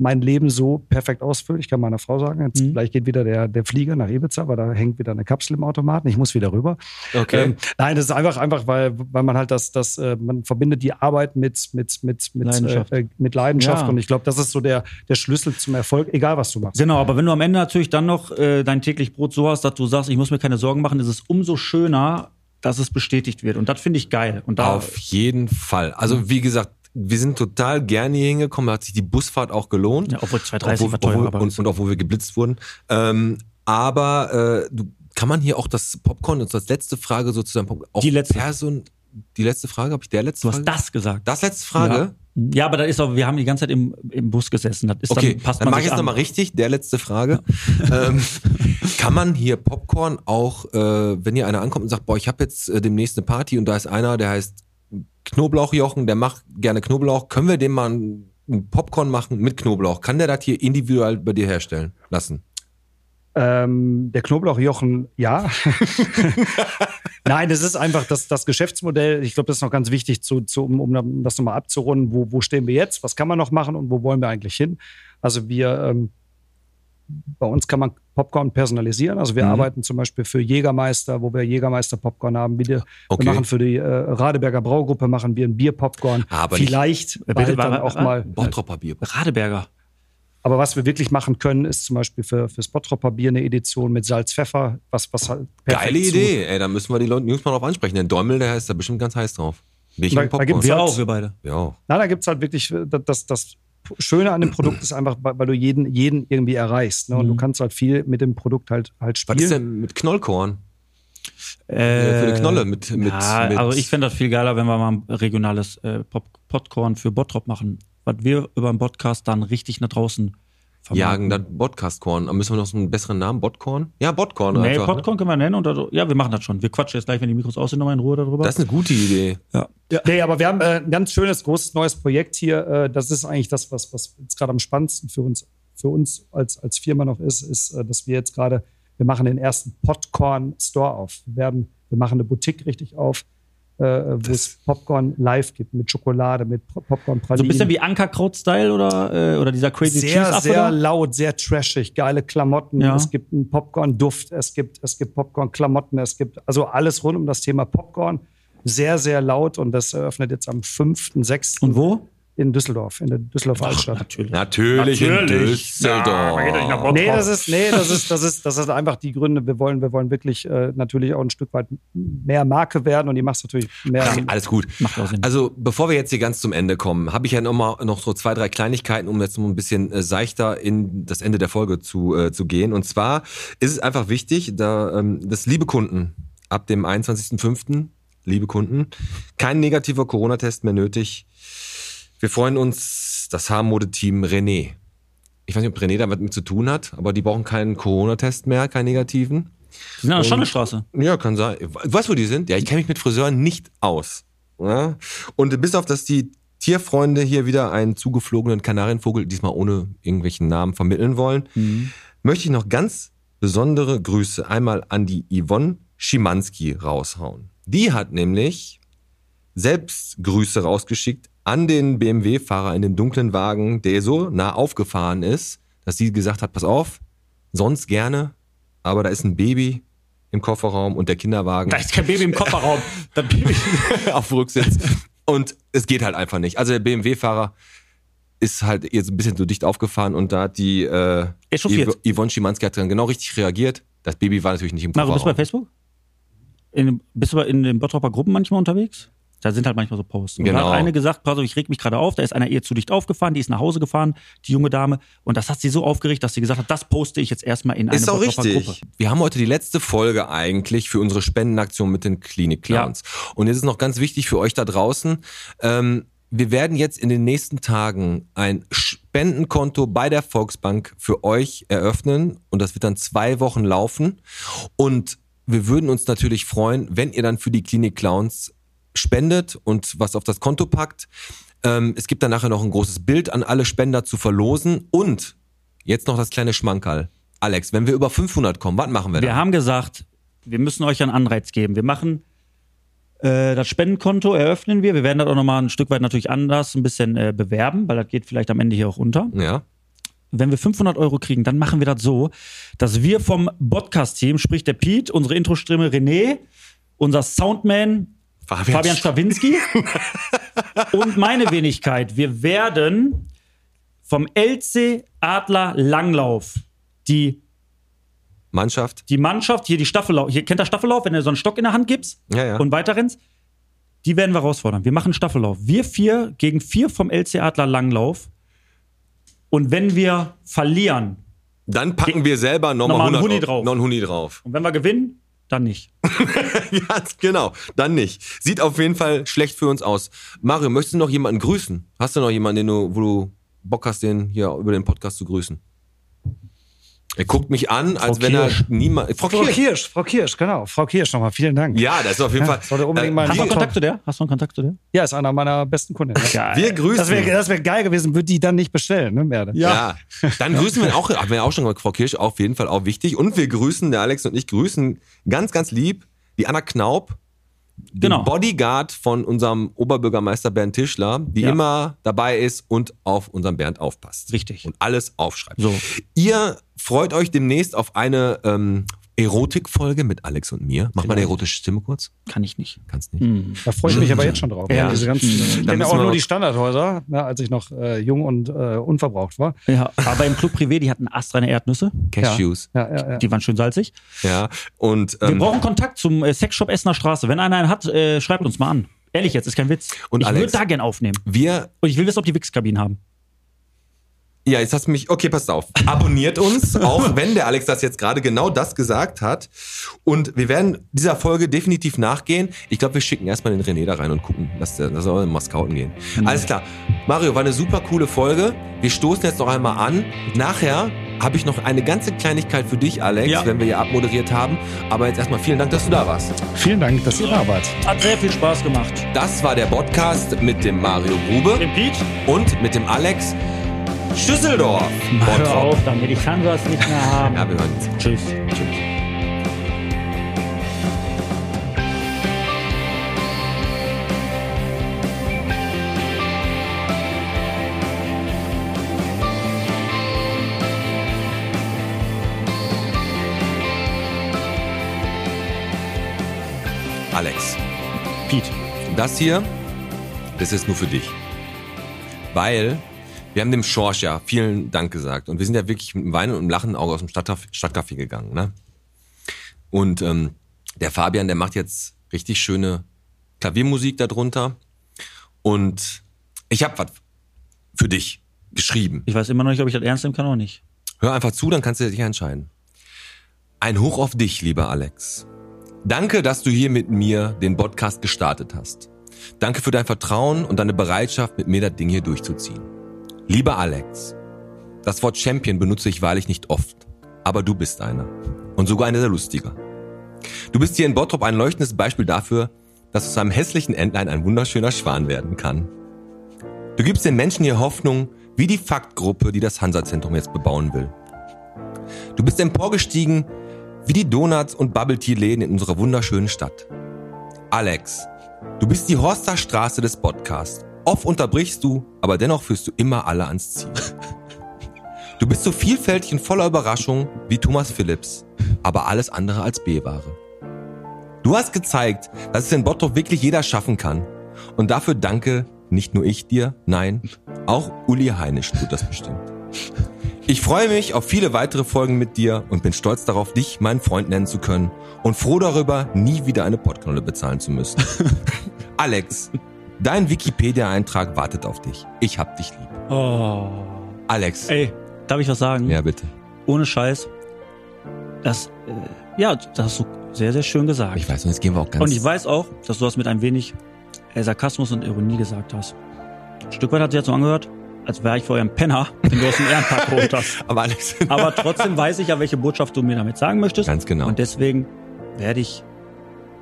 Speaker 5: mein Leben so perfekt ausfülle. Ich kann meiner Frau sagen, jetzt
Speaker 1: Mhm.
Speaker 5: gleich geht wieder der, der Flieger nach Ibiza, weil da hängt wieder eine Kapsel im Automaten. Ich muss wieder rüber.
Speaker 2: Okay.
Speaker 5: Ähm, nein, das ist einfach, einfach, weil, weil man halt das, das, äh, man verbindet die Arbeit mit, mit, mit, mit
Speaker 1: Leidenschaft.
Speaker 5: Äh, mit Leidenschaft.
Speaker 1: Ja.
Speaker 5: Und ich glaube, das ist so der, der Schlüssel zum Erfolg, egal was du machst.
Speaker 1: Genau, aber wenn du am Ende natürlich dann noch äh, dein täglich Brot so hast, dass du sagst, ich muss mir keine Sorgen machen, ist es umso schöner, dass es bestätigt wird. Und das finde ich geil. Und da,
Speaker 2: Auf jeden Fall. Also wie gesagt, wir sind total gerne hier hingekommen. Da hat sich die Busfahrt auch gelohnt.
Speaker 1: Ja, obwohl 2,30
Speaker 2: Obwohl-
Speaker 1: war teurer
Speaker 2: obwohl- und, und obwohl wir geblitzt wurden. Ähm, aber äh, du, kann man hier auch das Popcorn, das als letzte Frage sozusagen, auch
Speaker 1: Die letzte.
Speaker 2: Person, die letzte Frage, habe ich der letzte
Speaker 1: du hast
Speaker 2: Frage?
Speaker 1: das gesagt.
Speaker 2: Das letzte Frage?
Speaker 1: Ja. ja, aber das ist auch, wir haben die ganze Zeit im, im Bus gesessen. Das ist
Speaker 2: Okay,
Speaker 1: dann passt
Speaker 2: dann mache ich
Speaker 1: an.
Speaker 2: nochmal richtig. Der letzte Frage. ähm, (laughs) kann man hier Popcorn auch, äh, wenn hier einer ankommt und sagt, boah, ich habe jetzt äh, demnächst eine Party und da ist einer, der heißt Knoblauchjochen, der macht gerne Knoblauch. Können wir dem mal ein Popcorn machen mit Knoblauch? Kann der das hier individuell bei dir herstellen lassen?
Speaker 5: Ähm, der Knoblauchjochen, ja. (laughs) (laughs) Nein, das ist einfach das, das Geschäftsmodell. Ich glaube, das ist noch ganz wichtig, zu, zu, um, um das nochmal abzurunden. Wo, wo stehen wir jetzt? Was kann man noch machen und wo wollen wir eigentlich hin? Also wir, ähm, bei uns kann man Popcorn personalisieren. Also wir
Speaker 2: Mhm.
Speaker 5: arbeiten zum Beispiel für Jägermeister, wo wir Jägermeister Popcorn haben. Wir,
Speaker 2: Okay.
Speaker 5: wir machen für die äh, Radeberger Braugruppe machen wir ein Bierpopcorn.
Speaker 2: Aber nicht-
Speaker 5: Vielleicht
Speaker 1: Bitte,
Speaker 5: bald dann
Speaker 1: wa-
Speaker 5: auch
Speaker 1: wa-
Speaker 5: mal.
Speaker 2: Bottropper Bier.
Speaker 1: Radeberger.
Speaker 5: Aber was wir wirklich machen können, ist zum Beispiel für, für Spottropper Bier eine Edition mit Salz, Pfeffer, was, was halt
Speaker 2: Geile Idee. Ey, da müssen wir die Leute, Jungs mal drauf ansprechen. Der Däumel, der ist da bestimmt ganz heiß drauf.
Speaker 5: Da- da
Speaker 2: Popcorn.
Speaker 5: gibt's
Speaker 1: Wir
Speaker 5: halt-
Speaker 1: auch, wir beide.
Speaker 2: ja. auch.
Speaker 5: Na, da gibt's halt wirklich, äh, das, das Schöne an dem Produkt (clears throat) ist einfach, weil du jeden, jeden irgendwie erreichst. Ne? Und du kannst halt viel mit dem Produkt halt, halt
Speaker 2: Mhm. Was ist
Speaker 5: spielen.
Speaker 2: denn mit Knollkorn?
Speaker 1: Äh,
Speaker 2: für eine Knolle mit- mit-
Speaker 1: ja,
Speaker 2: mit-
Speaker 1: also ich fände das viel geiler, wenn wir mal ein regionales äh, Pop Popcorn für Bottrop machen. Was wir über den Podcast dann richtig nach draußen
Speaker 2: Jagen, dann Podcastkorn. Da müssen wir noch so einen besseren Namen. Botkorn? Ja, Botkorn.
Speaker 1: Nee,
Speaker 2: einfach, ne?
Speaker 1: Popcorn können wir nennen. Und da, ja, wir machen das schon. Wir quatschen jetzt gleich, wenn die Mikros aus sind, nochmal in Ruhe darüber.
Speaker 2: Das ist eine gute Idee.
Speaker 1: ja.
Speaker 5: Ja. Nee, aber wir haben äh, ein ganz schönes, großes neues Projekt hier. Äh, das ist eigentlich das, was, was jetzt gerade am spannendsten für uns, für uns als, als Firma noch ist, ist, äh, dass wir jetzt gerade, wir machen den ersten Popcorn Store auf. Wir werden, wir machen eine Boutique richtig auf, wo es Popcorn live gibt, mit Schokolade, mit Pop- Popcorn
Speaker 1: So
Speaker 5: Pralinen.
Speaker 1: ein bisschen wie Ankerkraut-Style oder, äh, oder dieser Crazy
Speaker 5: sehr,
Speaker 1: Cheese
Speaker 5: sehr
Speaker 1: Affe
Speaker 5: laut, sehr trashig, geile Klamotten.
Speaker 1: Ja.
Speaker 5: Es gibt einen Popcorn-Duft, es gibt, es gibt Popcorn-Klamotten, es gibt also alles rund um das Thema Popcorn. Sehr, sehr laut und das eröffnet jetzt am 5.6.
Speaker 1: Und wo?
Speaker 5: In Düsseldorf, in der Düsseldorfer Altstadt.
Speaker 1: Natürlich.
Speaker 2: Natürlich, in
Speaker 1: Natürlich.
Speaker 2: Düsseldorf.
Speaker 5: Nee, das ist, nee, das ist, das ist, das ist einfach die Gründe. Wir wollen, wir wollen wirklich äh, natürlich auch ein Stück weit mehr Marke werden und die macht natürlich mehr.
Speaker 2: Ach, alles gut.
Speaker 1: Macht auch Sinn.
Speaker 2: Also, bevor wir jetzt hier ganz zum Ende kommen, habe ich ja noch mal noch so zwei, drei Kleinigkeiten, um jetzt noch ein bisschen äh, seichter in das Ende der Folge zu, äh, zu gehen. Und zwar ist es einfach wichtig, da, ähm, dass liebe Kunden ab dem 21.05., liebe Kunden, kein negativer Corona-Test mehr nötig. Wir freuen uns, das Haarmode-Team René. Ich weiß nicht, ob René damit mit zu tun hat, aber die brauchen keinen Corona-Test mehr, keinen negativen.
Speaker 1: Die sind an der Schandestraße.
Speaker 2: Ja, kann sein. Weißt du, wo die sind? Ja, ich kenne mich mit Friseuren nicht aus. Ja? Und bis auf, dass die Tierfreunde hier wieder einen zugeflogenen Kanarienvogel, diesmal ohne irgendwelchen Namen, vermitteln wollen, möchte ich noch ganz besondere Grüße einmal an die Yvonne Schimanski raushauen. Die hat nämlich selbst Grüße rausgeschickt an den BMW-Fahrer in dem dunklen Wagen, der so nah aufgefahren ist, dass sie gesagt hat, pass auf, sonst gerne, aber da ist ein Baby im Kofferraum und der Kinderwagen
Speaker 1: Da ist kein Baby im Kofferraum. (laughs) Das (laughs) Baby.
Speaker 2: auf Rücksitz. Und es geht halt einfach nicht. Also der BMW-Fahrer ist halt jetzt ein bisschen so dicht aufgefahren und da hat die äh. Yv- Yvonne Schimanski hat dann genau richtig reagiert. Das Baby war natürlich nicht im
Speaker 1: Na, du bist bei
Speaker 2: Kofferraum.
Speaker 1: Facebook? In, bist du in den Bottropper Gruppen manchmal unterwegs? Da sind halt manchmal so Posts. Und
Speaker 2: Genau.
Speaker 1: da hat eine gesagt, pass auf, ich reg mich gerade auf, da ist einer ihr zu dicht aufgefahren, die ist nach Hause gefahren, die junge Dame. Und das hat sie so aufgeregt, dass sie gesagt hat, das poste ich jetzt erstmal in eine
Speaker 2: Ist auch richtig.
Speaker 1: Gruppe.
Speaker 2: Wir haben heute die letzte Folge eigentlich für unsere Spendenaktion mit den Klinik-Clowns. Und jetzt ist noch ganz wichtig für euch da draußen. Ähm, wir werden jetzt in den nächsten Tagen ein Spendenkonto bei der Volksbank für euch eröffnen. Und das wird dann zwei Wochen laufen. Und wir würden uns natürlich freuen, wenn ihr dann für die Klinik-Clowns spendet und was auf das Konto packt. Ähm, es gibt dann nachher noch ein großes Bild an alle Spender zu verlosen. Und jetzt noch das kleine Schmankerl. Alex, wenn wir über 500 kommen, was machen wir
Speaker 1: Wir
Speaker 2: dann?
Speaker 1: haben gesagt, wir müssen euch einen Anreiz geben. Wir machen äh, das Spendenkonto, eröffnen wir. Wir werden das auch nochmal ein Stück weit natürlich anders ein bisschen äh, bewerben, weil das geht vielleicht am Ende hier auch unter.
Speaker 2: Ja.
Speaker 1: wenn wir 500 Euro kriegen, dann machen wir das so, dass wir vom Podcast-Team, sprich der Pete, unsere Intro-Stimme René, unser Soundman
Speaker 2: Fabian
Speaker 1: Fabian Strawinski (laughs) und meine Wenigkeit, wir werden vom LC Adler Langlauf die,
Speaker 2: Mannschaft.
Speaker 1: die Mannschaft, hier die Staffellauf, hier kennt ihr Staffellauf, wenn du so einen Stock in der Hand gibst
Speaker 2: Ja, ja.
Speaker 1: und weiter rennst, die werden wir herausfordern. Wir machen Staffellauf. Wir vier gegen vier vom LC Adler Langlauf. Und wenn wir verlieren,
Speaker 2: Dann packen wir selber nochmal
Speaker 1: Nochmal einen
Speaker 2: 100
Speaker 1: Huni drauf.
Speaker 2: Noch einen Huni drauf.
Speaker 1: Und wenn wir gewinnen, dann nicht. (laughs)
Speaker 2: ja, genau. Dann nicht. Sieht auf jeden Fall schlecht für uns aus. Mario, möchtest du noch jemanden grüßen? Hast du noch jemanden, den du, wo du Bock hast, den hier über den Podcast zu grüßen? Er guckt mich an, als wenn
Speaker 1: Kirsch.
Speaker 2: er niemand. Frau
Speaker 5: Frau
Speaker 2: Kirsch.
Speaker 5: Kirsch, Frau Kirsch, genau. Frau Kirsch nochmal, vielen Dank.
Speaker 2: Ja, das ist auf jeden
Speaker 5: Ja,
Speaker 2: Fall.
Speaker 5: sollte unbedingt mal
Speaker 2: äh,
Speaker 5: ein
Speaker 1: Hast du
Speaker 2: wir,
Speaker 1: einen Kontakt zu der? Hast du einen Kontakt zu der?
Speaker 5: Ja, ist einer meiner besten Kunden. (laughs)
Speaker 1: Geil.
Speaker 2: wir grüßen.
Speaker 5: Das wäre das wär geil gewesen, würde die dann nicht bestellen, ne, Merde?
Speaker 2: Ja. Dann grüßen wir auch, haben wir auch schon gesagt, Frau Kirsch, auf jeden Fall auch wichtig. Und wir grüßen, der Alex und ich grüßen ganz, ganz lieb die Anna Knaub, den
Speaker 1: Genau.
Speaker 2: Bodyguard von unserem Oberbürgermeister Bernd Tischler, die
Speaker 1: Ja.
Speaker 2: immer dabei ist und auf unseren Bernd aufpasst.
Speaker 1: Richtig.
Speaker 2: Und alles aufschreibt.
Speaker 1: So.
Speaker 2: Ihr freut euch demnächst auf eine ähm, Erotikfolge mit Alex und mir. Mach mal eine erotische Stimme kurz.
Speaker 1: Kann ich nicht.
Speaker 2: Kannst nicht.
Speaker 5: Da freue ich mich aber jetzt schon drauf.
Speaker 1: Ja.
Speaker 5: Diese ganzen, ich
Speaker 2: Dann
Speaker 5: kenne auch
Speaker 2: wir
Speaker 5: nur die Standardhäuser, ne, als ich noch äh, jung und äh, unverbraucht war.
Speaker 1: Ja, aber im Club Privé, die hatten astreine Erdnüsse.
Speaker 2: Cashews.
Speaker 5: Ja, ja, ja.
Speaker 1: Die waren schön salzig.
Speaker 2: Ja. Und,
Speaker 1: Wir
Speaker 2: ähm,
Speaker 1: brauchen Kontakt zum äh, Sexshop Essener Straße. Wenn einer einen hat, äh, schreibt uns mal an. Ehrlich jetzt, ist kein Witz.
Speaker 2: Und
Speaker 1: ich würde da gern aufnehmen.
Speaker 2: wir
Speaker 1: Und ich will wissen, ob die Wichskabinen haben.
Speaker 2: Ja, jetzt hast du mich. Okay, passt auf. Abonniert uns, (laughs) auch wenn der Alex das jetzt gerade genau das gesagt hat. Und wir werden dieser Folge definitiv nachgehen. Ich glaube, wir schicken erstmal den René da rein und gucken, dass der, dass er mal scouten gehen. Alles klar. Mario, war eine super coole Folge. Wir stoßen jetzt noch einmal an. Nachher habe ich noch eine ganze Kleinigkeit für dich, Alex,
Speaker 1: Ja.
Speaker 2: wenn wir hier abmoderiert haben. Aber jetzt erstmal vielen Dank, dass du da warst.
Speaker 5: Vielen Dank, dass ihr da wart.
Speaker 1: Hat sehr viel Spaß gemacht.
Speaker 2: Das war der Podcast mit dem Mario Grube
Speaker 1: Den Pete?
Speaker 2: und mit dem Alex Schüsseldorf.
Speaker 1: Hör
Speaker 2: Bottrop.
Speaker 1: auf damit, ich kann nicht mehr haben. (laughs)
Speaker 2: Ja, wir hören uns.
Speaker 1: Tschüss. Tschüss.
Speaker 2: Alex.
Speaker 1: Pete.
Speaker 2: Das hier, das ist nur für dich. Weil wir haben dem Schorsch ja vielen Dank gesagt. Und wir sind ja wirklich mit einem Weinen und einem lachenden Auge aus dem Stadtcafé, Stadtcafé gegangen. Ne? Und ähm, der Fabian, der macht jetzt richtig schöne Klaviermusik darunter. Und ich habe was für dich geschrieben.
Speaker 1: Ich weiß immer noch nicht, ob ich das ernst nehmen kann oder nicht.
Speaker 2: Hör einfach zu, dann kannst du dich entscheiden. Ein Hoch auf dich, lieber Alex. Danke, dass du hier mit mir den Podcast gestartet hast. Danke für dein Vertrauen und deine Bereitschaft, mit mir das Ding hier durchzuziehen. Lieber Alex, das Wort Champion benutze ich wahrlich nicht oft, aber du bist einer. Und sogar einer der lustiger. Du bist hier in Bottrop ein leuchtendes Beispiel dafür, dass aus einem hässlichen Entlein ein wunderschöner Schwan werden kann. Du gibst den Menschen hier Hoffnung, wie die Faktgruppe, die das Hansa-Zentrum jetzt bebauen will. Du bist emporgestiegen wie die Donuts- und Bubble-Tea-Läden in unserer wunderschönen Stadt. Alex, du bist die Horster Straße des Podcasts. Oft unterbrichst du, aber dennoch führst du immer alle ans Ziel. Du bist so vielfältig und voller Überraschung wie Thomas Phillips, aber alles andere als B-Ware. Du hast gezeigt, dass es in Bottrop wirklich jeder schaffen kann. Und dafür danke nicht nur ich dir, nein, auch Uli Heinisch tut das bestimmt. Ich freue mich auf viele weitere Folgen mit dir und bin stolz darauf, dich meinen Freund nennen zu können und froh darüber, nie wieder eine Pottknolle bezahlen zu müssen. (laughs) Alex, dein Wikipedia-Eintrag wartet auf dich. Ich hab dich lieb.
Speaker 1: Oh.
Speaker 2: Alex.
Speaker 1: Ey, darf ich was sagen?
Speaker 2: Ja, bitte.
Speaker 1: Ohne Scheiß. Das, äh, ja, das hast du sehr, sehr schön gesagt.
Speaker 2: Ich weiß, und jetzt gehen wir auch ganz.
Speaker 1: Und ich weiß auch, dass du das mit ein wenig äh, Sarkasmus und Ironie gesagt hast. Ein Stück weit hat sich jetzt so angehört, als wäre ich vor eurem Penner, den du aus dem Ehrenpark (laughs) geholt hast.
Speaker 2: aber Alex.
Speaker 1: Aber trotzdem weiß ich ja, welche Botschaft du mir damit sagen möchtest.
Speaker 2: Ganz genau.
Speaker 1: Und deswegen werde ich,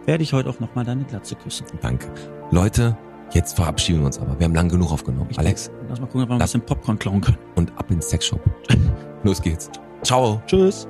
Speaker 1: werde ich heute auch nochmal deine Glatze küssen.
Speaker 2: Danke. Leute, jetzt verabschieden wir uns aber. Wir haben lang genug aufgenommen.
Speaker 1: Ich
Speaker 2: Alex,
Speaker 1: Lass mal gucken, ob wir ein bisschen Popcorn klauen können.
Speaker 2: und ab ins Sexshop. (laughs) Los geht's. Ciao.
Speaker 1: Tschüss.